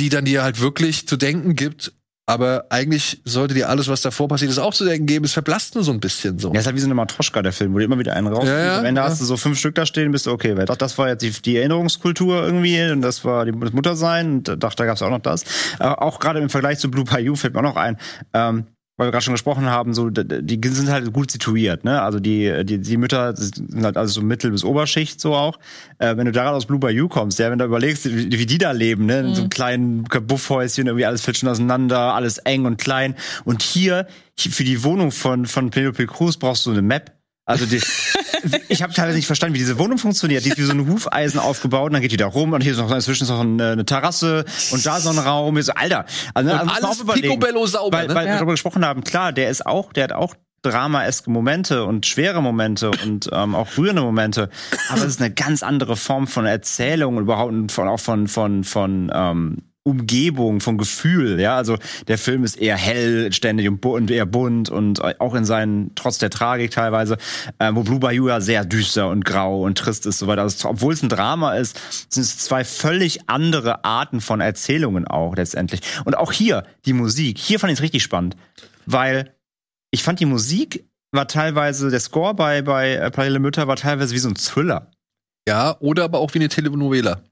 S1: die dann dir halt wirklich zu denken gibt, aber eigentlich sollte dir alles, was davor passiert ist, auch zu denken geben. Es verblasst nur so ein bisschen so.
S2: Ja, ist halt wie so eine Matroschka, der Film, wo du immer wieder einen raus.
S1: Ja, ja,
S2: Am Ende
S1: ja.
S2: hast du so fünf Stück da stehen, bist du, okay, wer- doch, das war jetzt die, die Erinnerungskultur irgendwie und das war die, das Muttersein und doch, da gab's auch noch das. Äh, auch gerade im Vergleich zu Blue Bayou fällt mir auch noch ein, ähm, weil wir gerade schon gesprochen haben, so die sind halt gut situiert, ne? Also die die, die Mütter sind halt also so Mittel- bis Oberschicht so auch. Äh, wenn du da aus Blue Bayou kommst, ja, wenn du überlegst, wie, wie die da leben, ne, in so einem kleinen Kabuffhäuschen, irgendwie alles fällt schon auseinander, alles eng und klein. Und hier, hier für die Wohnung von von Penelope Cruz brauchst du eine Map. Also die, ich habe teilweise nicht verstanden, wie diese Wohnung funktioniert. Die ist wie so ein Hufeisen aufgebaut und dann geht die da rum und hier ist noch inzwischen ist noch eine, eine Terrasse und da so ein Raum. Ich so, Alter, also,
S1: Und
S2: also
S1: alles picobello sauber,
S2: Weil,
S1: ne?
S2: weil wir
S3: Ja.
S2: darüber gesprochen haben, klar, der ist auch, der hat auch dramaeske Momente und schwere Momente und ähm, auch rührende Momente. Aber es ist eine ganz andere Form von Erzählung und überhaupt und von, auch von, von, von ähm, Umgebung, von Gefühl, ja, also der Film ist eher hell, ständig und, und eher bunt und auch in seinen, trotz der Tragik teilweise, äh, wo Blue Bayou ja sehr düster und grau und trist ist, so weiter. Also, obwohl es ein Drama ist, sind es zwei völlig andere Arten von Erzählungen auch letztendlich. Und auch hier, die Musik, hier fand ich es richtig spannend, weil ich fand die Musik war teilweise, der Score bei, bei äh, Parallele Mütter war teilweise wie so ein Thriller.
S1: Ja, oder aber auch wie eine Telenovela.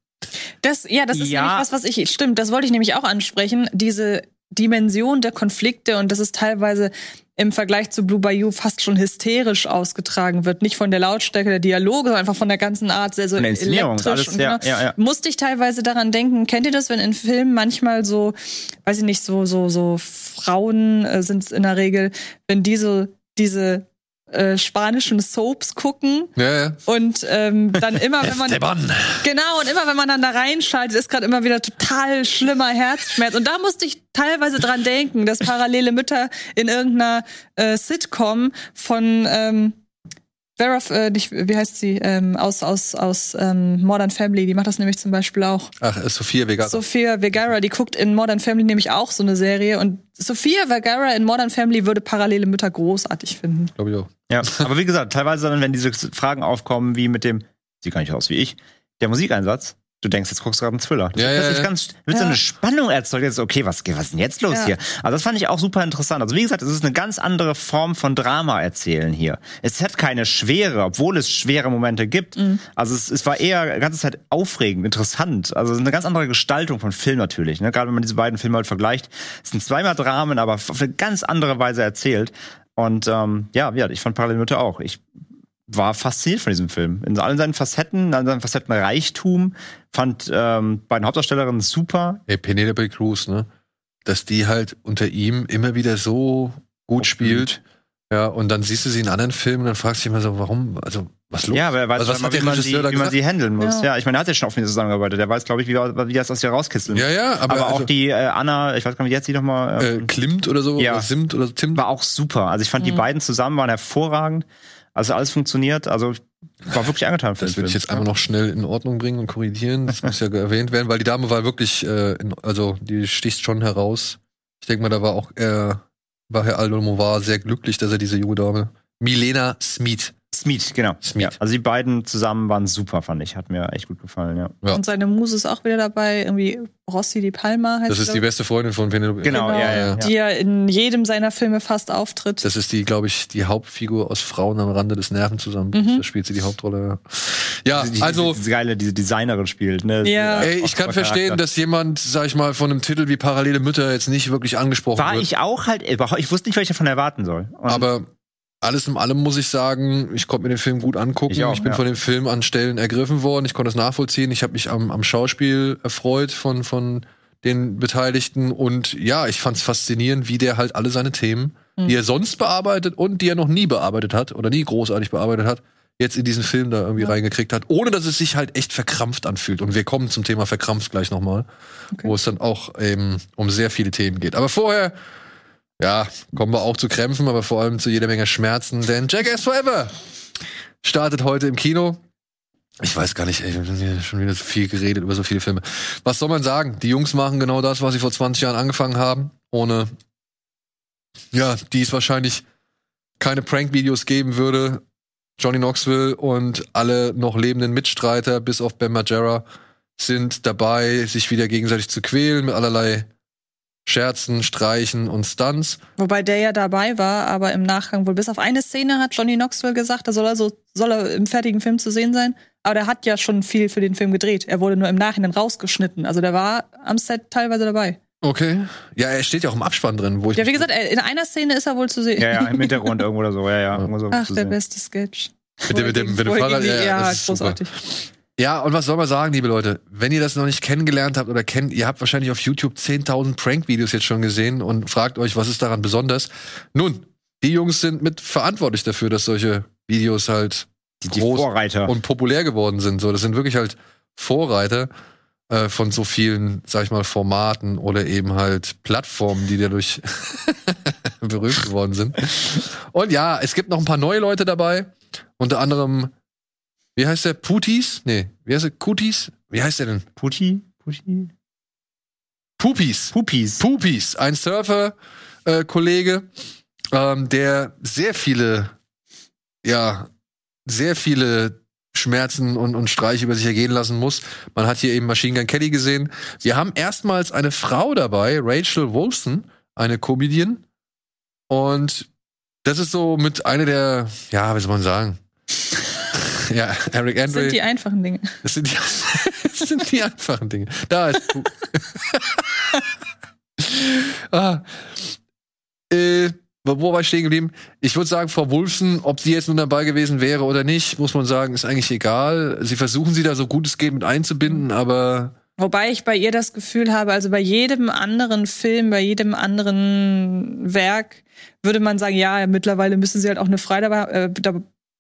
S3: Das, ja, das ist
S2: Ja.
S3: nämlich was, was ich, stimmt, das wollte ich nämlich auch ansprechen. Diese Dimension der Konflikte und dass es teilweise im Vergleich zu Blue Bayou fast schon hysterisch ausgetragen wird. Nicht von der Lautstärke der Dialoge, sondern einfach von der ganzen Art, sehr so
S2: ist
S3: elektrisch.
S2: alles
S3: und genau.
S2: ja, ja.
S3: Musste ich teilweise daran denken, kennt ihr das, wenn in Filmen manchmal so, weiß ich nicht, so, so, so Frauen äh, sind es in der Regel, wenn diese, diese äh, spanischen Soaps gucken
S1: Ja, ja.
S3: und ähm, dann immer, wenn man. Genau, und immer wenn man dann da reinschaltet, ist gerade immer wieder total schlimmer Herzschmerz. Und da musste ich teilweise dran denken, dass parallele Mütter in irgendeiner äh, Sitcom von ähm, Vera, äh, nicht, wie heißt sie? Ähm, aus aus, aus ähm, Modern Family, die macht das nämlich zum Beispiel auch.
S1: Ach, äh, Sophia Vegara.
S3: Sophia Vergara, die guckt in Modern Family nämlich auch so eine Serie. Und Sophia Vergara in Modern Family würde parallele Mütter großartig finden.
S1: Glaube ich auch.
S2: Ja, aber wie gesagt, teilweise dann, wenn diese Fragen aufkommen, wie mit dem, sieht gar nicht aus wie ich, der Musikeinsatz, du denkst, jetzt guckst du gerade einen Thriller. Du
S1: Ja, ja,
S2: plötzlich
S1: ja.
S2: ganz, wird so
S3: Ja.
S2: eine Spannung erzeugt. Jetzt, okay, was, was ist denn jetzt los
S3: Ja.
S2: hier? Also das fand ich auch super interessant. Also wie gesagt, es ist eine ganz andere Form von Drama erzählen hier. Es hat keine Schwere, obwohl es schwere Momente gibt. Also es, es war eher die ganze Zeit aufregend, interessant. Also es ist eine ganz andere Gestaltung von Film natürlich. Ne? Gerade wenn man diese beiden Filme halt vergleicht. Es sind zweimal Dramen, aber auf eine ganz andere Weise erzählt. Und ähm, ja, ja, ich fand Parallelmütter auch. Ich war fasziniert von diesem Film. In allen seinen Facetten, in allen seinen Facetten Reichtum. Fand ähm, beiden Hauptdarstellerinnen super.
S1: Ey, Penelope Cruz, ne? Dass die halt unter ihm immer wieder so gut spielt. Ja, und dann siehst du sie in anderen Filmen und dann fragst du dich immer so, warum, also, was los?
S2: Ja, wer weiß,
S1: also, was
S2: mal,
S1: hat
S2: wie, man sie, wie man sie handeln muss. Ja,
S3: Ja.
S2: ich meine, er hat ja schon auf mir zusammengearbeitet. Der weiß, glaube ich, wie, wie das aus dir rauskitzeln.
S1: Ja, ja, aber,
S2: aber, auch
S1: also,
S2: die äh, Anna, ich weiß gar nicht, wie jetzt sie noch mal.
S1: äh,
S2: Ähm,
S1: Klimt oder so,
S2: Ja.
S1: oder Simt oder Tim.
S2: war auch super. Also ich fand
S3: Mhm.
S2: die beiden zusammen waren hervorragend. Also alles funktioniert. Also war wirklich angetan für
S1: Das würde ich jetzt einmal noch schnell in Ordnung bringen und korrigieren. Das muss ja erwähnt werden, weil die Dame war wirklich, äh, in, also die sticht schon heraus. Ich denke mal, da war auch äh, war Herr Almovar sehr glücklich, dass er diese junge Dame, Milena Smith,
S2: Smeet, genau.
S1: Smeet.
S2: Ja, also die beiden zusammen waren super, fand ich. Hat mir echt gut gefallen, ja.
S1: Ja.
S3: Und seine Muse ist auch wieder dabei. Irgendwie Rossi di Palma heißt
S1: das ist die beste Freundin von Penelope.
S2: Genau, ja, ja, ja.
S3: Die ja in jedem seiner Filme fast auftritt.
S1: Das ist die, glaube ich, die Hauptfigur aus Frauen am Rande des Nervenzusammenbruchs.
S3: Mhm.
S1: Da spielt sie die Hauptrolle. Ja,
S2: Die-
S1: also,
S2: diese, diese geile, diese Designerin spielt, ne?
S3: Ja.
S1: Ey, ich kann verstehen, dass jemand, sag ich mal, von einem Titel wie Parallele Mütter jetzt nicht wirklich angesprochen
S2: war
S1: wird.
S2: ich auch halt, ich wusste nicht, was ich davon erwarten soll. Und
S1: Aber alles in allem muss ich sagen, ich konnte mir den Film gut angucken.
S2: Ich
S1: Ich,
S2: auch,
S1: bin
S2: ja.
S1: von dem Film an Stellen ergriffen worden. Ich konnte es nachvollziehen. Ich habe mich am, am Schauspiel erfreut von, von den Beteiligten. Und ja, ich fand es faszinierend, wie der halt alle seine Themen, die er sonst bearbeitet und die er noch nie bearbeitet hat oder nie großartig bearbeitet hat, jetzt in diesen Film da irgendwie reingekriegt hat, ohne dass es sich halt echt verkrampft anfühlt. Und wir kommen zum Thema verkrampft gleich nochmal, wo es dann auch eben um sehr viele Themen geht. Aber vorher ja, kommen wir auch zu Krämpfen, aber vor allem zu jeder Menge Schmerzen, denn Jackass Forever startet heute im Kino. Ich weiß gar nicht, ey, wir haben schon wieder so viel geredet über so viele Filme. Was soll man sagen? Die Jungs machen genau das, was sie vor 20 Jahren angefangen haben, ohne, ja, die es wahrscheinlich keine Prank-Videos geben würde. Johnny Knoxville und alle noch lebenden Mitstreiter, bis auf Ben Margera, sind dabei, sich wieder gegenseitig zu quälen mit allerlei Scherzen, Streichen und Stunts.
S3: Wobei der ja dabei war, aber im Nachgang wohl bis auf eine Szene hat Johnny Knoxville gesagt, da soll er so soll er im fertigen Film zu sehen sein. Aber der hat ja schon viel für den Film gedreht. Er wurde nur im Nachhinein rausgeschnitten. Also der war am Set teilweise dabei.
S1: Okay. Ja, er steht ja auch im Abspann drin, wo ich.
S3: Ja, wie gesagt, in einer Szene ist er wohl zu sehen.
S2: Ja, ja, im Hintergrund irgendwo oder so, ja, ja. irgendwo so
S3: Ach,
S2: zu
S3: der
S2: sehen.
S3: beste Sketch.
S1: Mit dem- mit dem- mit dem Fahrrad, ja, ja,
S3: ja,
S1: das ist super. Ja, und was soll man sagen, liebe Leute? Wenn ihr das noch nicht kennengelernt habt oder kennt, ihr habt wahrscheinlich auf YouTube 10.000 Prank-Videos jetzt schon gesehen und fragt euch, was ist daran besonders? Nun, die Jungs sind mit verantwortlich dafür, dass solche Videos halt
S2: Die, die
S1: groß
S2: Vorreiter.
S1: und populär geworden sind. So, das sind wirklich halt Vorreiter äh, von so vielen, sag ich mal, Formaten oder eben halt Plattformen, die dadurch berühmt geworden sind. Und ja, es gibt noch ein paar neue Leute dabei. Unter anderem, wie heißt der? Putis? Nee, wie heißt der? Kutis? Wie heißt der denn?
S2: Putti? Putti?
S1: Pupis.
S2: Pupis.
S1: Pupis, ein Surfer-Kollege, ähm, der sehr viele, ja, sehr viele Schmerzen und, und Streiche über sich ergehen lassen muss. Man hat hier eben Machine Gun Kelly gesehen. Wir haben erstmals eine Frau dabei, Rachel Wolfson, eine Comedian. Und das ist so mit einer der, ja, wie soll man sagen? Ja, Eric
S3: Das
S1: Andre.
S3: sind die einfachen Dinge.
S1: Das sind die, das sind die einfachen Dinge. Da ist. Ah. äh, wo war ich stehen geblieben? Ich würde sagen, Frau Wulfsen, ob sie jetzt nun dabei gewesen wäre oder nicht, muss man sagen, ist eigentlich egal. Sie versuchen sie da so gut es geht mit einzubinden, aber
S3: Wobei ich bei ihr das Gefühl habe, also bei jedem anderen Film, bei jedem anderen Werk würde man sagen, ja, mittlerweile müssen sie halt auch eine Frau dabei, äh,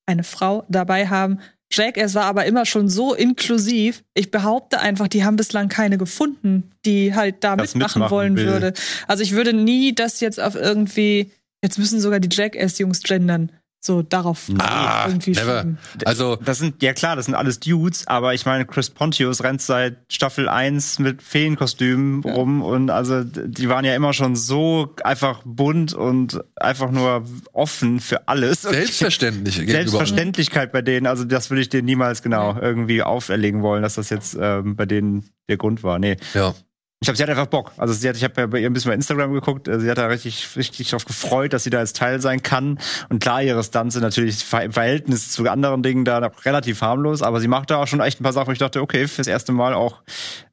S3: eine Frau dabei haben. Jackass war aber immer schon so inklusiv. Ich behaupte einfach, die haben bislang keine gefunden, die halt da
S2: Das
S3: mitmachen
S2: mitmachen
S3: wollen
S2: will.
S3: würde. Also ich würde nie das jetzt auf irgendwie, jetzt müssen sogar die Jackass-Jungs gendern. So darauf
S1: Ah,
S3: irgendwie
S1: never.
S3: schieben.
S1: Also,
S2: Das sind, ja klar, das sind alles Dudes, aber ich meine, Chris Pontius rennt seit Staffel 1 mit Feenkostümen rum und also die waren ja immer schon so einfach bunt und einfach nur offen für alles.
S1: Selbstverständlich gegenüber.
S2: Selbstverständlichkeit bei denen, also das würde ich denen niemals genau irgendwie auferlegen wollen, dass das jetzt ähm, bei denen der Grund war. Nee.
S1: Ja.
S2: Ich glaube, sie hat einfach Bock. Also sie hat, ich habe ja bei ihr ein bisschen bei Instagram geguckt, äh, sie hat da richtig, richtig darauf gefreut, dass sie da als Teil sein kann. Und klar, ihre Stunts sind natürlich im Verhältnis zu anderen Dingen da relativ harmlos, aber sie macht da auch schon echt ein paar Sachen, wo ich dachte, okay, fürs erste Mal auch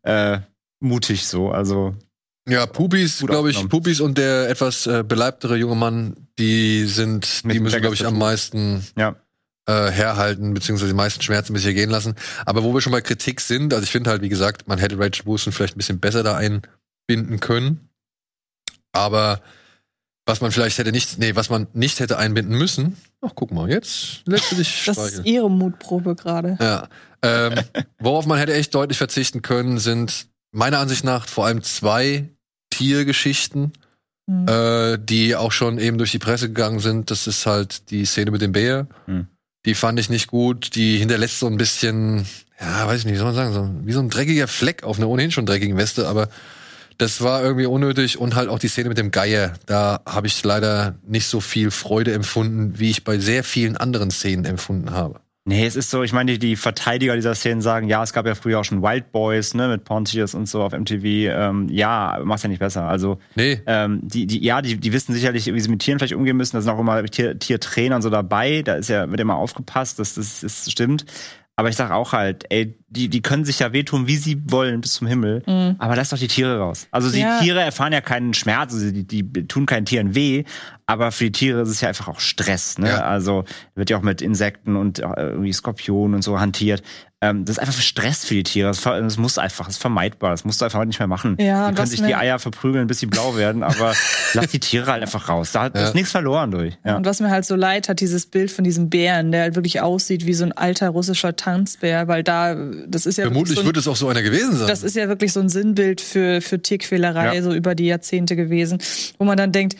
S2: äh, mutig so. Also
S1: Ja, Pupis, glaube ich. Pupis und der etwas äh, beleibtere junge Mann, die sind,
S2: Mit
S1: die müssen, glaube ich, am meisten
S2: ja.
S1: Äh, herhalten, beziehungsweise die meisten Schmerzen bis hier gehen lassen. Aber wo wir schon bei Kritik sind, also ich finde halt, wie gesagt, man hätte Rachel Wilson vielleicht ein bisschen besser da einbinden können. Aber was man vielleicht hätte nicht, nee, was man nicht hätte einbinden müssen, ach guck mal, jetzt lässt du dich
S3: Das ist ihre Mutprobe gerade.
S1: Ja. Ähm, worauf man hätte echt deutlich verzichten können, sind meiner Ansicht nach vor allem zwei Tiergeschichten,
S3: Hm.
S1: äh, die auch schon eben durch die Presse gegangen sind. Das ist halt die Szene mit dem Bär.
S2: Hm.
S1: Die fand ich nicht gut. Die hinterlässt so ein bisschen, ja, weiß ich nicht, wie soll man sagen, so, wie so ein dreckiger Fleck auf einer ohnehin schon dreckigen Weste, aber das war irgendwie unnötig und halt auch die Szene mit dem Geier. Da habe ich leider nicht so viel Freude empfunden, wie ich bei sehr vielen anderen Szenen empfunden habe.
S2: Nee, es ist so, ich meine, die, die Verteidiger dieser Szenen sagen, ja, es gab ja früher auch schon Wild Boys, ne, mit Pontius und so auf MTV. Ähm, ja, macht's ja nicht besser. Also
S1: Nee,
S2: Ähm, die, die, ja, die, die wissen sicherlich, wie sie mit Tieren vielleicht umgehen müssen. Da sind auch immer Tier, Tiertrainer und so dabei. Da ist ja, wird immer aufgepasst, das, das, das stimmt. Aber ich sag auch halt, ey, die, die können sich ja wehtun, wie sie wollen, bis zum Himmel. Aber lass doch die Tiere raus. Also die
S3: Ja.
S2: Tiere erfahren ja keinen Schmerz, also die, die tun keinen Tieren weh. Aber für die Tiere ist es ja einfach auch Stress. Ne?
S1: Ja.
S2: Also wird ja auch mit Insekten und äh, irgendwie Skorpionen und so hantiert. Ähm, das ist einfach Stress für die Tiere. Das, das muss einfach, das ist vermeidbar. Das musst du einfach nicht mehr machen.
S3: Ja,
S2: die können sich die Eier verprügeln, bis sie blau werden, aber lass die Tiere halt einfach raus. Da hat
S1: Ja.
S2: ist nichts verloren durch. Ja.
S3: Und was mir halt so leid hat, dieses Bild von diesem Bären, der halt wirklich aussieht wie so ein alter russischer Tanzbär, weil da, das ist ja
S1: vermutlich
S3: wirklich so ein,
S1: wird es auch so einer gewesen sein.
S3: das ist ja wirklich so ein Sinnbild für, für Tierquälerei,
S2: Ja.
S3: so über die Jahrzehnte gewesen, wo man dann denkt,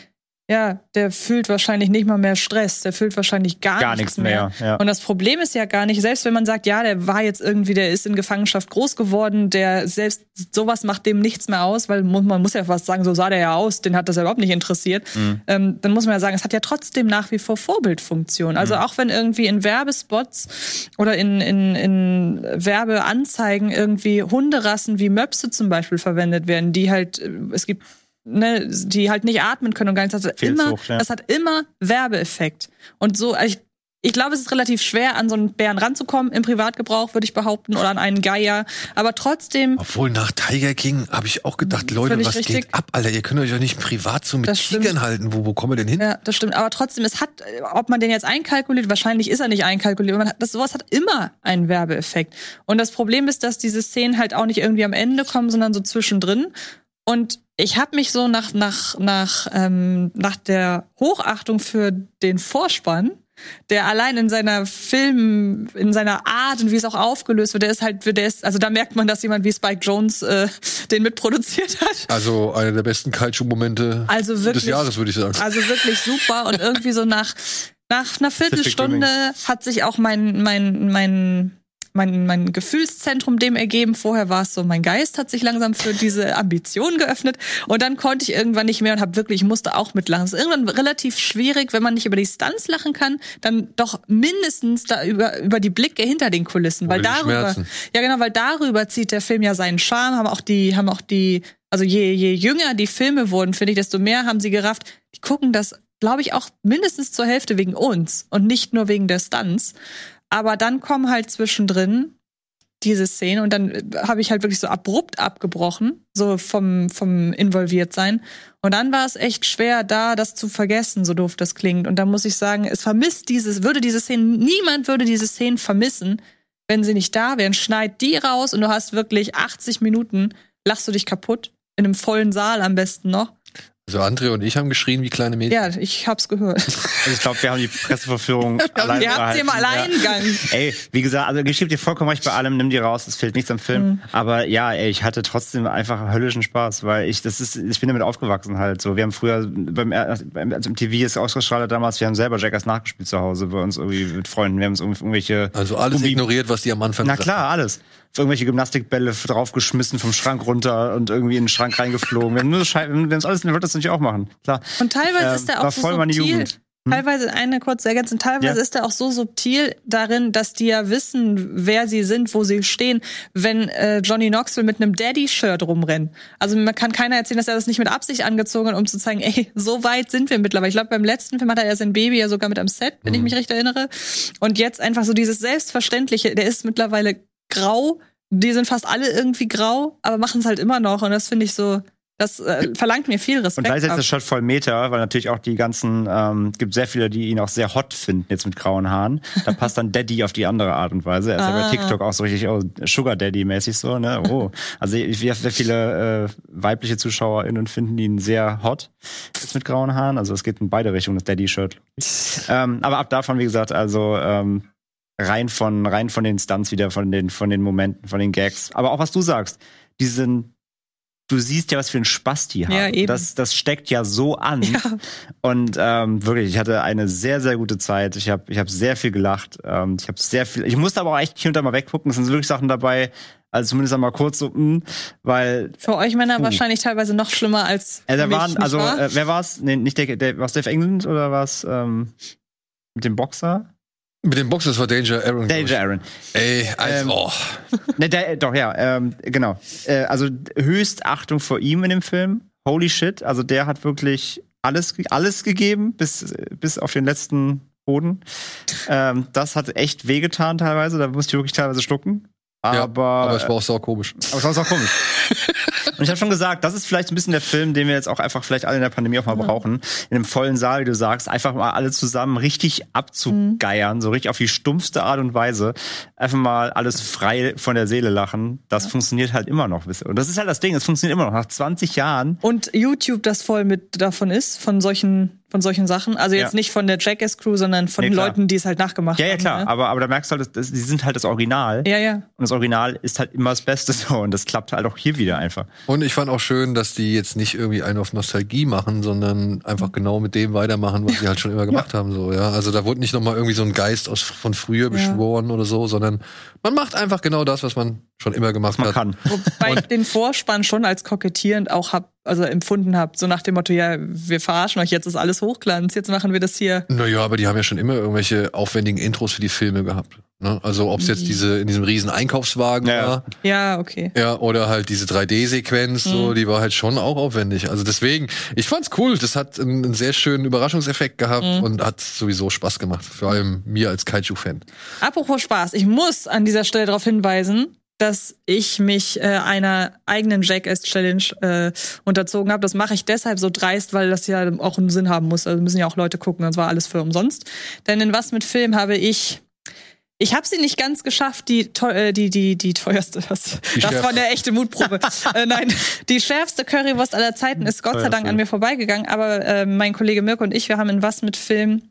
S3: ja, der fühlt wahrscheinlich nicht mal mehr Stress, der fühlt wahrscheinlich gar,
S2: Gar
S3: nichts
S2: nichts mehr, ja.
S3: Und das Problem ist ja gar nicht, selbst wenn man sagt, ja, der war jetzt irgendwie, der ist in Gefangenschaft groß geworden, der selbst sowas macht dem nichts mehr aus, weil man muss ja fast sagen, so sah der ja aus, den hat das ja überhaupt nicht interessiert.
S2: Mhm.
S3: Ähm, dann muss man ja sagen, es hat ja trotzdem nach wie vor Vorbildfunktion. Also
S2: Mhm.
S3: auch wenn irgendwie in Werbespots oder in, in, in Werbeanzeigen irgendwie Hunderassen wie Möpse zum Beispiel verwendet werden, die halt, äh, es gibt ne, die halt nicht atmen können und gar nichts. Das hat immer,
S2: ja.
S3: das hat immer Werbeeffekt. Und so, also ich, ich glaube, es ist relativ schwer, an so einen Bären ranzukommen im Privatgebrauch, würde ich behaupten, oder an einen Geier. Aber trotzdem,
S1: Obwohl nach Tiger King habe ich auch gedacht, Leute,
S3: Völlig
S1: was
S3: richtig.
S1: geht ab, Alter? Ihr könnt euch doch nicht privat so mit
S3: Das stimmt.
S1: Tigern halten. Wo, wo kommen wir denn hin?
S3: ja, das stimmt. Aber trotzdem, es hat, ob man den jetzt einkalkuliert, wahrscheinlich ist er nicht einkalkuliert. aber Man hat, das, sowas hat immer einen Werbeeffekt. Und das Problem ist, dass diese Szenen halt auch nicht irgendwie am Ende kommen, sondern so zwischendrin. Und ich habe mich so nach, nach, nach, ähm, nach der Hochachtung für den Vorspann, der allein in seiner Film, in seiner Art und wie es auch aufgelöst wird, der ist halt, der ist, also da merkt man, dass jemand wie Spike Jones äh, den mitproduziert hat.
S1: Also einer der besten Kaiju-Momente
S3: Also
S1: des Jahres, würde ich sagen.
S3: Also wirklich super und irgendwie so nach nach einer Viertelstunde hat sich auch mein mein mein mein, mein Gefühlszentrum dem ergeben. Vorher war es so, mein Geist hat sich langsam für diese Ambition geöffnet. Und dann konnte ich irgendwann nicht mehr und habe wirklich, ich musste auch mitlachen. Es ist irgendwann relativ schwierig, wenn man nicht über die Stunts lachen kann, dann doch mindestens da über, über die Blicke hinter den Kulissen. weil
S1: Oder die
S3: darüber,
S1: Schmerzen.
S3: ja genau, weil darüber zieht der Film ja seinen Charme, haben auch die, haben auch die, also je, je jünger die Filme wurden, finde ich, desto mehr haben sie gerafft, die gucken das, glaube ich, auch mindestens zur Hälfte wegen uns und nicht nur wegen der Stunts. Aber dann kommen halt zwischendrin diese Szene und dann äh, habe ich halt wirklich so abrupt abgebrochen, so vom, vom Involviertsein. Und dann war es echt schwer, da das zu vergessen, so doof das klingt. Und da muss ich sagen, es vermisst dieses, würde diese Szene, niemand würde diese Szene vermissen, wenn sie nicht da wären. Schneid die raus und du hast wirklich 80 Minuten, lachst du dich kaputt, in einem vollen Saal am besten noch.
S1: Also Andre und ich haben geschrien wie kleine Mädchen.
S3: Ja, ich hab's gehört.
S2: Also ich glaube, wir haben die Presseverführung allein
S3: Ihr habt sie im. Alleingang.
S2: Ja. Ey, wie gesagt, also ich gebe dir vollkommen recht bei allem, nimm die raus, es fehlt nichts am Film.
S3: Mhm.
S2: Aber ja, ey, ich hatte trotzdem einfach höllischen Spaß, weil ich, das ist, ich bin damit aufgewachsen halt. So, wir haben früher beim, beim also im TV ist ausgestrahlt damals, wir haben selber Jackass nachgespielt zu Hause bei uns irgendwie mit Freunden. Wir haben uns irgendwelche
S1: Also alles
S2: Gummi-
S1: ignoriert, was die am Anfang
S2: Na klar, alles. Irgendwelche Gymnastikbälle draufgeschmissen, vom Schrank runter und irgendwie in den Schrank reingeflogen. Wir haben nur haben das alles, wir wollten das natürlich auch machen. Klar.
S3: Und teilweise
S2: Ähm,
S3: ist er
S2: war
S3: auch so
S2: voll meine
S3: subtil.
S2: Jugend. Hm?
S3: Teilweise eine kurze Ergänzung. Teilweise
S2: Ja.
S3: ist er auch so subtil darin, dass die ja wissen, wer sie sind, wo sie stehen, wenn äh, Johnny Knoxville mit einem Daddy-Shirt rumrennt. Also man kann keiner erzählen, dass er das nicht mit Absicht angezogen hat, um zu zeigen, ey, so weit sind wir mittlerweile. Ich glaube, beim letzten Film hat er ja sein Baby ja sogar mit am Set, wenn ich mich recht erinnere. Und jetzt einfach so dieses Selbstverständliche, der ist mittlerweile grau. Die sind fast alle irgendwie grau, aber machen es halt immer noch. Und das finde ich so, das äh, verlangt mir viel
S2: Und
S3: Respekt.
S2: gleichzeitig
S3: ab.
S2: ist das Shot voll Meter, weil natürlich auch die ganzen, ähm, gibt sehr viele, die ihn auch sehr hot finden, jetzt mit grauen Haaren. Da passt dann Daddy auf die andere Art und Weise. Er ist ja
S3: Ah.
S2: bei TikTok auch so richtig oh, Sugar Daddy-mäßig so, ne? Oh. Also habe sehr viele äh, weibliche ZuschauerInnen finden ihn sehr hot jetzt mit grauen Haaren. Also es geht in beide Richtungen, das Daddy-Shirt. ähm, aber ab davon, wie gesagt, also ähm, rein von rein von den Stunts wieder, von den von den Momenten, von den Gags. Aber auch was du sagst, diesen Du siehst ja, was für einen Spaß die haben.
S3: Ja, eben.
S2: Das, das steckt ja so an.
S3: Ja.
S2: Und ähm, wirklich, ich hatte eine sehr, sehr gute Zeit. Ich habe ich hab sehr viel gelacht. Ähm, ich habe sehr viel. Ich musste aber auch echt hier und da mal weggucken. Es sind wirklich Sachen dabei, also zumindest einmal kurz so, mh, weil
S3: Für euch Männer
S2: Puh.
S3: wahrscheinlich teilweise noch schlimmer als
S2: äh, da
S3: mich,
S2: waren, also
S3: wahr?
S2: äh, wer war's? Nee, nicht der, der war's Dave England oder was ähm, mit dem Boxer?
S1: Mit dem Boxers war Danger Aaron.
S2: Danger Aaron.
S1: Ey, also,
S2: Ähm,
S1: oh.
S2: Ne, der, doch, ja, ähm, genau. Äh, also höchst Achtung vor ihm in dem Film. Holy shit, also der hat wirklich alles, alles gegeben, bis, bis auf den letzten Boden. Ähm, das hat echt wehgetan teilweise, da musste ich wirklich teilweise schlucken.
S1: Ja,
S2: Aber,
S1: aber es war auch sau komisch.
S2: aber es war auch komisch. Und ich habe schon gesagt, das ist vielleicht ein bisschen der Film, den wir jetzt auch einfach vielleicht alle in der Pandemie auch mal brauchen. In einem vollen Saal, wie du sagst, einfach mal alle zusammen richtig abzugeiern, so richtig auf die stumpfste Art und Weise. Einfach mal alles frei von der Seele lachen. Das funktioniert halt immer noch. Und das ist halt das Ding, es funktioniert immer noch. Nach 20 Jahren
S3: Und YouTube, das voll mit davon ist, von solchen, von solchen Sachen. Also jetzt
S2: Ja.
S3: nicht von der Jackass Crew, sondern von
S2: Nee.
S3: Leuten, die es halt nachgemacht
S2: Ja, ja,
S3: haben.
S2: klar.
S3: Ne?
S2: Aber, aber da merkst du halt, dass, die sind halt das Original.
S3: Ja, ja.
S2: Und das Original ist halt immer das Beste so. Und das klappt halt auch hier wieder einfach.
S1: Und ich fand auch schön, dass die jetzt nicht irgendwie einen auf Nostalgie machen, sondern einfach genau mit dem weitermachen, was sie halt schon immer gemacht haben. So, ja. Also da wurde nicht nochmal irgendwie so ein Geist aus, von früher beschworen oder so, sondern man macht einfach genau das, was man schon immer gemacht
S2: Man
S1: hat.
S2: kann.
S3: Wobei ich den Vorspann schon als kokettierend auch hab, also empfunden habe. So nach dem Motto, ja, wir verarschen euch, jetzt ist alles Hochglanz, jetzt machen wir das hier.
S1: Naja, aber die haben ja schon immer irgendwelche aufwendigen Intros für die Filme gehabt. Ne? Also ob es jetzt diese in diesem riesen Einkaufswagen
S2: Ja.
S1: war,
S3: Ja, okay.
S1: ja, oder halt diese 3D-Sequenz, so, die war halt schon auch aufwendig. Also deswegen, ich fand's cool. Das hat einen, einen sehr schönen Überraschungseffekt gehabt und hat sowieso Spaß gemacht. Vor allem mir als Kaiju-Fan.
S3: Apropos Spaß, ich muss an dieser Stelle darauf hinweisen, dass ich mich äh, einer eigenen Jackass Challenge äh, unterzogen habe. Das mache ich deshalb so dreist, weil das ja auch einen Sinn haben muss. Also müssen ja auch Leute gucken, das war alles für umsonst. Denn in was mit Film habe ich ich habe sie nicht ganz geschafft, die äh, die die die teuerste. Was?
S1: Die
S3: das war eine echte Mutprobe. äh, nein, die schärfste Currywurst aller Zeiten ist Gott sei Dank an mir vorbeigegangen. Aber äh, mein Kollege Mirko und ich, wir haben in was mit Film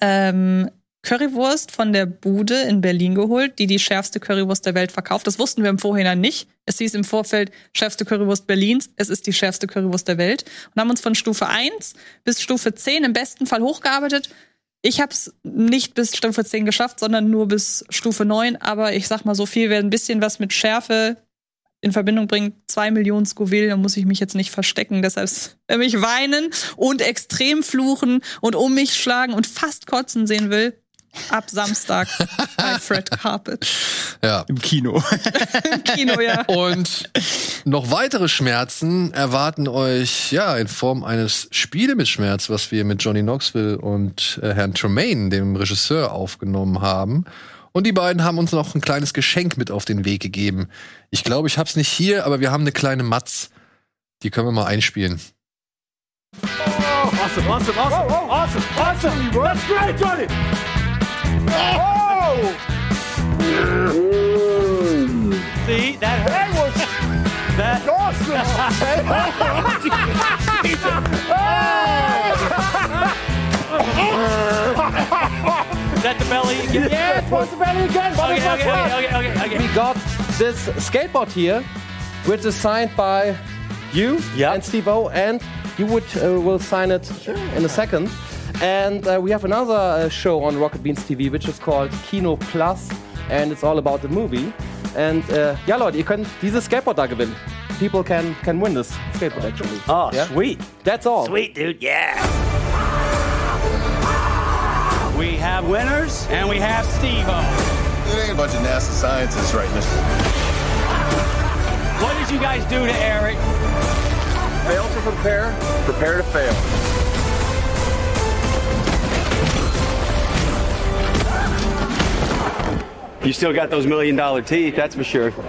S3: ähm, Currywurst von der Bude in Berlin geholt, die die schärfste Currywurst der Welt verkauft. Das wussten wir im Vorhinein nicht. Es hieß im Vorfeld schärfste Currywurst Berlins. Es ist die schärfste Currywurst der Welt. Und haben uns von Stufe 1 bis Stufe 10 im besten Fall hochgearbeitet. Ich habe es nicht bis Stufe 10 geschafft, sondern nur bis Stufe 9. Aber ich sag mal so viel, wer ein bisschen was mit Schärfe in Verbindung bringt, zwei Millionen Scoville, da muss ich mich jetzt nicht verstecken. Deshalb wer mich weinen und extrem fluchen und um mich schlagen und fast kotzen sehen will, ab Samstag bei Fred Carpet
S1: Ja.
S2: Im Kino.
S3: im Kino, ja.
S1: Und noch weitere Schmerzen erwarten euch ja in Form eines Spiele mit Schmerz, was wir mit Johnny Knoxville und äh, Herrn Tremaine, dem Regisseur, aufgenommen haben. Und die beiden haben uns noch ein kleines Geschenk mit auf den Weg gegeben. Ich glaube, ich hab's nicht hier, aber wir haben eine kleine Matz. Die können wir mal einspielen.
S7: Awesome, awesome, awesome, awesome, awesome. That's great, Johnny. Oh! See, that hurt. That, Is that the belly again?
S8: Yeah, it was the belly again.
S7: Okay, okay, okay, okay, okay, okay.
S8: We got this skateboard here, which is signed by you
S7: Yeah.
S8: and Steve O, and you would uh, will sign it in a second. And uh, we have another uh, show on Rocket Beans TV, which is called Kino Plus, and it's all about the movie. And uh, ja, Leute, ihr könnt dieses Skateboard da gewinnen. People can can win this skateboard actually.
S7: Oh,
S8: Yeah?
S7: sweet.
S8: That's all.
S7: Sweet, dude. Yeah. We have winners and we have Steve-O.
S9: It ain't a bunch of NASA scientists right this.
S7: What did you guys do to Eric?
S9: Fail to prepare, prepare to fail.
S10: You still got those million dollar teeth, that's for sure.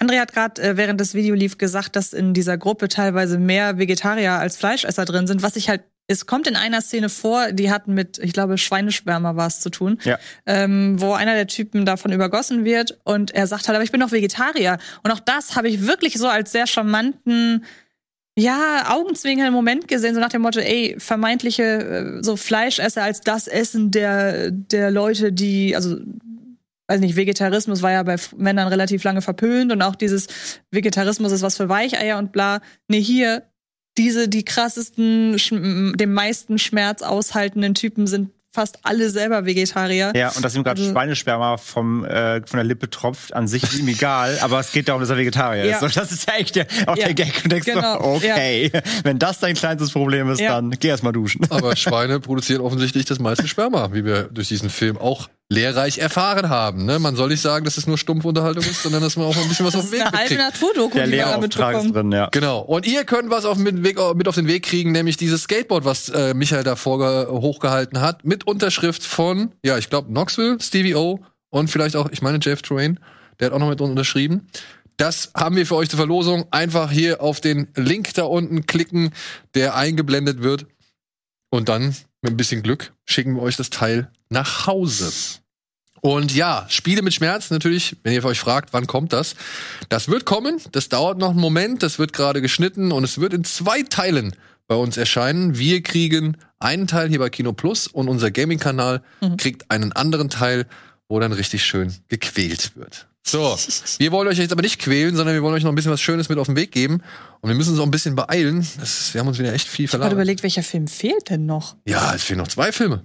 S3: André hat gerade, äh, während das Video lief, gesagt, dass in dieser Gruppe teilweise mehr Vegetarier als Fleischesser drin sind, was ich halt es kommt in einer Szene vor, die hatten mit, ich glaube, Schweineschwärmer war es zu tun,
S2: Ja.
S3: ähm, wo einer der Typen davon übergossen wird und er sagt halt, aber ich bin doch Vegetarier. Und auch das habe ich wirklich so als sehr charmanten, ja, augenzwinkernden Moment gesehen, so nach dem Motto, ey, vermeintliche äh, so Fleischesser als das Essen der, der Leute, die, also weiß nicht, Vegetarismus war ja bei Männern relativ lange verpönt und auch dieses Vegetarismus ist was für Weicheier und bla. Nee, hier, diese, die krassesten, dem meisten Schmerz aushaltenden Typen sind fast alle selber Vegetarier.
S2: Ja, und dass ihm gerade
S3: Also-
S2: Schweinesperma vom, äh, von der Lippe tropft, an sich ist ihm egal, aber es geht darum, dass er Vegetarier
S3: Ja.
S2: ist. Und das ist ja echt der, auch
S3: Ja,
S2: der Gag. Und denkst
S3: genau,
S2: du, okay, wenn das dein kleinstes Problem ist,
S3: Ja.
S2: dann geh erst mal duschen.
S1: Aber Schweine produzieren offensichtlich das meiste Sperma, wie wir durch diesen Film auch lehrreich erfahren haben. Ne? Man soll nicht sagen, dass es nur Stumpfunterhaltung ist, sondern dass man auch mal ein bisschen was
S3: Das
S1: auf den
S3: ist
S1: Weg
S3: eine halbe. Naturdoku,
S2: Der
S3: die
S2: Lehrauftrag ist drin, ja.
S1: Genau. Und ihr könnt was auf den Weg, mit auf den Weg kriegen, nämlich dieses Skateboard, was äh, Michael da vorge hochgehalten hat, mit Unterschrift von, ja, ich glaube, Knoxville, Stevie O und vielleicht auch, ich meine, Jeff Train. Der hat auch noch mit unterschrieben. Das haben wir für euch zur Verlosung. Einfach hier auf den Link da unten klicken, der eingeblendet wird. Und dann, mit ein bisschen Glück, schicken wir euch das Teil nach Hause. Und ja, Spiele mit Schmerz natürlich, wenn ihr euch fragt, wann kommt das? Das wird kommen, das dauert noch einen Moment, das wird gerade geschnitten und es wird in zwei Teilen bei uns erscheinen. Wir kriegen einen Teil hier bei Kino Plus und unser Gaming-Kanal kriegt einen anderen Teil, wo dann richtig schön gequält wird. So, wir wollen euch jetzt aber nicht quälen, sondern wir wollen euch noch ein bisschen was Schönes mit auf den Weg geben. Und wir müssen uns auch ein bisschen beeilen. Das, wir haben uns wieder echt viel
S3: Ich habe überlegt, welcher Film fehlt denn noch?
S1: Ja, es fehlen noch zwei Filme.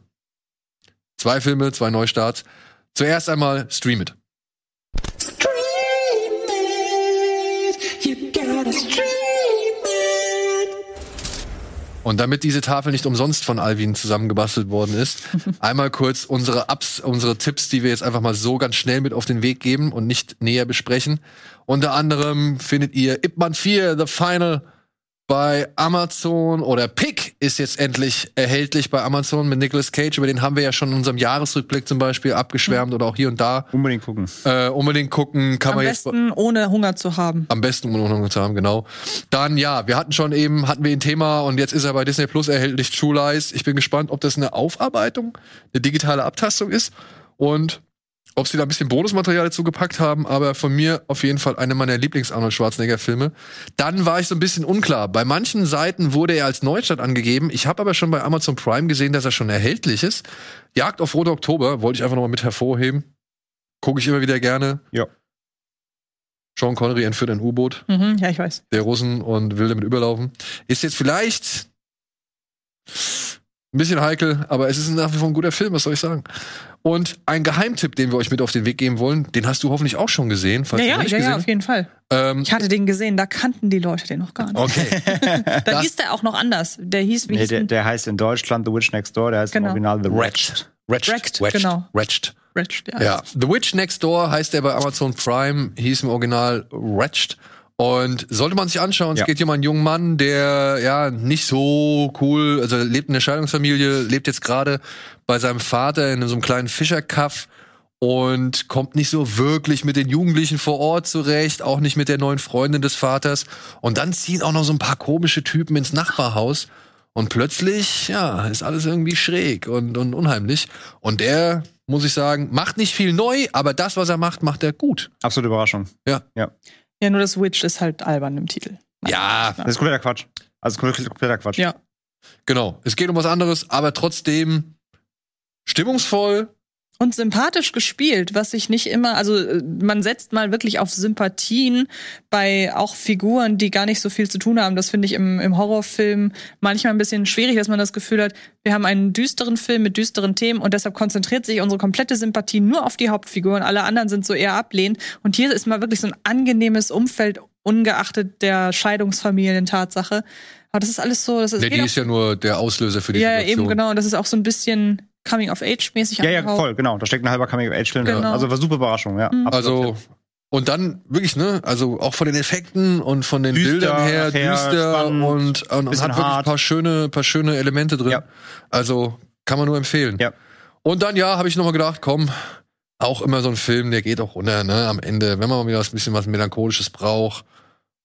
S1: Zwei Filme, zwei Neustarts. Zuerst einmal Stream It. Und damit diese Tafel nicht umsonst von Alvin zusammengebastelt worden ist, einmal kurz unsere Ups, unsere Tipps, die wir jetzt einfach mal so ganz schnell mit auf den Weg geben und nicht näher besprechen. Unter anderem findet ihr Ip Man 4, The Final bei Amazon oder Pick ist jetzt endlich erhältlich bei Amazon mit Nicolas Cage. Über den haben wir ja schon in unserem Jahresrückblick zum Beispiel abgeschwärmt oder auch hier und da.
S2: Unbedingt gucken.
S1: Äh, unbedingt gucken, kann
S3: Am
S1: man jetzt
S3: besten ohne Hunger zu haben.
S1: am besten um Unordnung zu haben, genau. Dann, ja, wir hatten schon eben, hatten wir ein Thema und jetzt ist er bei Disney Plus erhältlich, True Lies. Ich bin gespannt, ob das eine Aufarbeitung, eine digitale Abtastung ist und ob sie da ein bisschen Bonusmaterial dazu gepackt haben, aber von mir auf jeden Fall eine meiner Lieblings-Arnold Schwarzenegger-Filme. Dann war ich so ein bisschen unklar. Bei manchen Seiten wurde er als Neustart angegeben. Ich habe aber schon bei Amazon Prime gesehen, dass er schon erhältlich ist. Jagd auf Rote Oktober wollte ich einfach noch mal mit hervorheben. Gucke ich immer wieder gerne.
S2: Ja.
S1: Sean Connery entführt ein U-Boot
S3: Mhm, ja, ich weiß.
S1: der Russen und will damit überlaufen. Ist jetzt vielleicht ein bisschen heikel, aber es ist nach wie vor ein guter Film, was soll ich sagen? Und ein Geheimtipp, den wir euch mit auf den Weg geben wollen, den hast du hoffentlich auch schon gesehen, falls
S3: Ja,
S1: du
S3: ja, ja, ja,
S1: gesehen
S3: auf jeden Fall.
S1: ähm,
S3: Ich hatte den gesehen, da kannten die Leute den noch gar nicht.
S1: Okay.
S3: Da
S1: das-
S3: hieß der auch noch anders. Der hieß, wie
S2: Nee,
S3: hieß
S2: der, der heißt in Deutschland The Witch Next Door, der heißt
S3: Genau.
S2: im Original The
S1: Wretched.
S2: Wretched.
S1: Wretched.
S3: Wrecked, genau.
S1: Wretched.
S3: Wretched, ja.
S1: Ja. The Witch Next Door heißt der bei Amazon Prime, hieß im Original Wretched. Und sollte man sich anschauen,
S2: Ja.
S1: es geht hier um einen jungen Mann, der ja nicht so cool, also lebt in der Scheidungsfamilie, lebt jetzt gerade bei seinem Vater in so einem kleinen Fischerkaff und kommt nicht so wirklich mit den Jugendlichen vor Ort zurecht, auch nicht mit der neuen Freundin des Vaters. Und dann ziehen auch noch so ein paar komische Typen ins Nachbarhaus Und plötzlich, ja, ist alles irgendwie schräg und, und unheimlich. Und der, muss ich sagen, macht nicht viel neu, aber das, was er macht, macht er gut.
S2: Absolute Überraschung.
S1: Ja.
S2: Ja.
S3: Ja, nur das Witch ist halt albern im Titel.
S1: Ja,
S2: Das ist kompletter Quatsch. Also kompletter kompletter Quatsch.
S3: Ja.
S1: genau. Es geht um was anderes, aber trotzdem stimmungsvoll.
S3: Und sympathisch gespielt, was ich nicht immer, also äh, man setzt mal wirklich auf Sympathien bei auch Figuren, die gar nicht so viel zu tun haben. Das finde ich im, im Horrorfilm manchmal ein bisschen schwierig, dass man das Gefühl hat, wir haben einen düsteren Film mit düsteren Themen und deshalb konzentriert sich unsere komplette Sympathie nur auf die Hauptfiguren. Alle anderen sind so eher ablehnend. Und hier ist mal wirklich so ein angenehmes Umfeld, ungeachtet der Scheidungsfamilien-Tatsache. Aber das ist alles so, das ist
S1: Der, die ist ja nur der Auslöser für die
S3: ja,
S1: Situation.
S3: eben genau. Und das ist auch so ein bisschen Coming-of-Age-mäßig
S2: Ja, ja,
S3: angehaucht.
S2: voll, genau. Da steckt ein halber Coming-of-Age-Film drin.
S3: Genau.
S2: Also war super Überraschung, ja.
S3: Mhm.
S2: Absolut.
S1: Also, und dann wirklich, ne, also auch von den Effekten und von den
S2: Düster,
S1: Bildern her,
S2: nachher,
S1: düster
S2: spannend,
S1: und, und, und hat wirklich ein paar schöne, paar schöne Elemente drin.
S2: Ja.
S1: Also kann man nur empfehlen.
S2: Ja.
S1: Und dann, ja, habe ich nochmal gedacht, komm, auch immer so ein Film, der geht auch runter, ne, am Ende, wenn man mal wieder ein bisschen was Melancholisches braucht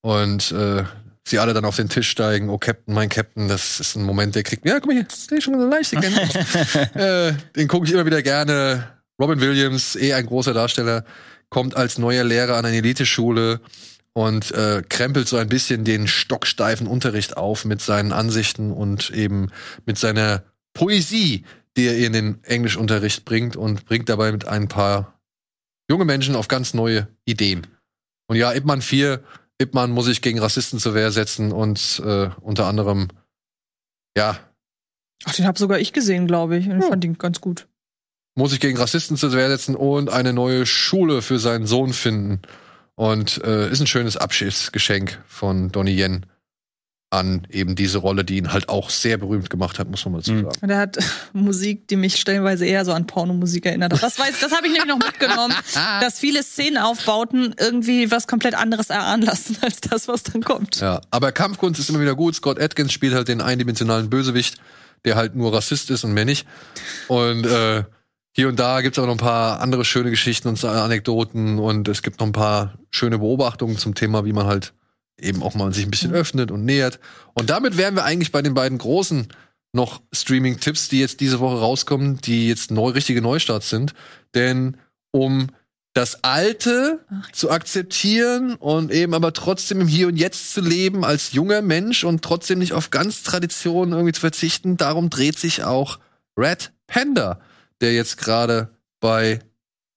S1: und äh, sie alle dann auf den Tisch steigen, oh Captain, mein Captain, das ist ein Moment, der kriegt, ja, guck mal hier, der ist schon leicht, den, äh, den gucke ich immer wieder gerne. Robin Williams, eh ein großer Darsteller, kommt als neuer Lehrer an eine Eliteschule und äh, krempelt so ein bisschen den stocksteifen Unterricht auf mit seinen Ansichten und eben mit seiner Poesie, die er in den Englischunterricht bringt und bringt dabei mit ein paar junge Menschen auf ganz neue Ideen. Und ja, Ip Man 4, Ip Man muss sich gegen Rassisten zur Wehr setzen und äh, unter anderem, ja,
S3: Ach, den habe sogar ich gesehen, glaube ich. Und
S1: Ja.
S3: fand ihn ganz gut.
S1: muss sich gegen Rassisten zur Wehr setzen und eine neue Schule für seinen Sohn finden. Und äh, ist ein schönes Abschiedsgeschenk von Donnie Yen an eben diese Rolle, die ihn halt auch sehr berühmt gemacht hat, muss man mal dazu
S2: Mhm.
S1: sagen.
S3: Und er hat Musik, die mich stellenweise eher so an Pornomusik erinnert hat. Das, weiß, das habe ich nämlich noch mitgenommen, dass viele Szenenaufbauten irgendwie was komplett anderes erahnen lassen als das, was dann kommt.
S1: Ja, aber Kampfkunst ist immer wieder gut. Scott Atkins spielt halt den eindimensionalen Bösewicht, der halt nur Rassist ist und mehr nicht. Und äh, hier und da gibt's auch noch ein paar andere schöne Geschichten und so Anekdoten und es gibt noch ein paar schöne Beobachtungen zum Thema, wie man halt eben auch mal sich ein bisschen öffnet und nähert. Und damit wären wir eigentlich bei den beiden großen noch Streaming-Tipps, die jetzt diese Woche rauskommen, die jetzt neu, richtige Neustarts sind. Denn um das Alte zu akzeptieren und eben aber trotzdem im Hier und Jetzt zu leben als junger Mensch und trotzdem nicht auf ganz Traditionen irgendwie zu verzichten, darum dreht sich auch Red Panda, der jetzt gerade bei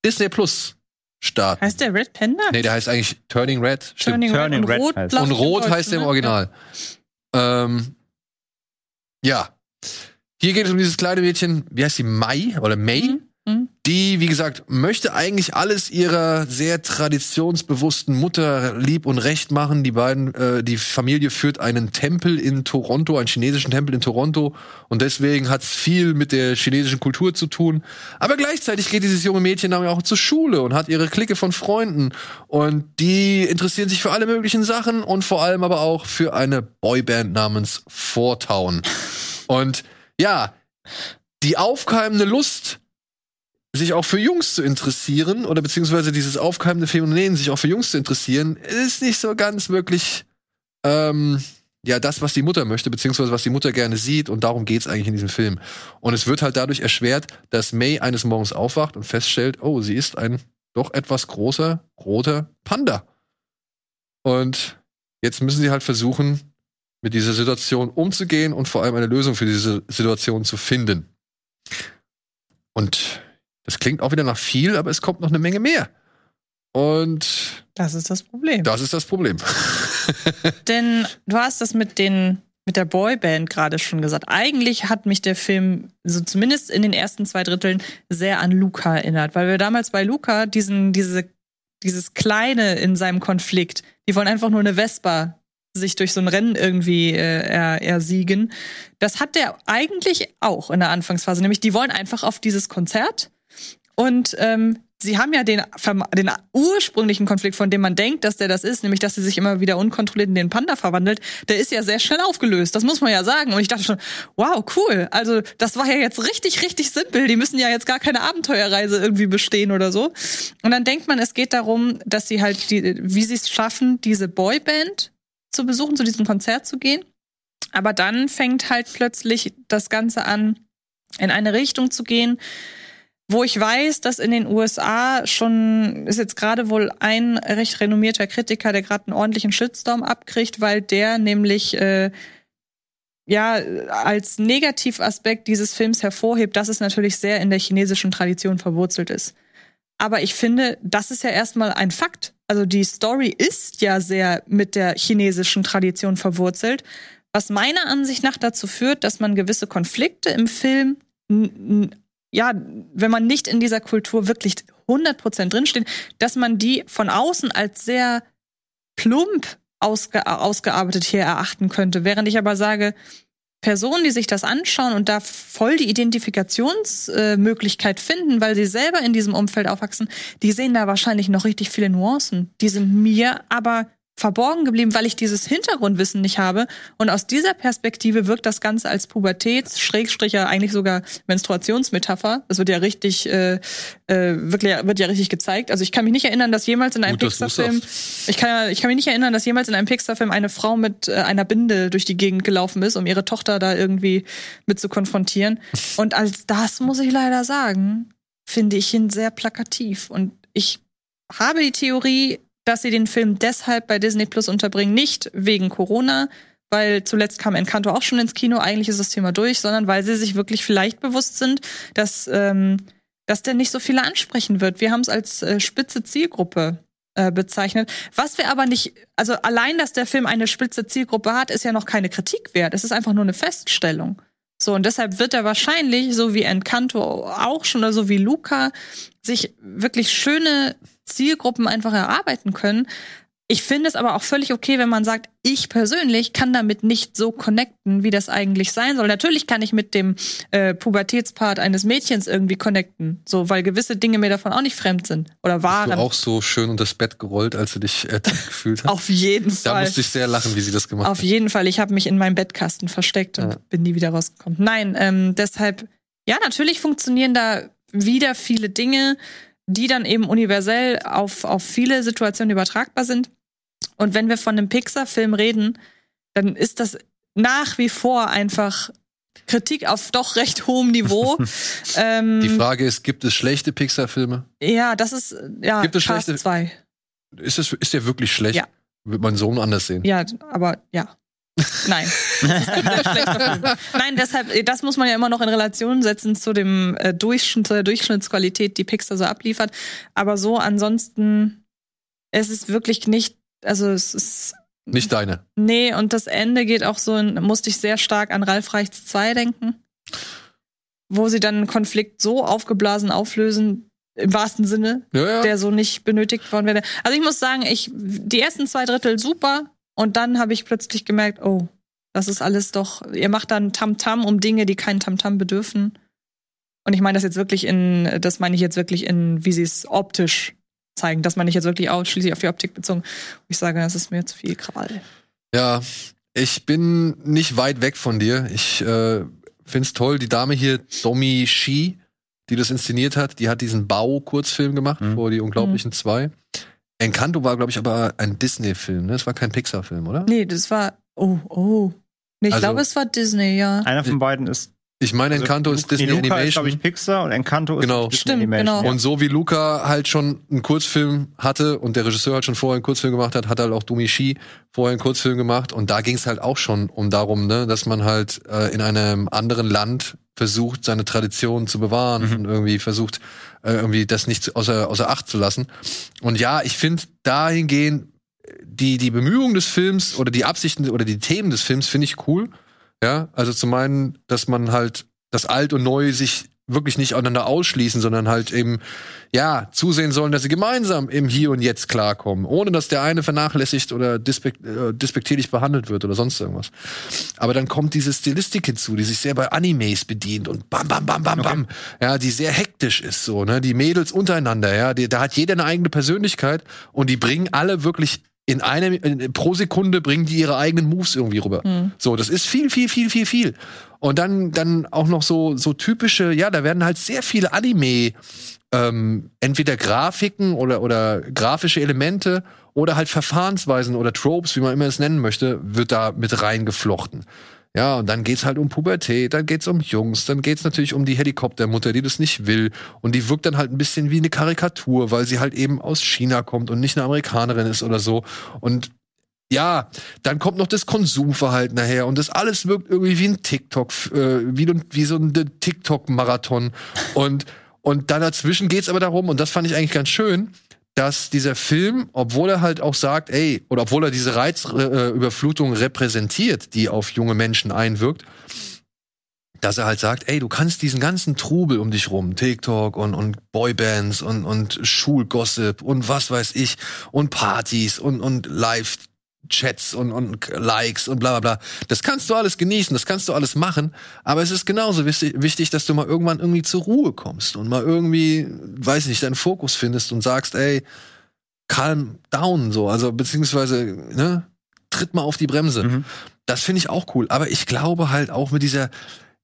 S1: Disney Plus startet.
S3: Heißt der Red Panda?
S1: Nee, der heißt eigentlich Turning Red. Stimmt.
S3: Turning,
S2: Turning
S3: Red
S2: Red
S3: und Rot,
S2: heißt-
S1: Und Rot heißt er im
S3: ne?
S1: Original. Ähm, ja. Hier geht es um dieses kleine Mädchen, wie heißt sie, Mai oder May?
S3: Mhm. Mhm.
S1: Die, wie gesagt, möchte eigentlich alles ihrer sehr traditionsbewussten Mutter lieb und recht machen. Die beiden, äh, die Familie führt einen Tempel in Toronto, einen chinesischen Tempel in Toronto. Und deswegen hat es viel mit der chinesischen Kultur zu tun. Aber gleichzeitig geht dieses junge Mädchen dann auch zur Schule und hat ihre Clique von Freunden. Und die interessieren sich für alle möglichen Sachen und vor allem aber auch für eine Boyband namens Four Town. Und ja, die aufkeimende Lust, sich auch für Jungs zu interessieren oder beziehungsweise dieses aufkeimende Phänomen, sich auch für Jungs zu interessieren, ist nicht so ganz wirklich ähm, ja das, was die Mutter möchte, beziehungsweise was die Mutter gerne sieht und darum geht's eigentlich in diesem Film. Und es wird halt dadurch erschwert, dass May eines Morgens aufwacht und feststellt, oh, sie ist ein doch etwas großer roter Panda. Und jetzt müssen sie halt versuchen, mit dieser Situation umzugehen und vor allem eine Lösung für diese Situation zu finden. Und das klingt auch wieder nach viel, aber es kommt noch eine Menge mehr. Und
S3: Das ist das Problem.
S1: das ist das Problem.
S3: Denn du hast das mit den mit der Boyband gerade schon gesagt. Eigentlich hat mich der Film so zumindest in den ersten zwei Dritteln sehr an Luca erinnert, weil wir damals bei Luca diesen diese dieses kleine in seinem Konflikt, die wollen einfach nur eine Vespa sich durch so ein Rennen irgendwie äh, er, ersiegen. Das hat der eigentlich auch in der Anfangsphase, nämlich die wollen einfach auf dieses Konzert und ähm, sie haben ja den, den ursprünglichen Konflikt, von dem man denkt, dass der das ist, nämlich dass sie sich immer wieder unkontrolliert in den Panda verwandelt, der ist ja sehr schnell aufgelöst. Das muss man ja sagen. Und ich dachte schon, wow, cool. Also das war ja jetzt richtig, richtig simpel. Die müssen ja jetzt gar keine Abenteuerreise irgendwie bestehen oder so. Und dann denkt man, es geht darum, dass sie halt, die, wie sie es schaffen, diese Boyband zu besuchen, zu diesem Konzert zu gehen. Aber dann fängt halt plötzlich das Ganze an, in eine Richtung zu gehen, wo ich weiß, dass in den USA schon ist jetzt gerade wohl ein recht renommierter Kritiker, der gerade einen ordentlichen Shitstorm abkriegt, weil der nämlich äh, ja als Negativaspekt dieses Films hervorhebt, dass es natürlich sehr in der chinesischen Tradition verwurzelt ist. Aber ich finde, das ist ja erstmal ein Fakt. Also die Story ist ja sehr mit der chinesischen Tradition verwurzelt, was meiner Ansicht nach dazu führt, dass man gewisse Konflikte im Film ja, wenn man nicht in dieser Kultur wirklich 100% drinsteht, dass man die von außen als sehr plump ausge ausgearbeitet hier erachten könnte. Während ich aber sage, Personen, die sich das anschauen und da voll die Identifikationsmöglichkeit äh, finden, weil sie selber in diesem Umfeld aufwachsen, die sehen da wahrscheinlich noch richtig viele Nuancen. Die sind mir aber verborgen geblieben, weil ich dieses Hintergrundwissen nicht habe. Und aus dieser Perspektive wirkt das Ganze als Pubertäts, Schrägstrich ja eigentlich sogar Menstruationsmetapher. Das wird ja richtig, äh, äh, wirklich, wird ja richtig gezeigt. Also ich kann mich nicht erinnern, dass jemals in einem Pixar-Film, ich kann, ich kann mich nicht erinnern, dass jemals in einem Pixar-Film eine Frau mit äh, einer Binde durch die Gegend gelaufen ist, um ihre Tochter da irgendwie mit zu konfrontieren. Und als das muss ich leider sagen, finde ich ihn sehr plakativ. Und ich habe die Theorie, dass sie den Film deshalb bei Disney Plus unterbringen, nicht wegen Corona, weil zuletzt kam Encanto auch schon ins Kino, eigentlich ist das Thema durch, sondern weil sie sich wirklich vielleicht bewusst sind, dass, ähm, dass der nicht so viele ansprechen wird. Wir haben es als äh, spitze Zielgruppe äh, bezeichnet. Was wir aber nicht, also allein, dass der Film eine spitze Zielgruppe hat, ist ja noch keine Kritik wert. Es ist einfach nur eine Feststellung. So, und deshalb wird er wahrscheinlich, so wie Encanto auch schon oder so wie Luca, sich wirklich schöne Zielgruppen einfach erarbeiten können. Ich finde es aber auch völlig okay, wenn man sagt, ich persönlich kann damit nicht so connecten, wie das eigentlich sein soll. Natürlich kann ich mit dem äh, Pubertätspart eines Mädchens irgendwie connecten, so weil gewisse Dinge mir davon auch nicht fremd sind oder waren.
S1: Hast du auch so schön unter das Bett gerollt, als du dich äh, gefühlt hast?
S3: Auf jeden Fall.
S1: Da musste ich sehr lachen, wie sie das gemacht
S3: hat. Auf jeden Fall. Ich habe mich in meinem Bettkasten versteckt und ja. bin nie wieder rausgekommen. Nein, ähm, deshalb, ja, natürlich funktionieren da wieder viele Dinge die dann eben universell auf, auf viele Situationen übertragbar sind. Und wenn wir von einem Pixar-Film reden, dann ist das nach wie vor einfach Kritik auf doch recht hohem Niveau.
S1: ähm, die Frage ist, gibt es schlechte Pixar-Filme?
S3: Ja, das ist ja
S1: gibt es schlechte?
S3: zwei.
S1: Ist, es, ist der wirklich schlecht?
S3: Ja.
S1: Wird mein Sohn anders sehen?
S3: Ja, aber ja. Nein. Nein, deshalb, das muss man ja immer noch in Relation setzen zu dem äh, Durchschnitt, zur Durchschnittsqualität, die Pixar so abliefert. Aber so ansonsten, es ist wirklich nicht, also es ist.
S1: Nicht deine.
S3: Nee, und das Ende geht auch so, in, musste ich sehr stark an Ralf Reichts 2 denken. Wo sie dann einen Konflikt so aufgeblasen auflösen, im wahrsten Sinne,
S1: ja, ja.
S3: der so nicht benötigt worden wäre. Also ich muss sagen, ich die ersten zwei Drittel super, und dann habe ich plötzlich gemerkt, oh, das ist alles doch, ihr macht dann Tamtam -Tam um Dinge, die kein Tamtam -Tam bedürfen. Und ich meine das jetzt wirklich in, das meine ich jetzt wirklich in, wie sie es optisch zeigen. Das meine ich jetzt wirklich ausschließlich auf die Optik bezogen. Ich sage, das ist mir zu viel Krawall.
S1: Ja, ich bin nicht weit weg von dir. Ich äh, finde es toll, die Dame hier, Domi Shi, die das inszeniert hat, die hat diesen Bau-Kurzfilm gemacht mhm. vor die Unglaublichen mhm. zwei. Encanto war, glaube ich, aber ein Disney-Film, ne? Das war kein Pixar-Film, oder?
S3: Nee, das war. Oh, oh. Nee, ich also, glaube, es war Disney, ja.
S2: Einer von beiden ist.
S1: Ich meine, also Encanto ist Disney Luca Animation. Ist,
S2: glaube ich, Pixar und Encanto ist
S1: genau.
S2: Disney
S3: Stimmt,
S2: Animation.
S3: Genau.
S1: Und so wie Luca halt schon einen Kurzfilm hatte und der Regisseur halt schon vorher einen Kurzfilm gemacht hat, hat halt auch Dumi Shi vorher einen Kurzfilm gemacht. Und da ging es halt auch schon um darum, ne, dass man halt äh, in einem anderen Land versucht, seine Tradition zu bewahren mhm. und irgendwie versucht, äh, irgendwie das nicht außer, außer Acht zu lassen. Und ja, ich finde dahingehend die, die Bemühungen des Films oder die Absichten oder die Themen des Films finde ich cool. Ja, also zu meinen, dass man halt das Alt und Neu sich wirklich nicht aneinander ausschließen, sondern halt eben, ja, zusehen sollen, dass sie gemeinsam im Hier und Jetzt klarkommen, ohne dass der eine vernachlässigt oder dispekt, äh, despektierlich behandelt wird oder sonst irgendwas. Aber dann kommt diese Stilistik hinzu, die sich sehr bei Animes bedient und bam, bam, bam, bam, bam, ja, die sehr hektisch ist, so, ne, die Mädels untereinander, ja, die, da hat jeder eine eigene Persönlichkeit und die bringen alle wirklich in einem pro Sekunde bringen die ihre eigenen Moves irgendwie rüber. Mhm. So, das ist viel, viel, viel, viel, viel. Und dann, dann auch noch so, so typische, ja, da werden halt sehr viele Anime, ähm, entweder Grafiken oder, oder grafische Elemente oder halt Verfahrensweisen oder Tropes, wie man immer es nennen möchte, wird da mit reingeflochten. Ja, und dann geht's halt um Pubertät, dann geht's um Jungs, dann geht's natürlich um die Helikoptermutter, die das nicht will. Und die wirkt dann halt ein bisschen wie eine Karikatur, weil sie halt eben aus China kommt und nicht eine Amerikanerin ist oder so. Und ja, dann kommt noch das Konsumverhalten daher und das alles wirkt irgendwie wie ein TikTok, äh, wie, wie so ein TikTok-Marathon. Und, und dann dazwischen geht's aber darum, und das fand ich eigentlich ganz schön, dass dieser Film, obwohl er halt auch sagt, ey, oder obwohl er diese Reizüberflutung repräsentiert, die auf junge Menschen einwirkt, dass er halt sagt, ey, du kannst diesen ganzen Trubel um dich rum, TikTok und, und Boybands und, und Schulgossip und was weiß ich und Partys und, und Live Chats und, und Likes und bla bla bla. Das kannst du alles genießen, das kannst du alles machen, aber es ist genauso wichtig, dass du mal irgendwann irgendwie zur Ruhe kommst und mal irgendwie, weiß nicht, deinen Fokus findest und sagst, ey, calm down, so, also beziehungsweise, ne, tritt mal auf die Bremse. Mhm. Das finde ich auch cool, aber ich glaube halt auch mit dieser,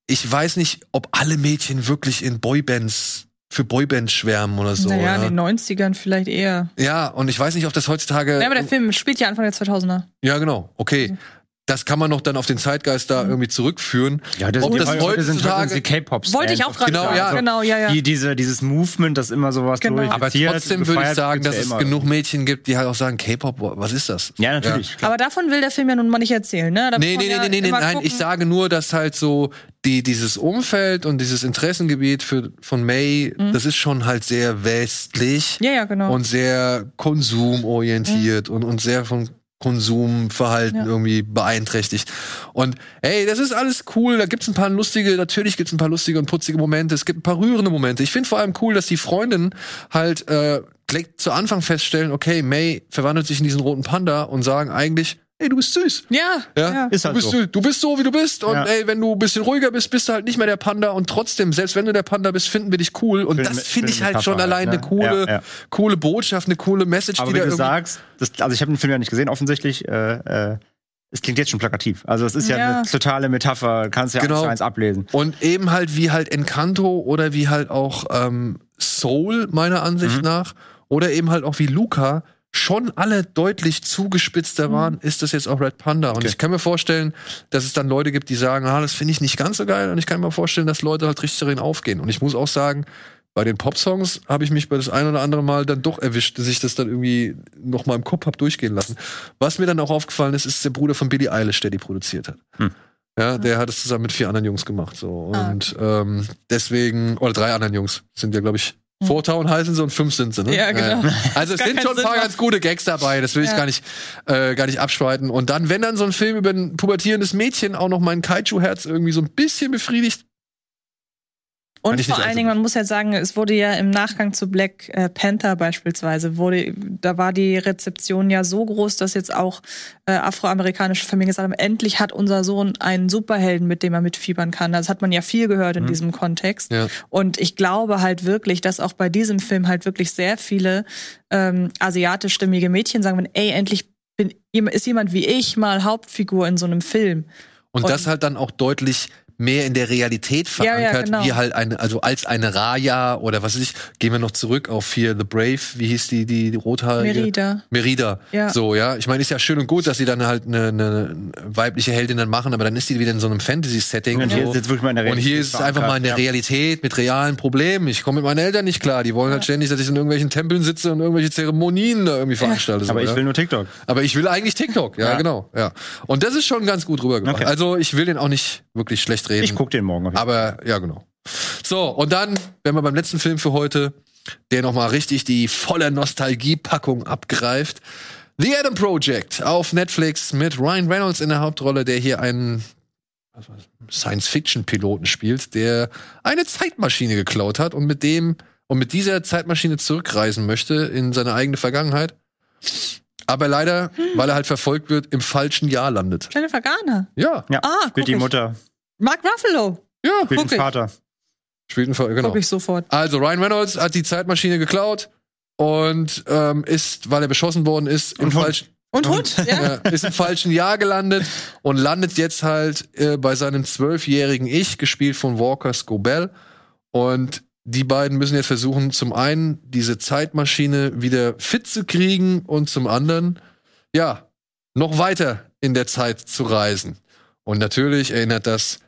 S1: ich weiß nicht, ob alle Mädchen wirklich in Boybands für Boyband schwärmen oder so.
S3: Naja,
S1: ja.
S3: in den 90ern vielleicht eher.
S1: Ja, und ich weiß nicht, ob das heutzutage.
S3: Ja, aber der Film spielt ja Anfang der 2000er.
S1: Ja, genau. Okay. Also das kann man noch dann auf den Zeitgeist da mhm. irgendwie zurückführen.
S2: Ja, das,
S1: Ob
S2: das
S1: heutzutage
S2: sind K-Pop.
S3: Wollte ich auch gerade
S1: genau,
S3: sagen.
S1: Ja.
S3: Genau, ja, ja.
S2: Die, diese, dieses Movement, das immer sowas
S3: genau.
S1: Aber trotzdem würde ich sagen, dass es genug Mädchen gibt, die halt auch sagen, K-Pop, was ist das?
S2: Ja, natürlich.
S3: Ja. Aber davon will der Film ja nun mal nicht erzählen, ne? Da
S1: nee, nee, nee, nee, nee, nein, gucken. ich sage nur, dass halt so die, dieses Umfeld und dieses Interessengebiet für, von May, mhm. das ist schon halt sehr westlich.
S3: Ja, ja, genau.
S1: Und sehr konsumorientiert mhm. und, und sehr von Konsumverhalten ja. irgendwie beeinträchtigt. Und hey, das ist alles cool. Da gibt's ein paar lustige, natürlich gibt's ein paar lustige und putzige Momente. Es gibt ein paar rührende Momente. Ich finde vor allem cool, dass die Freundin halt äh, gleich zu Anfang feststellen, okay, May verwandelt sich in diesen roten Panda und sagen eigentlich, ey, du bist süß.
S3: Ja,
S1: ja, ja.
S2: ist halt
S1: du bist
S2: so.
S1: Süß. Du bist so, wie du bist. Und
S2: Ja.
S1: ey, wenn du ein bisschen ruhiger bist, bist du halt nicht mehr der Panda. Und trotzdem, selbst wenn du der Panda bist, finden wir dich cool. Und
S2: Schöne-
S1: das finde ich halt schon
S2: Metapher
S1: allein
S2: halt,
S1: eine
S2: ne?
S1: coole,
S2: Ja, ja.
S1: coole Botschaft, eine coole Message,
S2: Aber
S1: die
S2: wie
S1: da
S2: du
S1: irgendwie
S2: sagst, das, also ich habe den Film ja nicht gesehen, offensichtlich. Äh, äh, es klingt jetzt schon plakativ. Also es ist ja,
S3: Ja.
S2: eine totale Metapher, kannst ja
S1: Genau.
S2: eins zu eins ablesen.
S1: Und eben halt wie halt Encanto oder wie halt auch ähm, Soul, meiner Ansicht
S2: Mhm.
S1: nach, oder eben halt auch wie Luca, schon alle deutlich zugespitzter waren, ist das jetzt auch Red Panda. Und
S2: Okay.
S1: ich kann mir vorstellen, dass es dann Leute gibt, die sagen, ah, das finde ich nicht ganz so geil. Und ich kann mir vorstellen, dass Leute halt richtig darin aufgehen. Und ich muss auch sagen, bei den Popsongs habe ich mich bei das ein oder andere Mal dann doch erwischt, dass ich das dann irgendwie noch mal im Kopf hab durchgehen lassen. Was mir dann auch aufgefallen ist, ist der Bruder von Billie Eilish, der die produziert hat.
S2: Hm.
S1: Ja, der hat es zusammen mit vier anderen Jungs gemacht. So.
S3: Ah,
S1: Und ähm, deswegen, oder drei anderen Jungs, sind ja, glaube ich,
S3: Hm.
S1: Four Town heißen sie und fünf sind sie, ne?
S3: Ja, genau.
S1: Also es sind schon ein
S3: Sinn
S1: paar
S3: macht.
S1: ganz gute Gags dabei, das will ich
S3: Ja.
S1: gar nicht, äh, gar nicht abstreiten. Und dann, wenn dann so ein Film über ein pubertierendes Mädchen auch noch mein Kaiju-Herz irgendwie so ein bisschen befriedigt,
S3: Und vor allen Dingen, man muss ja sagen, es wurde ja im Nachgang zu Black äh, Panther beispielsweise, wurde, da war die Rezeption ja so groß, dass jetzt auch äh, afroamerikanische Familien gesagt haben, endlich hat unser Sohn einen Superhelden, mit dem er mitfiebern kann. Das hat man ja viel gehört in
S1: Mhm.
S3: diesem Kontext.
S1: Ja.
S3: Und ich glaube halt wirklich, dass auch bei diesem Film halt wirklich sehr viele ähm, asiatischstimmige Mädchen sagen, wenn, ey, endlich bin, ist jemand wie ich mal Hauptfigur in so einem Film.
S1: und,
S3: Und-
S1: das halt dann auch deutlich mehr in der Realität
S3: Ja, ja,
S1: verankert,
S3: genau.
S1: wie halt eine, also als eine Raya oder was weiß ich, gehen wir noch zurück auf hier The Brave, wie hieß die, die, die rothaarige?
S3: Merida.
S1: Merida.
S3: Ja.
S1: So, ja. Ich meine, ist ja schön und gut, dass sie dann halt eine, eine weibliche Heldin dann machen, aber dann ist die wieder in so einem Fantasy-Setting.
S2: Und hier ist jetzt wirklich mal in der
S1: Und hier
S2: Realität
S1: ist es einfach mal in der
S2: verankert, ja.
S1: Realität mit realen Problemen. Ich komme mit meinen Eltern nicht klar. Die wollen halt ständig, dass ich in irgendwelchen Tempeln sitze und irgendwelche Zeremonien da irgendwie veranstalte. so,
S2: Aber ich
S1: ja.
S2: will nur TikTok.
S1: Aber ich will eigentlich TikTok, ja,
S2: Ja.
S1: genau. Ja. Und das ist schon ganz gut rübergebracht.
S2: Okay.
S1: Also ich will den auch nicht wirklich schlecht reden.
S2: Ich guck den morgen. auf jeden Fall.
S1: Aber ja, genau. So, und dann, wenn wir beim letzten Film für heute, der nochmal richtig die volle Nostalgie-Packung abgreift. The Adam Project auf Netflix mit Ryan Reynolds in der Hauptrolle, der hier einen Science-Fiction-Piloten spielt, der eine Zeitmaschine geklaut hat und mit dem und mit dieser Zeitmaschine zurückreisen möchte in seine eigene Vergangenheit. Aber leider, weil er halt verfolgt wird, im falschen Jahr landet.
S3: Jennifer Garner.
S1: Ja,
S2: Ja,
S3: Ah, guck
S2: spielt die
S3: ich.
S2: Mutter,
S3: Mark Ruffalo.
S1: ja,
S2: spielt den
S3: ich.
S2: Vater.
S1: spielt einen Fall, genau.
S3: Guck ich sofort.
S1: Also Ryan Reynolds hat die Zeitmaschine geklaut und ähm, ist, weil er beschossen worden ist, im falschen
S3: Und Hund, ja.
S1: ist im falschen Jahr gelandet und landet jetzt halt äh, bei seinem zwölfjährigen Ich, gespielt von Walker Scobell. Und die beiden müssen jetzt versuchen, zum einen diese Zeitmaschine wieder fit zu kriegen und zum anderen, ja, noch weiter in der Zeit zu reisen. Und natürlich erinnert das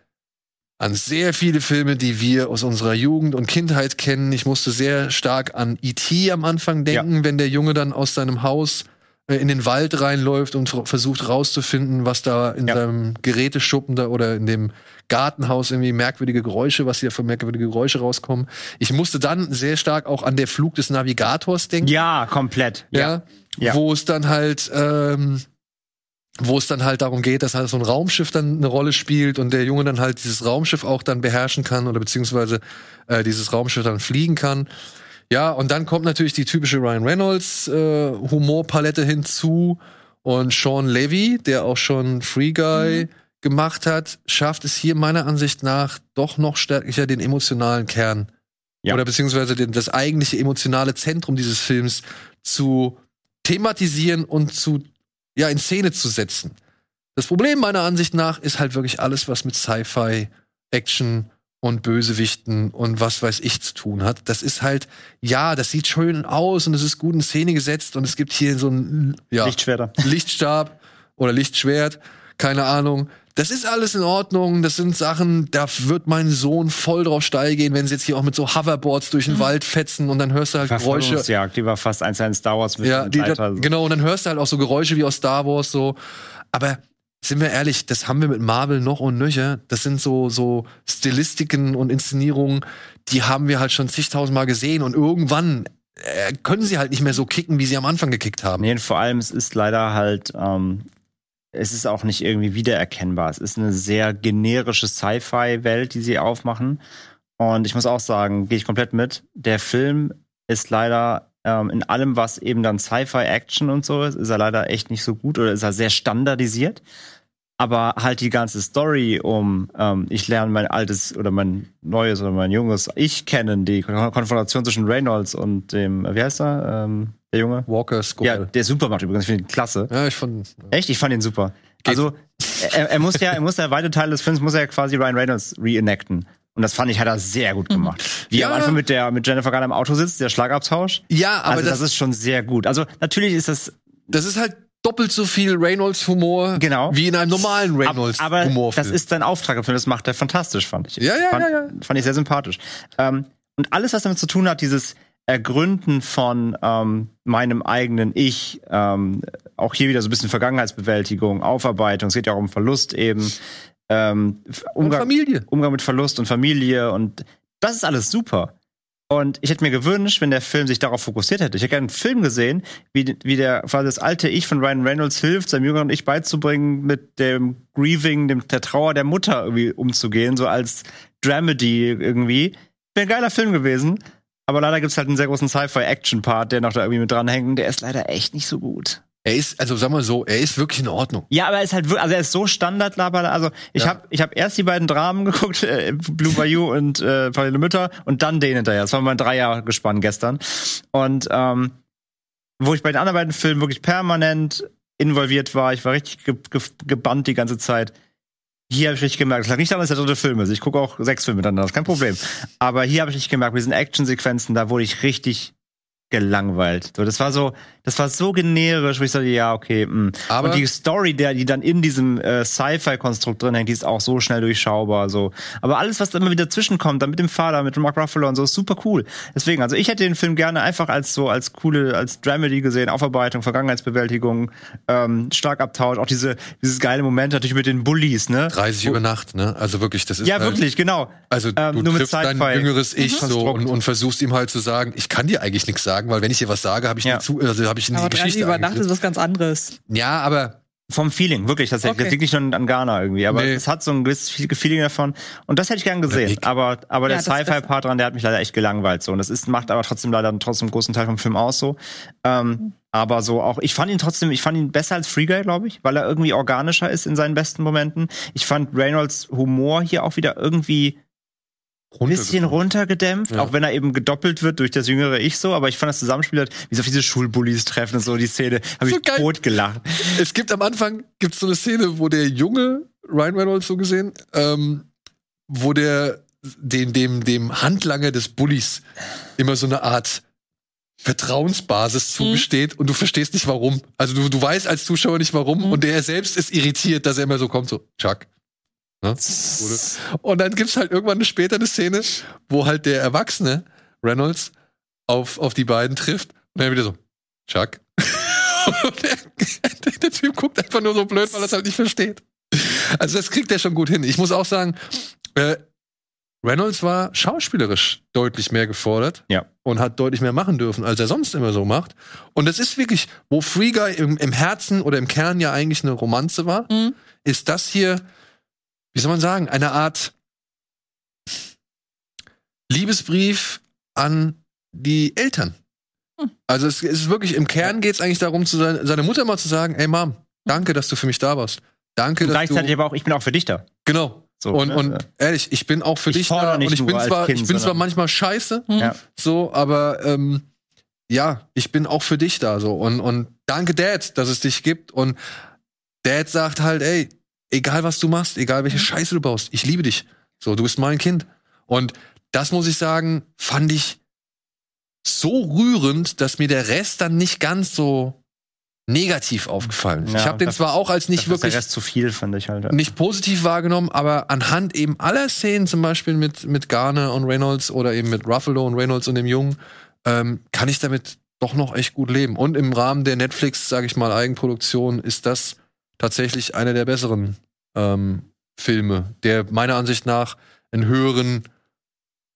S1: an sehr viele Filme, die wir aus unserer Jugend und Kindheit kennen. Ich musste sehr stark an E.T. am Anfang denken, ja. wenn der Junge dann aus seinem Haus äh, in den Wald reinläuft und versucht rauszufinden, was da in ja. seinem Geräteschuppen da oder in dem Gartenhaus irgendwie merkwürdige Geräusche, was hier für merkwürdige Geräusche rauskommen. Ich musste dann sehr stark auch an der Flug des Navigators denken.
S2: Ja, komplett.
S1: Ja. ja. Wo es dann halt ähm, wo es dann halt darum geht, dass halt so ein Raumschiff dann eine Rolle spielt und der Junge dann halt dieses Raumschiff auch dann beherrschen kann oder beziehungsweise äh, dieses Raumschiff dann fliegen kann. Ja, und dann kommt natürlich die typische Ryan Reynolds äh, Humorpalette hinzu und Sean Levy, der auch schon Free Guy mhm. gemacht hat, schafft es hier meiner Ansicht nach doch noch stärker den emotionalen Kern ja. oder beziehungsweise den, das eigentliche emotionale Zentrum dieses Films zu thematisieren und zu ja, in Szene zu setzen. Das Problem meiner Ansicht nach ist halt wirklich alles, was mit Sci-Fi, Action und Bösewichten und was weiß ich zu tun hat. Das ist halt, ja, das sieht schön aus und es ist gut in Szene gesetzt und es gibt hier so ein ja,
S2: Lichtschwerter.
S1: Lichtstab oder Lichtschwert, keine Ahnung. Das ist alles in Ordnung. Das sind Sachen, da wird mein Sohn voll drauf steil gehen, wenn sie jetzt hier auch mit so Hoverboards durch den mhm. Wald fetzen und dann hörst du halt Geräusche.
S2: Ja, die war fast eins ein Star Wars mit
S1: ja, die, da, Genau, und dann hörst du halt auch so Geräusche wie aus Star Wars so. Aber sind wir ehrlich, das haben wir mit Marvel noch und nöcher. Das sind so, so Stilistiken und Inszenierungen, die haben wir halt schon zigtausendmal gesehen und irgendwann äh, können sie halt nicht mehr so kicken, wie sie am Anfang gekickt haben.
S2: Nee, vor allem, es ist leider halt, ähm, es ist auch nicht irgendwie wiedererkennbar. Es ist eine sehr generische Sci-Fi-Welt, die sie aufmachen. Und ich muss auch sagen, gehe ich komplett mit. Der Film ist leider ähm, in allem, was eben dann Sci-Fi-Action und so ist, ist er leider echt nicht so gut oder ist er sehr standardisiert. Aber halt die ganze Story um, ähm, ich lerne mein altes oder mein neues oder mein junges Ich kennen, die Konfrontation zwischen Reynolds und dem, wie heißt er? Ähm, der Junge?
S1: Walker Skull.
S2: Ja, der super macht übrigens. Ich finde ihn klasse.
S1: Ja, ich fand. Ja.
S2: Echt? Ich fand ihn super. Geht. Also, er, er, muss ja, er muss ja weite Teile des Films muss er ja quasi Ryan Reynolds reenacten. Und das fand ich, hat er sehr gut gemacht. Wie ja. er einfach mit der, mit Jennifer Garner im Auto sitzt, der Schlagabtausch.
S1: Ja, aber
S2: also das, das ist schon sehr gut. Also, natürlich ist das.
S1: Das ist halt doppelt so viel Reynolds Humor
S2: genau.
S1: wie in einem normalen Reynolds
S2: aber. Das ist sein Auftrag im Film, das macht er fantastisch, fand ich.
S1: Ja, ja,
S2: fand,
S1: ja, ja.
S2: Fand ich sehr sympathisch. Ähm, und alles, was damit zu tun hat, dieses Ergründen von ähm, meinem eigenen Ich, ähm, auch hier wieder so ein bisschen Vergangenheitsbewältigung, Aufarbeitung, es geht ja auch um Verlust eben, ähm,
S1: Umgang, Familie.
S2: Umgang mit Verlust und Familie und das ist alles super. Und ich hätte mir gewünscht, wenn der Film sich darauf fokussiert hätte. Ich hätte gerne einen Film gesehen, wie, wie der quasi das alte Ich von Ryan Reynolds hilft, seinem jüngeren Ich beizubringen, mit dem Grieving, dem, der Trauer der Mutter irgendwie umzugehen, so als Dramedy irgendwie. Wäre ein geiler Film gewesen. Aber leider gibt es halt einen sehr großen Sci-Fi-Action-Part, der noch da irgendwie mit dranhängt. Der ist leider echt nicht so gut.
S1: Er ist, also sag mal so, er ist wirklich in Ordnung.
S2: Ja, aber er ist halt wirklich, also er ist so Standardlaber. Also ich ja. habe ich hab erst die beiden Dramen geguckt, äh, Blue Bayou und äh, Parallele Mütter, und dann den hinterher. Das war mein Dreiergespann gestern. Und ähm, wo ich bei den anderen beiden Filmen wirklich permanent involviert war, ich war richtig ge ge gebannt die ganze Zeit. Hier habe ich richtig gemerkt, es lag nicht daran, dass der dritte Film ist. Ich gucke auch sechs Filme miteinander, das ist kein Problem. Aber hier habe ich richtig gemerkt, bei diesen Actionsequenzen, da wurde ich richtig gelangweilt. So, das war so, das war so generisch, wo ich sagte, ja, okay. Mh. Mm. Aber und die Story, der, die dann in diesem äh, Sci-Fi-Konstrukt drin hängt, die ist auch so schnell durchschaubar. So, aber alles, was da immer wieder zwischenkommt, dann mit dem Vater, mit Mark Ruffalo und so, ist super cool. Deswegen, also ich hätte den Film gerne einfach als so als coole, als Dramedy gesehen, Aufarbeitung, Vergangenheitsbewältigung, ähm, Starkabtausch, auch diese dieses geile Moment natürlich mit den Bullies, ne?
S1: 30 über Nacht, ne? Also wirklich, das ist
S2: ja halt, wirklich, genau.
S1: Also du ähm, triffst dein jüngeres Ich mhm. so und, und versuchst ihm halt zu sagen, ich kann dir eigentlich nichts sagen sagen, weil wenn ich dir was sage, habe ich, ja. zu, also hab ich in
S3: aber
S1: die Geschichte.
S3: über Nacht ist was ganz anderes.
S1: Ja, aber
S2: vom Feeling, wirklich, das, okay. das liegt nicht nur an Ghana irgendwie, aber nee. es hat so ein gewisses Feeling davon und das hätte ich gern gesehen, ich, aber, aber ja, der Sci-Fi-Part dran, der hat mich leider echt gelangweilt so und das ist, macht aber trotzdem leider trotzdem einen großen Teil vom Film aus so, ähm, aber so auch, ich fand ihn trotzdem, ich fand ihn besser als Free Guy, glaube ich, weil er irgendwie organischer ist in seinen besten Momenten. Ich fand Reynolds Humor hier auch wieder irgendwie bisschen runtergedämpft, ja. auch wenn er eben gedoppelt wird durch das jüngere Ich so, aber ich fand das Zusammenspiel halt, wie so diese Schulbullies treffen und so, die Szene, habe so ich geil. tot gelacht.
S1: Es gibt am Anfang, gibt's so eine Szene, wo der junge Ryan Reynolds so gesehen, ähm, wo der dem, dem, dem Handlanger des Bullies immer so eine Art Vertrauensbasis mhm. zugesteht mhm. und du verstehst nicht warum. Also du, du weißt als Zuschauer nicht warum mhm. und der selbst ist irritiert, dass er immer so kommt, so, Chuck, Ne? Und dann gibt's halt irgendwann später eine Szene, wo halt der Erwachsene Reynolds auf, auf die beiden trifft und dann wieder so, Chuck. und der, der Typ guckt einfach nur so blöd, weil er es halt nicht versteht. Also das kriegt er schon gut hin. Ich muss auch sagen, äh, Reynolds war schauspielerisch deutlich mehr gefordert
S2: Ja.
S1: und hat deutlich mehr machen dürfen, als er sonst immer so macht. Und das ist wirklich, wo Free Guy im, im Herzen oder im Kern ja eigentlich eine Romanze war,
S3: Mhm.
S1: ist das hier, wie soll man sagen, eine Art Liebesbrief an die Eltern.
S3: Hm.
S1: Also es ist wirklich, im Kern geht es eigentlich darum, zu sein, seiner Mutter mal zu sagen, ey Mom, danke, dass du für mich da warst. Danke,
S2: Und
S1: dass
S2: gleichzeitig
S1: du,
S2: aber auch, ich bin auch für dich da.
S1: genau.
S2: So,
S1: und,
S2: ne?
S1: und ehrlich, ich bin auch für
S2: Ich
S1: dich da und ich bin zwar,
S2: Kind,
S1: ich bin zwar manchmal scheiße,
S2: Ja.
S1: so, aber ähm, ja, ich bin auch für dich da so und und danke Dad, dass es dich gibt und Dad sagt halt, ey, egal was du machst, egal welche Scheiße du baust, ich liebe dich. So, du bist mein Kind und das muss ich sagen, fand ich so rührend, dass mir der Rest dann nicht ganz so negativ aufgefallen ist.
S2: Ja,
S1: ich habe den zwar auch als nicht
S2: ist
S1: wirklich
S2: Rest zu viel, fand ich halt.
S1: nicht positiv wahrgenommen, aber anhand eben aller Szenen, zum Beispiel mit, mit Garner und Reynolds oder eben mit Ruffalo und Reynolds und dem Jungen, ähm, kann ich damit doch noch echt gut leben. Und im Rahmen der Netflix, sage ich mal, Eigenproduktion ist das tatsächlich einer der besseren ähm, Filme, der meiner Ansicht nach einen höheren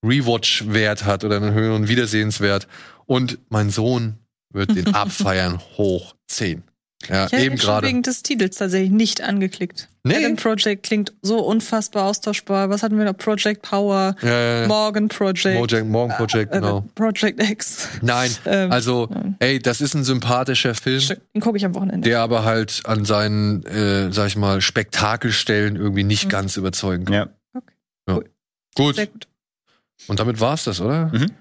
S1: Rewatch-Wert hat oder einen höheren Wiedersehenswert. Und mein Sohn wird den abfeiern hoch 10. Ja,
S3: Ich
S1: eben gerade.
S3: wegen des Titels tatsächlich nicht angeklickt.
S1: Nee.
S3: Adam Project klingt so unfassbar austauschbar. Was hatten wir noch? Project Power,
S1: Ja, ja, ja.
S3: Morgan Project,
S1: Mojang, Morgan Project,
S3: äh,
S1: genau.
S3: Project X.
S1: Nein,
S3: Ähm,
S1: also, ey, das ist ein sympathischer Film,
S3: Den gucke ich am Wochenende.
S1: der aber halt an seinen, äh, sag ich mal, Spektakelstellen irgendwie nicht
S3: Mhm.
S1: ganz überzeugen kann.
S2: Ja.
S1: Ja.
S3: Cool.
S1: Gut.
S3: Sehr gut.
S1: Und damit war's das, oder?
S2: Mhm.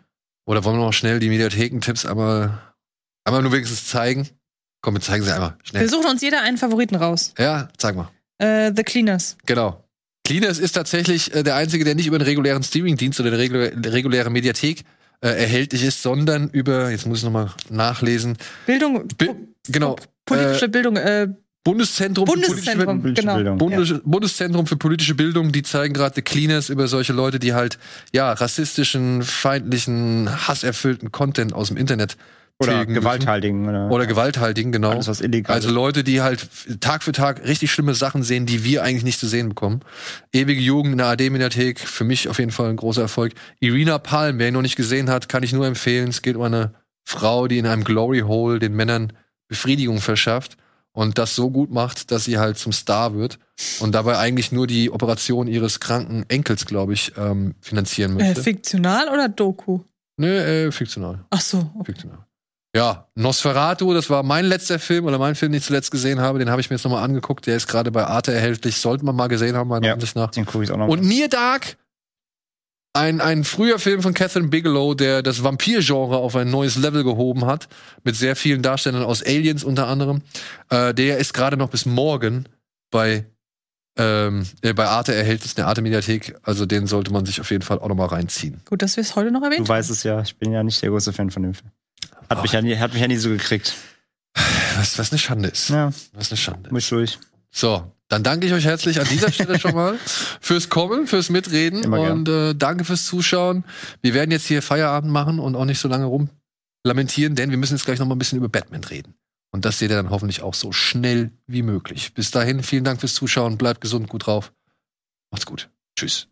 S1: Oder wollen wir noch schnell die Mediathekentipps einmal, einmal nur wenigstens zeigen? Komm, wir zeigen sie einmal.
S3: Wir
S1: Schnell.
S3: suchen uns jeder einen Favoriten raus.
S1: Ja, zeig mal.
S3: Äh, The Cleaners.
S1: Genau. Cleaners ist tatsächlich äh, der einzige, der nicht über einen regulären Streamingdienst oder eine regul reguläre Mediathek äh, erhältlich ist, sondern über, jetzt muss ich nochmal nachlesen,
S3: Bildung,
S1: Bi-
S3: po-
S1: genau,
S3: politische Bildung, äh,
S1: Bundeszentrum für
S3: Bundeszentrum,
S2: politische
S3: genau.
S2: Bildung.
S1: Bundes Bundeszentrum für politische Bildung, die zeigen gerade The Cleaners über solche Leute, die halt ja rassistischen, feindlichen, hasserfüllten Content aus dem Internet
S2: Oder gewalthaltigen. Oder,
S1: oder gewalthaltigen, genau.
S2: alles, was illegal
S1: Also. Leute, die halt Tag für Tag richtig schlimme Sachen sehen, die wir eigentlich nicht zu sehen bekommen. Ewige Jugend in der AD-Mediathek, für mich auf jeden Fall ein großer Erfolg. Irina Palm, wer ihn noch nicht gesehen hat, kann ich nur empfehlen. Es geht um eine Frau, die in einem Glory Hole den Männern Befriedigung verschafft und das so gut macht, dass sie halt zum Star wird und dabei eigentlich nur die Operation ihres kranken Enkels, glaube ich, ähm, finanzieren
S3: Äh,
S1: möchte.
S3: fiktional oder Doku?
S1: Nö, äh, fiktional.
S3: Ach so. Okay.
S1: Fiktional. Ja, Nosferatu, das war mein letzter Film oder mein Film, den ich zuletzt gesehen habe. Den habe ich mir jetzt nochmal angeguckt. Der ist gerade bei Arte erhältlich. Sollte man mal gesehen haben, meiner
S2: Ja.
S1: Ansicht nach.
S2: Den gucke ich auch noch.
S1: Und Near Dark, ein, ein früher Film von Catherine Bigelow, der das Vampir-Genre auf ein neues Level gehoben hat. Mit sehr vielen Darstellern aus Aliens unter anderem. Äh, der ist gerade noch bis morgen bei, ähm, äh, bei Arte erhältlich, in der Arte-Mediathek. Also den sollte man sich auf jeden Fall auch nochmal reinziehen.
S3: Gut, dass wir es heute noch erwähnt
S2: du weißt es ja, ich bin ja nicht der große Fan von dem Film. Hat,
S1: Ach.
S2: mich, ja nie, hat mich ja nie so gekriegt.
S1: Was, was eine Schande ist.
S2: Ja,
S1: Was eine Schande.
S2: muss durch.
S1: So, dann danke ich euch herzlich an dieser Stelle schon mal fürs Kommen, fürs Mitreden
S2: Immer
S1: und äh, danke fürs Zuschauen. Wir werden jetzt hier Feierabend machen und auch nicht so lange rum lamentieren, denn wir müssen jetzt gleich noch mal ein bisschen über Batman reden. Und das seht ihr dann hoffentlich auch so schnell wie möglich. Bis dahin, vielen Dank fürs Zuschauen, bleibt gesund, gut drauf. Macht's gut. Tschüss.